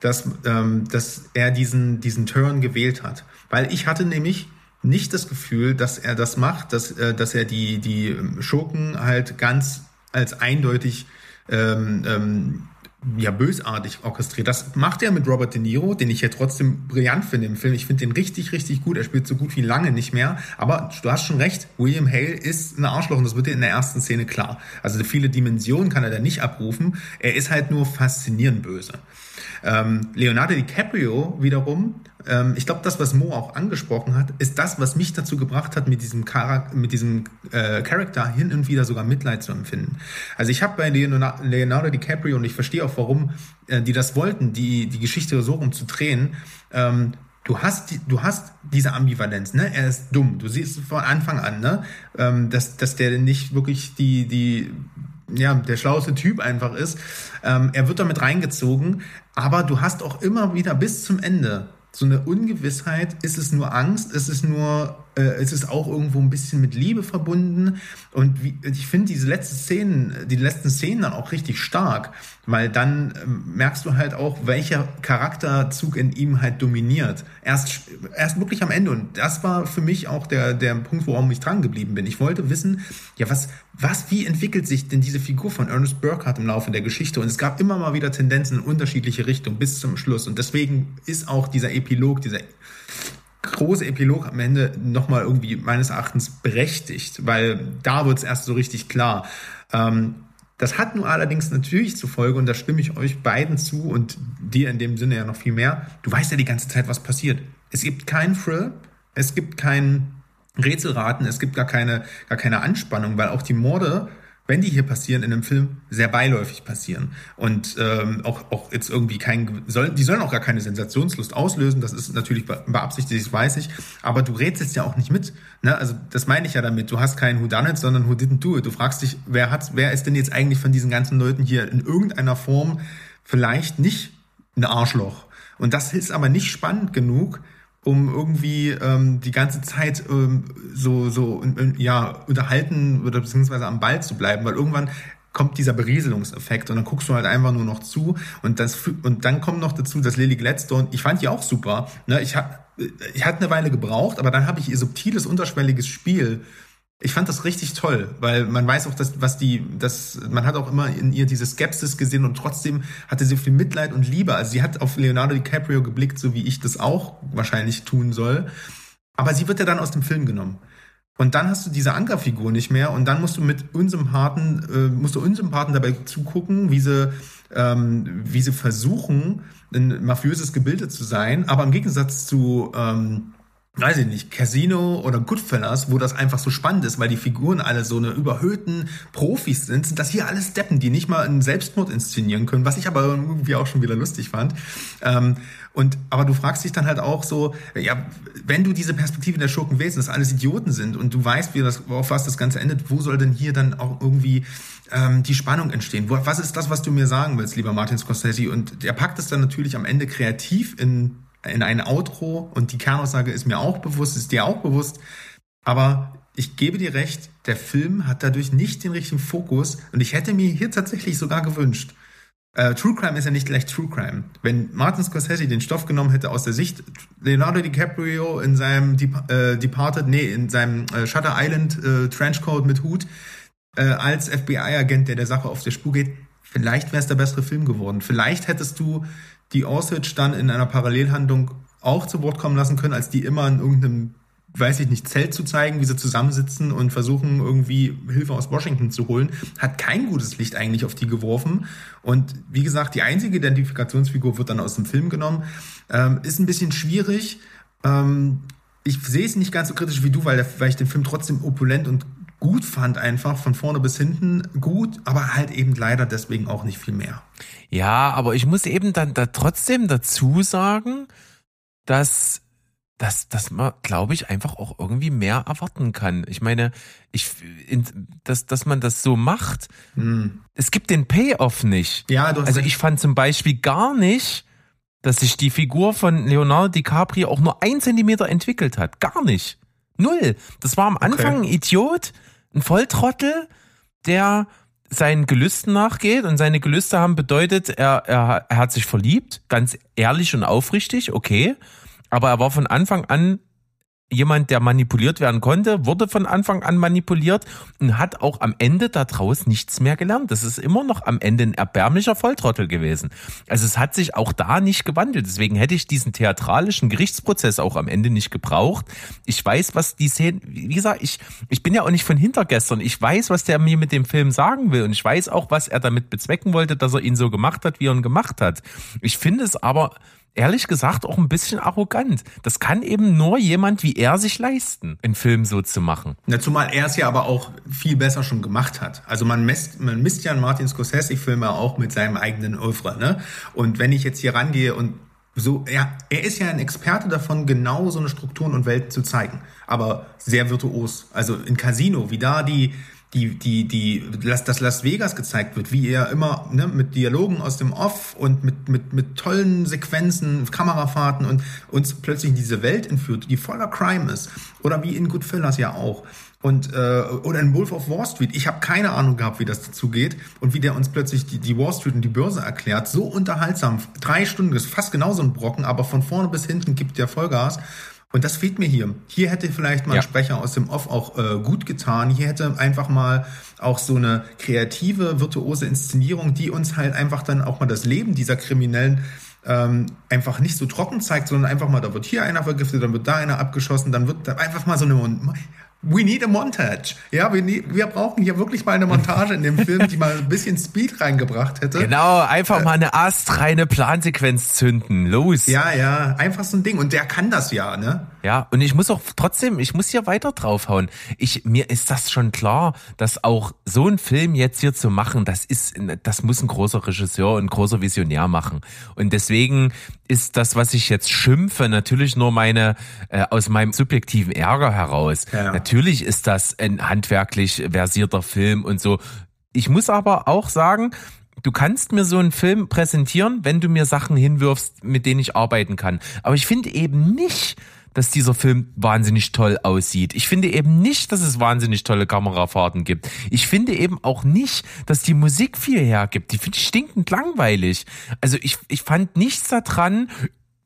dass, ähm, dass er diesen, diesen Turn gewählt hat. Weil ich hatte nämlich nicht das Gefühl, dass er das macht, dass, äh, dass er die, die Schurken halt ganz als eindeutig ähm, ähm, ja bösartig orchestriert. Das macht er mit Robert De Niro, den ich ja trotzdem brillant finde im Film. Ich finde den richtig, richtig gut. Er spielt so gut wie lange nicht mehr. Aber du hast schon recht, William Hale ist ein Arschloch und das wird dir in der ersten Szene klar. Also viele Dimensionen kann er da nicht abrufen. Er ist halt nur faszinierend böse. Ähm, Leonardo DiCaprio wiederum, ähm, ich glaube, das, was Mo auch angesprochen hat, ist das, was mich dazu gebracht hat, mit diesem, Char mit diesem äh, Charakter hin und wieder sogar Mitleid zu empfinden. Also ich habe bei Leonardo, DiCaprio, und ich verstehe auch, warum äh, die das wollten, die, die Geschichte so rum ähm, du hast, du hast diese Ambivalenz, ne? Er ist dumm. Du siehst von Anfang an, ne? Ähm, dass, dass der nicht wirklich die, die ja, der schlauste Typ einfach ist. Ähm, er wird damit reingezogen, aber du hast auch immer wieder bis zum Ende so eine Ungewissheit. Ist es nur Angst? Ist es nur, äh, ist es auch irgendwo ein bisschen mit Liebe verbunden? Und wie, ich finde diese letzten Szenen, die letzten Szenen dann auch richtig stark, weil dann ähm, merkst du halt auch, welcher Charakterzug in ihm halt dominiert. Erst, erst wirklich am Ende. Und das war für mich auch der, der Punkt, worum ich dran geblieben bin. Ich wollte wissen, ja, was, was, wie entwickelt sich denn diese Figur von Ernest Burkhardt im Laufe der Geschichte? Und es gab immer mal wieder Tendenzen in unterschiedliche Richtungen bis zum Schluss. Und deswegen ist auch dieser Epilog, dieser große Epilog am Ende nochmal irgendwie meines Erachtens berechtigt, weil da wird es erst so richtig klar. Ähm, das hat nur allerdings natürlich zur Folge, und da stimme ich euch beiden zu und dir in dem Sinne ja noch viel mehr, du weißt ja die ganze Zeit, was passiert. Es gibt keinen Thrill, es gibt kein Rätselraten, es gibt gar keine, gar keine Anspannung, weil auch die Morde wenn die hier passieren in einem Film, sehr beiläufig passieren. Und ähm, auch, auch jetzt irgendwie kein, soll, die sollen auch gar keine Sensationslust auslösen, das ist natürlich beabsichtigt, das weiß ich, aber du rätselst ja auch nicht mit. Ne? Also das meine ich ja damit, du hast kein Who Done It, sondern Who Didn't Do It. Du fragst dich, wer hat, wer ist denn jetzt eigentlich von diesen ganzen Leuten hier in irgendeiner Form vielleicht nicht ein Arschloch? Und das ist aber nicht spannend genug, um irgendwie ähm, die ganze Zeit ähm, so, so ja, unterhalten oder beziehungsweise am Ball zu bleiben, weil irgendwann kommt dieser Berieselungseffekt und dann guckst du halt einfach nur noch zu und das und dann kommt noch dazu, dass Lily Gladstone, ich fand die auch super, ne, ich hab, ich hatte eine Weile gebraucht, aber dann habe ich ihr subtiles unterschwelliges Spiel ich fand das richtig toll, weil man weiß auch, dass was die, dass man hat auch immer in ihr diese Skepsis gesehen und trotzdem hatte sie viel Mitleid und Liebe. Also sie hat auf Leonardo DiCaprio geblickt, so wie ich das auch wahrscheinlich tun soll. Aber sie wird ja dann aus dem Film genommen. Und dann hast du diese Ankerfigur nicht mehr und dann musst du mit Unsympathen, äh, musst du Unsympathen dabei zugucken, wie sie, ähm, wie sie versuchen, ein mafiöses Gebilde zu sein, aber im Gegensatz zu ähm, weiß ich nicht, Casino oder Goodfellas, wo das einfach so spannend ist, weil die Figuren alle so eine überhöhten Profis sind, sind das hier alles Deppen, die nicht mal einen Selbstmord inszenieren können, was ich aber irgendwie auch schon wieder lustig fand. Ähm, und, aber du fragst dich dann halt auch so, ja, wenn du diese Perspektive der Schurken wählst, dass alles Idioten sind und du weißt, wie das, auf was das Ganze endet, wo soll denn hier dann auch irgendwie ähm, die Spannung entstehen? Was ist das, was du mir sagen willst, lieber Martin Scorsese? Und er packt es dann natürlich am Ende kreativ in in ein Outro und die Kernaussage ist mir auch bewusst, ist dir auch bewusst. Aber ich gebe dir recht, der Film hat dadurch nicht den richtigen Fokus und ich hätte mir hier tatsächlich sogar gewünscht. Äh, True Crime ist ja nicht gleich True Crime. Wenn Martin Scorsese den Stoff genommen hätte aus der Sicht Leonardo DiCaprio in seinem Dep äh, Departed, nee, in seinem äh, Shutter Island äh, Trenchcoat mit Hut äh, als FBI-Agent, der der Sache auf der Spur geht, vielleicht wäre es der bessere Film geworden. Vielleicht hättest du die Osage dann in einer Parallelhandlung auch zu Wort kommen lassen können, als die immer in irgendeinem, weiß ich nicht, Zelt zu zeigen, wie sie zusammensitzen und versuchen irgendwie Hilfe aus Washington zu holen, hat kein gutes Licht eigentlich auf die geworfen. Und wie gesagt, die einzige Identifikationsfigur wird dann aus dem Film genommen. Ähm, ist ein bisschen schwierig. Ähm, ich sehe es nicht ganz so kritisch wie du, weil, weil ich den Film trotzdem opulent und gut fand, einfach von vorne bis hinten gut, aber halt eben leider deswegen auch nicht viel mehr. Ja, aber ich muss eben dann da trotzdem dazu sagen, dass dass, dass man, glaube ich, einfach auch irgendwie mehr erwarten kann. Ich meine, ich, in, dass, dass man das so macht. Hm. Es gibt den Payoff nicht. Ja, du hast also ich fand zum Beispiel gar nicht, dass sich die Figur von Leonardo DiCaprio auch nur ein Zentimeter entwickelt hat. Gar nicht. Null. Das war am Anfang okay. ein Idiot, ein Volltrottel, der seinen Gelüsten nachgeht. Und seine Gelüste haben bedeutet, er, er, er hat sich verliebt, ganz ehrlich und aufrichtig, okay, aber er war von Anfang an jemand, der manipuliert werden konnte, wurde von Anfang an manipuliert und hat auch am Ende daraus nichts mehr gelernt. Das ist immer noch am Ende ein erbärmlicher Volltrottel gewesen. Also es hat sich auch da nicht gewandelt. Deswegen hätte ich diesen theatralischen Gerichtsprozess auch am Ende nicht gebraucht. Ich weiß, was die Szene, wie gesagt, ich, ich bin ja auch nicht von hintergestern. Ich weiß, was der mir mit dem Film sagen will und ich weiß auch, was er damit bezwecken wollte, dass er ihn so gemacht hat, wie er ihn gemacht hat. Ich finde es aber ehrlich gesagt auch ein bisschen arrogant. Das kann eben nur jemand wie er sich leisten, einen Film so zu machen. Ja, zumal er es ja aber auch viel besser schon gemacht hat. Also man misst, man misst ja einen Martin Scorsese-Filme auch mit seinem eigenen Oeuvre. Ne? Und wenn ich jetzt hier rangehe und so, ja, er ist ja ein Experte davon, genau so eine Strukturen und Welt zu zeigen. Aber sehr virtuos. Also in Casino, wie da die, die, die, die, dass Las Vegas gezeigt wird, wie er immer ne, mit Dialogen aus dem Off und mit, mit, mit tollen Sequenzen, Kamerafahrten und uns plötzlich in diese Welt entführt, die voller Crime ist. Oder wie in Goodfellas ja auch. Und, äh, oder in Wolf of Wall Street. Ich habe keine Ahnung gehabt, wie das dazu geht und wie der uns plötzlich die, die Wall Street und die Börse erklärt. So unterhaltsam. Drei Stunden ist fast genauso ein Brocken, aber von vorne bis hinten gibt der Vollgas. Und das fehlt mir hier. Hier hätte vielleicht mal ja. ein Sprecher aus dem Off auch äh, gut getan. Hier hätte einfach mal auch so eine kreative, virtuose Inszenierung, die uns halt einfach dann auch mal das Leben dieser Kriminellen ähm, einfach nicht so trocken zeigt, sondern einfach mal, da wird hier einer vergiftet, dann wird da einer abgeschossen, dann wird da einfach mal so eine We need a montage. Ja, wir, need, wir brauchen hier wirklich mal eine Montage in dem Film, die mal ein bisschen Speed reingebracht hätte. Genau, einfach äh, mal eine astreine Plansequenz zünden. Los. Ja, ja, einfach so ein Ding. Und der kann das ja, ne? Ja, und ich muss auch trotzdem, ich muss hier weiter draufhauen. Ich, mir ist das schon klar, dass auch so ein Film jetzt hier zu machen, das ist, das muss ein großer Regisseur und ein großer Visionär machen. Und deswegen ist das, was ich jetzt schimpfe, natürlich nur meine, äh, aus meinem subjektiven Ärger heraus. Ja. Natürlich ist das ein handwerklich versierter Film und so. Ich muss aber auch sagen, du kannst mir so einen Film präsentieren, wenn du mir Sachen hinwirfst, mit denen ich arbeiten kann. Aber ich finde eben nicht, dass dieser Film wahnsinnig toll aussieht. Ich finde eben nicht, dass es wahnsinnig tolle Kamerafahrten gibt. Ich finde eben auch nicht, dass die Musik viel hergibt. Die finde ich stinkend langweilig. Also ich, ich fand nichts daran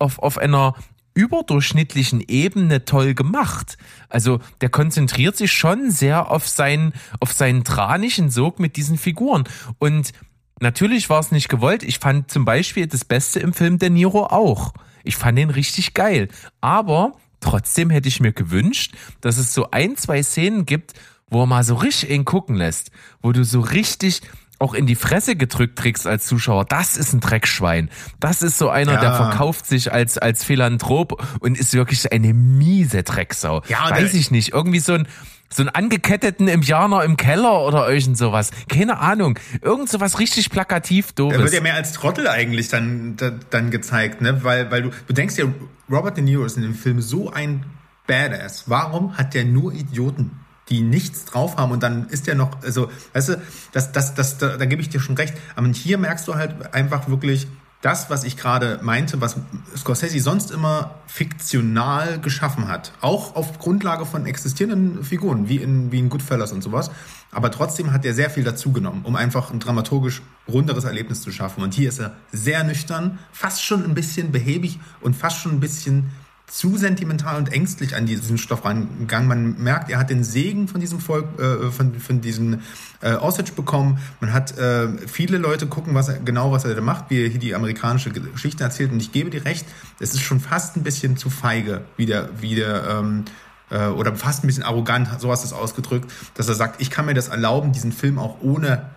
auf, auf einer überdurchschnittlichen Ebene toll gemacht. Also der konzentriert sich schon sehr auf seinen, auf seinen tranischen Sog mit diesen Figuren. Und natürlich war es nicht gewollt. Ich fand zum Beispiel das Beste im Film De Niro auch. Ich fand den richtig geil. Aber trotzdem hätte ich mir gewünscht, dass es so ein, zwei Szenen gibt, wo er mal so richtig ihn gucken lässt, wo du so richtig auch in die Fresse gedrückt kriegst als Zuschauer, das ist ein Dreckschwein. Das ist so einer, Ja. der verkauft sich als, als Philanthrop und ist wirklich eine miese Drecksau. Ja, Weiß ich nicht. Irgendwie so ein, so einen angeketteten Indianer im Keller oder irgend sowas. Keine Ahnung. Irgend sowas richtig plakativ Er wird doofes. ja mehr als Trottel eigentlich dann, da- dann gezeigt, ne? Weil, weil du, du denkst ja, Robert De Niro ist in dem Film so ein Badass. Warum hat der nur Idioten, die nichts drauf haben und dann ist der noch, also, weißt du, das, das, das, da, da gebe ich dir schon recht. Aber hier merkst du halt einfach wirklich das, was ich gerade meinte, was Scorsese sonst immer fiktional geschaffen hat. Auch auf Grundlage von existierenden Figuren, wie in, wie in Goodfellas und sowas. Aber trotzdem hat er sehr viel dazugenommen, um einfach ein dramaturgisch runderes Erlebnis zu schaffen. Und hier ist er sehr nüchtern, fast schon ein bisschen behäbig und fast schon ein bisschen zu sentimental und ängstlich an diesen Stoff rangegangen. Man merkt, er hat den Segen von diesem Volk, äh, von, von diesem äh, Osage bekommen. Man hat äh, viele Leute gucken, was er, genau was er da macht, wie er hier die amerikanische Geschichte erzählt. Und ich gebe dir recht, es ist schon fast ein bisschen zu feige, wie der, wie der ähm, äh, oder fast ein bisschen arrogant, so hast du es ausgedrückt, dass er sagt, ich kann mir das erlauben, diesen Film auch ohne,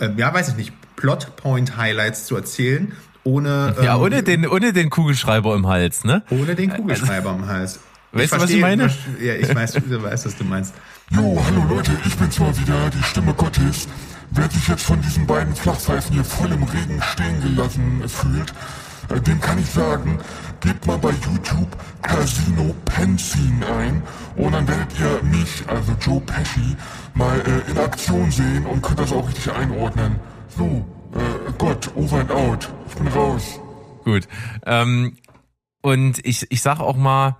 äh, ja, weiß ich nicht, Plot-Point-Highlights zu erzählen, ohne, Ja, ähm, ohne den, ohne den Kugelschreiber im Hals, ne? ohne den Kugelschreiber am Hals. Weißt du, was ich meine? Ja, ich weiß, du weißt, was du meinst. Jo, hallo Leute, ich bin's mal wieder, die Stimme Gottes. Wer sich jetzt von diesen beiden Flachpfeifen hier voll im Regen stehen gelassen fühlt, äh, dem kann ich sagen, gebt mal bei YouTube Casino Penzin ein und dann werdet ihr mich, also Joe Pesci, mal äh, in Aktion sehen und könnt das auch richtig einordnen. So, äh, Gott, over and out. Ich bin raus. Gut. Ähm, und ich, ich sag auch mal,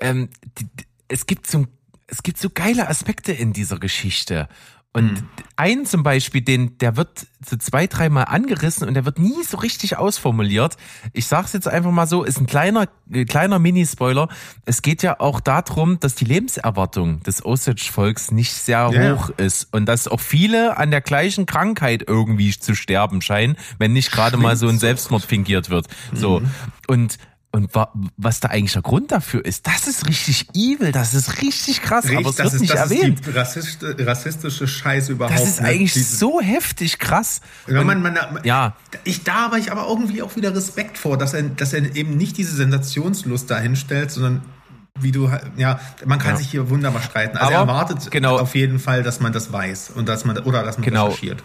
ähm, die, es gibt so es gibt so geile Aspekte in dieser Geschichte. Und einen zum Beispiel, den, der wird so zwei, dreimal angerissen und der wird nie so richtig ausformuliert. Ich sag's jetzt einfach mal so, ist ein kleiner, äh, kleiner Mini-Spoiler. Es geht ja auch darum, dass die Lebenserwartung des Osage-Volks nicht sehr Ja, hoch ist und dass auch viele an der gleichen Krankheit irgendwie zu sterben scheinen, wenn nicht gerade mal so ein Selbstmord fingiert wird. So. Und und wa was da eigentlich der Grund dafür ist, das ist richtig evil, das ist richtig krass, aber es das wird ist, nicht das erwähnt. ist die rassist, rassistische Scheiße überhaupt. Das ist ne? eigentlich Dieses- so heftig krass. Ja, Und- man, man, ja. Ich, da habe ich aber irgendwie auch wieder Respekt vor, dass er, dass er eben nicht diese Sensationslust dahinstellt, sondern wie du, ja, man kann Ja. sich hier wunderbar streiten. Also Aber, er erwartet genau. auf jeden Fall, dass man das weiß und dass man, oder dass man Genau. recherchiert.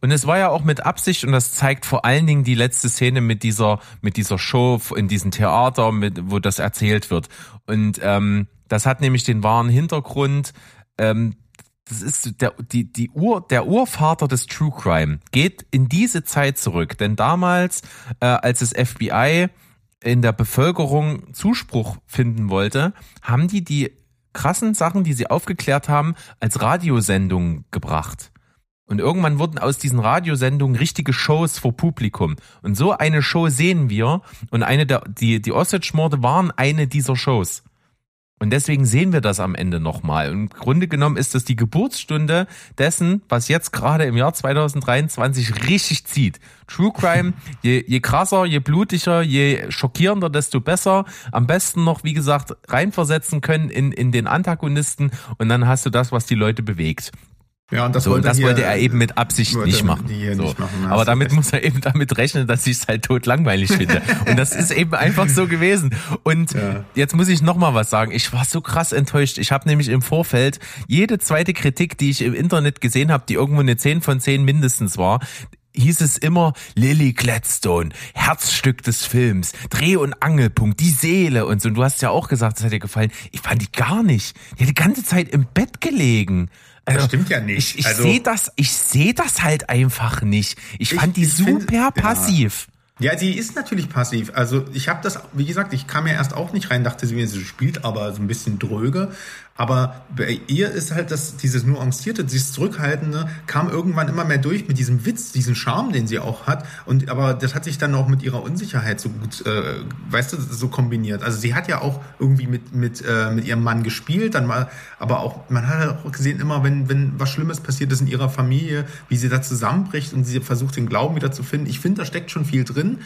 Und es war ja auch mit Absicht und das zeigt vor allen Dingen die letzte Szene mit dieser mit dieser Show in diesem Theater, mit wo das erzählt wird. Und ähm, das hat nämlich den wahren Hintergrund. Ähm, das ist der die die Ur der Urvater des True Crime geht in diese Zeit zurück, denn damals äh, als das FBI in der Bevölkerung Zuspruch finden wollte, haben die die krassen Sachen, die sie aufgeklärt haben, als Radiosendungen gebracht. Und irgendwann wurden aus diesen Radiosendungen richtige Shows vor Publikum. Und so eine Show sehen wir. Und eine der, die, die Osage-Morde waren eine dieser Shows. Und deswegen sehen wir das am Ende nochmal. Und im Grunde genommen ist das die Geburtsstunde dessen, was jetzt gerade im Jahr 2023 richtig zieht. True Crime, je, je krasser, je blutiger, je schockierender, desto besser. Am besten noch, wie gesagt, reinversetzen können in, in den Antagonisten. Und dann hast du das, was die Leute bewegt. Ja, und das, So, und das wollte er eben mit Absicht wollte nicht machen. So. nicht machen, Aber damit recht. muss er eben damit rechnen, dass ich es halt tot langweilig finde. Und das ist eben einfach so gewesen. Und Ja. jetzt muss ich noch mal was sagen. Ich war so krass enttäuscht. Ich habe nämlich im Vorfeld jede zweite Kritik, die ich im Internet gesehen habe, die irgendwo eine 10 von 10 mindestens war, hieß es immer Lily Gladstone, Herzstück des Films, Dreh- und Angelpunkt, die Seele und so. Und du hast ja auch gesagt, das hat dir gefallen. Ich fand die gar nicht. Die hat die ganze Zeit im Bett gelegen. Also, stimmt ja nicht. Ich, ich Also- sehe das, ich sehe das halt einfach nicht. Ich Ich- fand die ich find- super ja. passiv. Ja, sie ist natürlich passiv. Also ich habe das, wie gesagt, ich kam ja erst auch nicht rein, dachte sie, sie spielt aber so ein bisschen dröge. Aber bei ihr ist halt das, dieses nuancierte, dieses zurückhaltende, kam irgendwann immer mehr durch mit diesem Witz, diesen Charme, den sie auch hat. Und aber das hat sich dann auch mit ihrer Unsicherheit so gut, äh, weißt du, so kombiniert. Also sie hat ja auch irgendwie mit mit äh, mit ihrem Mann gespielt, dann mal, aber auch man hat auch gesehen immer, wenn wenn was Schlimmes passiert ist in ihrer Familie, wie sie da zusammenbricht und sie versucht den Glauben wieder zu finden. Ich finde, da steckt schon viel drin.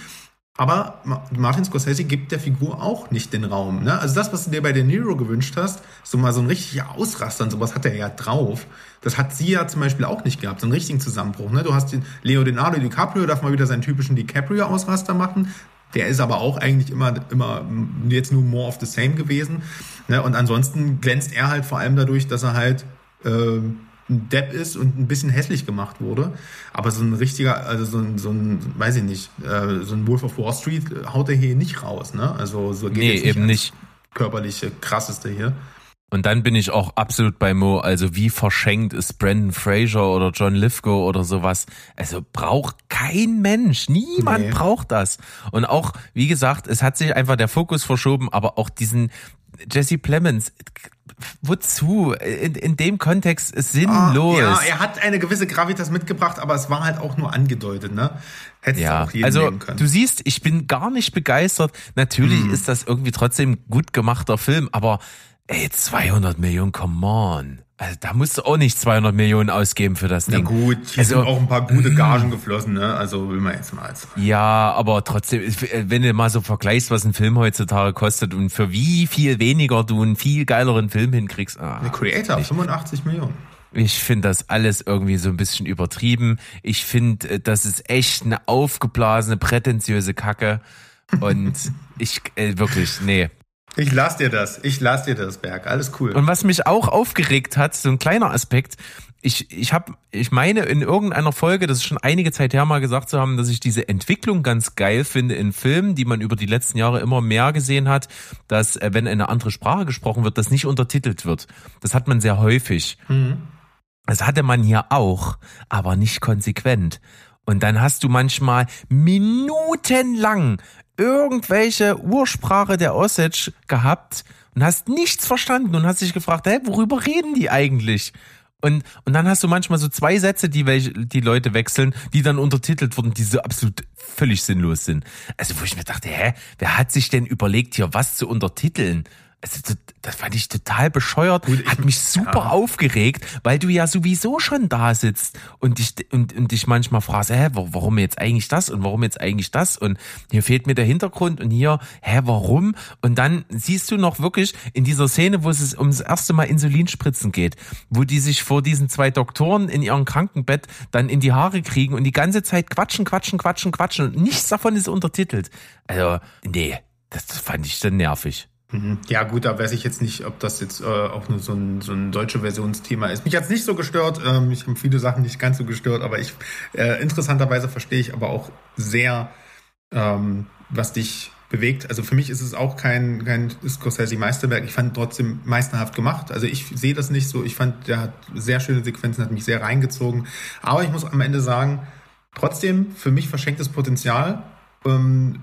Aber Ma- Martin Scorsese gibt der Figur auch nicht den Raum. Ne? Also das, was du dir bei De Niro gewünscht hast, so mal so ein richtiger Ausraster und sowas hat er ja drauf. Das hat sie ja zum Beispiel auch nicht gehabt, so einen richtigen Zusammenbruch. Ne? Du hast den Leonardo DiCaprio, darf mal wieder seinen typischen DiCaprio-Ausraster machen. Der ist aber auch eigentlich immer, immer mm, jetzt nur more of the same gewesen. Ne? Und ansonsten glänzt er halt vor allem dadurch, dass er halt ähm, ein Depp ist und ein bisschen hässlich gemacht wurde. Aber so ein richtiger, also so ein, so ein weiß ich nicht, äh, so ein Wolf of Wall Street haut er hier nicht raus, ne? Also so geht Nee, jetzt eben nicht. Körperliche, krasseste hier. Und dann bin ich auch absolut bei Mo. Also wie verschenkt ist Brandon Fraser oder John Lithgow oder sowas. Also braucht kein Mensch. Niemand Nee. braucht das. Und auch, wie gesagt, es hat sich einfach der Fokus verschoben, aber auch diesen Jesse Plemons. Wozu? In, in dem Kontext ist sinnlos. Ah, Ja, er hat eine gewisse Gravitas mitgebracht, aber es war halt auch nur angedeutet, ne? Hättest du Ja, auch jeden also du siehst, ich bin gar nicht begeistert. Natürlich Hm. ist das irgendwie trotzdem gut gemachter Film, aber ey, 200 Millionen, come on. Also da musst du auch nicht 200 Millionen ausgeben für das Na Ding. gut, hier Also- sind auch ein paar gute Gagen geflossen, ne? Also will man jetzt mal als. Ja, aber trotzdem, wenn du mal so vergleichst, was ein Film heutzutage kostet und für wie viel weniger du einen viel geileren Film hinkriegst. Ah, Der Creator, 85 Millionen. Ich finde das alles irgendwie so ein bisschen übertrieben. Ich finde, äh, das ist echt eine aufgeblasene, prätentiöse Kacke. Und ich, äh, wirklich, nee. Ich lass dir das. Ich lass dir das, Berg. Alles cool. Und was mich auch aufgeregt hat, so ein kleiner Aspekt, ich, ich habe, ich meine in irgendeiner Folge, das ist schon einige Zeit her mal gesagt zu haben, dass ich diese Entwicklung ganz geil finde in Filmen, die man über die letzten Jahre immer mehr gesehen hat, dass äh, wenn eine andere Sprache gesprochen wird, das nicht untertitelt wird. Das hat man sehr häufig. Das hatte man hier auch, aber nicht konsequent. Und dann hast du manchmal minutenlang irgendwelche Ursprache der Osage gehabt und hast nichts verstanden und hast dich gefragt, hä, worüber reden die eigentlich? Und, und dann hast du manchmal so zwei Sätze, die welche, die Leute wechseln, die dann untertitelt wurden, die so absolut völlig sinnlos sind. Also wo ich mir dachte, hä, wer hat sich denn überlegt, hier was zu untertiteln? Also, das- fand ich total bescheuert, Gut, ich- hat mich super ja. aufgeregt, weil du ja sowieso schon da sitzt und dich, und, und dich manchmal fragst, hä, wa- warum jetzt eigentlich das und warum jetzt eigentlich das und hier fehlt mir der Hintergrund und hier, hä, warum? Und dann siehst du noch wirklich in dieser Szene, wo es ums erste Mal Insulinspritzen geht, wo die sich vor diesen zwei Doktoren in ihrem Krankenbett dann in die Haare kriegen und die ganze Zeit quatschen, quatschen, quatschen, quatschen und nichts davon ist untertitelt. Also, nee, das fand ich dann nervig. Mhm. Ja, gut, da weiß ich jetzt nicht, ob das jetzt äh, auch nur so ein, so ein deutsche Versionsthema ist. Mich hat's nicht so gestört. Ähm, mich haben viele Sachen nicht ganz so gestört, aber ich äh, interessanterweise verstehe ich aber auch sehr, ähm, was dich bewegt. Also für mich ist es auch kein, kein Scorsese-Meisterwerk. Ich fand trotzdem meisterhaft gemacht. Also ich sehe das nicht so. Ich fand, der hat sehr schöne Sequenzen, hat mich sehr reingezogen. Aber ich muss am Ende sagen, trotzdem für mich verschenktes Potenzial. Ähm,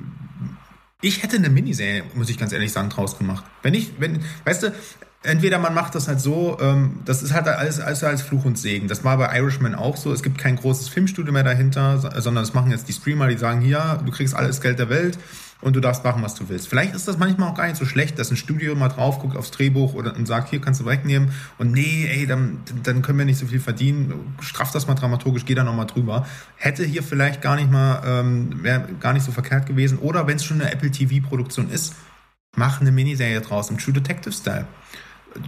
ich hätte eine Miniserie, muss ich ganz ehrlich sagen, draus gemacht. Wenn ich, wenn, weißt du, entweder man macht das halt so, ähm, das ist halt alles, alles als Fluch und Segen. Das war bei Irishman auch so. Es gibt kein großes Filmstudio mehr dahinter, so- sondern das machen jetzt die Streamer, die sagen, hier, du kriegst alles Geld der Welt und du darfst machen, was du willst. Vielleicht ist das manchmal auch gar nicht so schlecht, dass ein Studio mal drauf guckt aufs Drehbuch oder und sagt, hier kannst du wegnehmen und nee, ey, dann, dann können wir nicht so viel verdienen. Straff das mal dramaturgisch, geh da nochmal drüber. Hätte hier vielleicht gar nicht mal, ähm, wäre gar nicht so verkehrt gewesen. Oder wenn es schon eine Apple TV-Produktion ist, mach eine Miniserie draus im True Detective Style.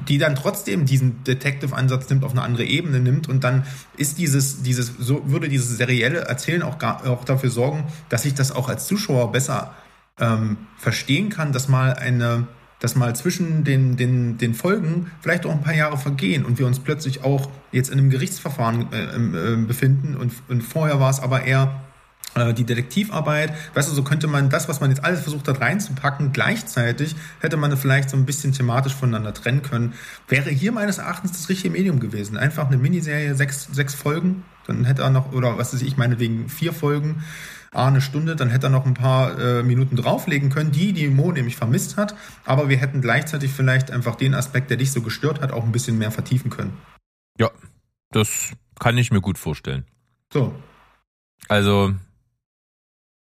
Die dann trotzdem diesen Detective-Ansatz nimmt, auf eine andere Ebene nimmt und dann ist dieses, dieses, so würde dieses serielle Erzählen auch, gar, auch dafür sorgen, dass ich das auch als Zuschauer besser ähm, verstehen kann, dass mal eine, dass mal zwischen den, den, den Folgen vielleicht auch ein paar Jahre vergehen und wir uns plötzlich auch jetzt in einem Gerichtsverfahren äh, äh, befinden und, und vorher war es aber eher äh, die Detektivarbeit, weißt du, so könnte man das, was man jetzt alles versucht hat reinzupacken, gleichzeitig hätte man vielleicht so ein bisschen thematisch voneinander trennen können. Wäre hier meines Erachtens das richtige Medium gewesen. Einfach eine Miniserie, sechs, sechs Folgen, dann hätte er noch, oder was weiß ich, meinetwegen vier Folgen, ah, eine Stunde, dann hätte er noch ein paar äh, Minuten drauflegen können, die die Mo nämlich vermisst hat, aber wir hätten gleichzeitig vielleicht einfach den Aspekt, der dich so gestört hat, auch ein bisschen mehr vertiefen können. Ja, das kann ich mir gut vorstellen. So, Also,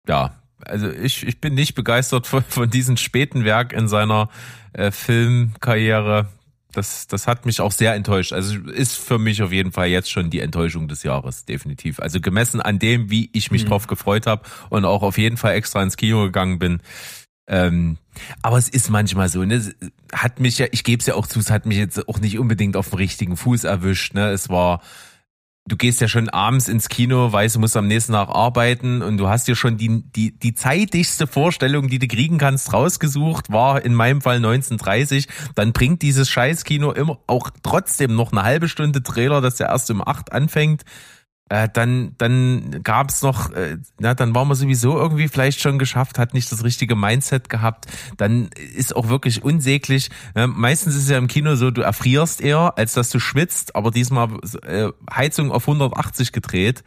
ja, also ich, ich bin nicht begeistert von, von diesem späten Werk in seiner äh, Filmkarriere. Das, das hat mich auch sehr enttäuscht. Also ist für mich auf jeden Fall jetzt schon die Enttäuschung des Jahres, definitiv. Also gemessen an dem, wie ich mich mhm. drauf gefreut habe und auch auf jeden Fall extra ins Kino gegangen bin. Ähm, aber es ist manchmal so, ne? Hat mich ja, ich gebe es ja auch zu, es hat mich jetzt auch nicht unbedingt auf dem richtigen Fuß erwischt. Ne? Es war du gehst ja schon abends ins Kino, weißt, du musst am nächsten Tag arbeiten und du hast dir schon die, die, die zeitigste Vorstellung, die du kriegen kannst, rausgesucht, war in meinem Fall 1930. Dann bringt dieses Scheißkino immer auch trotzdem noch eine halbe Stunde Trailer, dass der erst um acht anfängt äh, dann dann gab's noch, äh, na, dann war man sowieso irgendwie vielleicht schon geschafft, hat nicht das richtige Mindset gehabt. Dann ist auch wirklich unsäglich. Äh, meistens ist es ja im Kino so, du erfrierst eher, als dass du schwitzt, aber diesmal äh, Heizung auf 180 gedreht.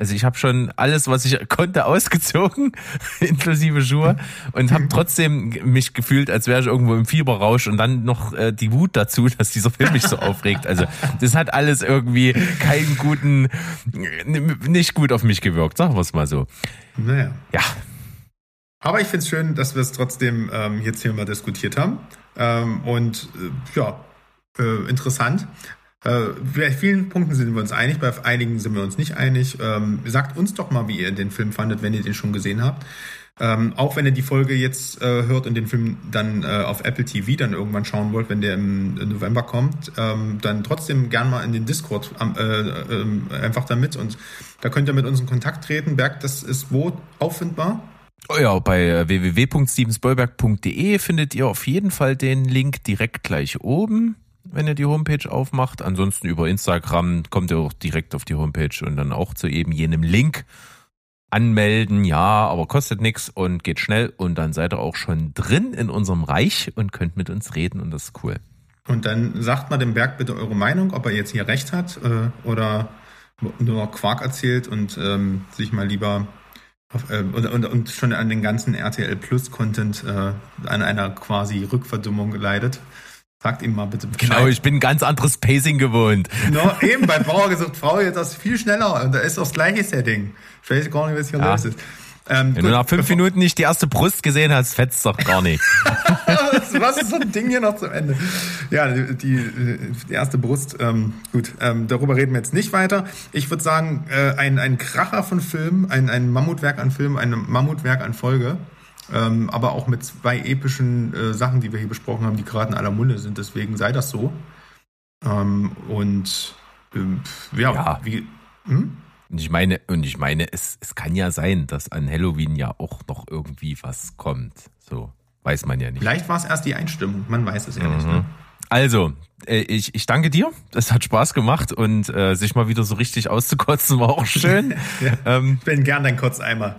Also ich habe schon alles, was ich konnte, ausgezogen, inklusive Schuhe, und habe trotzdem mich gefühlt, als wäre ich irgendwo im Fieberrausch und dann noch äh, die Wut dazu, dass dieser Film mich so aufregt. Also das hat alles irgendwie keinen guten, nicht gut auf mich gewirkt, sagen wir es mal so. Naja. Ja. Aber ich finde es schön, dass wir es trotzdem ähm, jetzt hier mal diskutiert haben. Ähm, und äh, ja, äh, interessant. Äh, bei vielen Punkten sind wir uns einig, bei einigen sind wir uns nicht einig. Ähm, sagt uns doch mal, wie ihr den Film fandet, wenn ihr den schon gesehen habt. Ähm, auch wenn ihr die Folge jetzt äh, hört und den Film dann äh, auf Apple TV dann irgendwann schauen wollt, wenn der im November kommt, ähm, dann trotzdem gern mal in den Discord äh, ähm, einfach damit und da könnt ihr mit uns in Kontakt treten. Berg, das ist wo auffindbar? Oh ja, bei äh, www.stevensbollberg.de findet ihr auf jeden Fall den Link direkt gleich oben wenn ihr die Homepage aufmacht. Ansonsten über Instagram kommt ihr auch direkt auf die Homepage und dann auch zu eben jenem Link anmelden. Ja, aber kostet nichts und geht schnell und dann seid ihr auch schon drin in unserem Reich und könnt mit uns reden und das ist cool. Und dann sagt mal dem Berg bitte eure Meinung, ob er jetzt hier recht hat äh, oder nur Quark erzählt und ähm, sich mal lieber auf, äh, und, und, und, schon an den ganzen RTL Plus Content äh, an einer quasi Rückverdummung leidet. Sagt ihm mal bitte Bescheid. Genau, ich bin ein ganz anderes Pacing gewohnt. No, eben, bei Bauer gesucht Frau jetzt das viel schneller und da ist das gleiche Setting. Ich weiß gar nicht, was hier ja. los ist. Ähm, Wenn gut, du nach fünf Minuten nicht die erste Brust gesehen hast, fetzt doch gar nicht. was ist so ein Ding hier noch zum Ende? Ja, die, die erste Brust, ähm, gut, ähm, darüber reden wir jetzt nicht weiter. Ich würde sagen, äh, ein, ein Kracher von Film, ein, ein Mammutwerk an Film, ein Mammutwerk an Folge ähm, aber auch mit zwei epischen äh, Sachen, die wir hier besprochen haben, die gerade in aller Munde sind. Deswegen sei das so. Ähm, und ähm, ja, ja. wie. Hm? Und ich meine, und ich meine, es, es kann ja sein, dass an Halloween ja auch noch irgendwie was kommt. So, weiß man ja nicht. Vielleicht war es erst die Einstimmung, man weiß es ja mhm. nicht. Ne? Also, äh, ich, ich danke dir. Es hat Spaß gemacht und äh, sich mal wieder so richtig auszukotzen war auch schön. ja, ähm, ich bin gern dein Kurzeimer.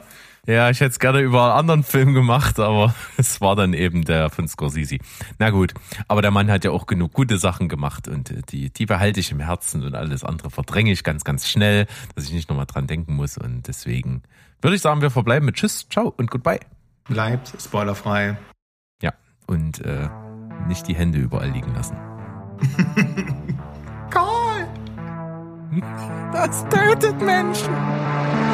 Ja, ich hätte es gerne über einen anderen Film gemacht, aber es war dann eben der von Scorsese. Na gut, aber der Mann hat ja auch genug gute Sachen gemacht und äh, die, die behalte ich im Herzen und alles andere verdränge ich ganz, ganz schnell, dass ich nicht nochmal dran denken muss und deswegen würde ich sagen, wir verbleiben mit Tschüss, ciao und goodbye. Bleibt spoilerfrei. Ja, und äh, nicht die Hände überall liegen lassen. Call! Das tötet Menschen!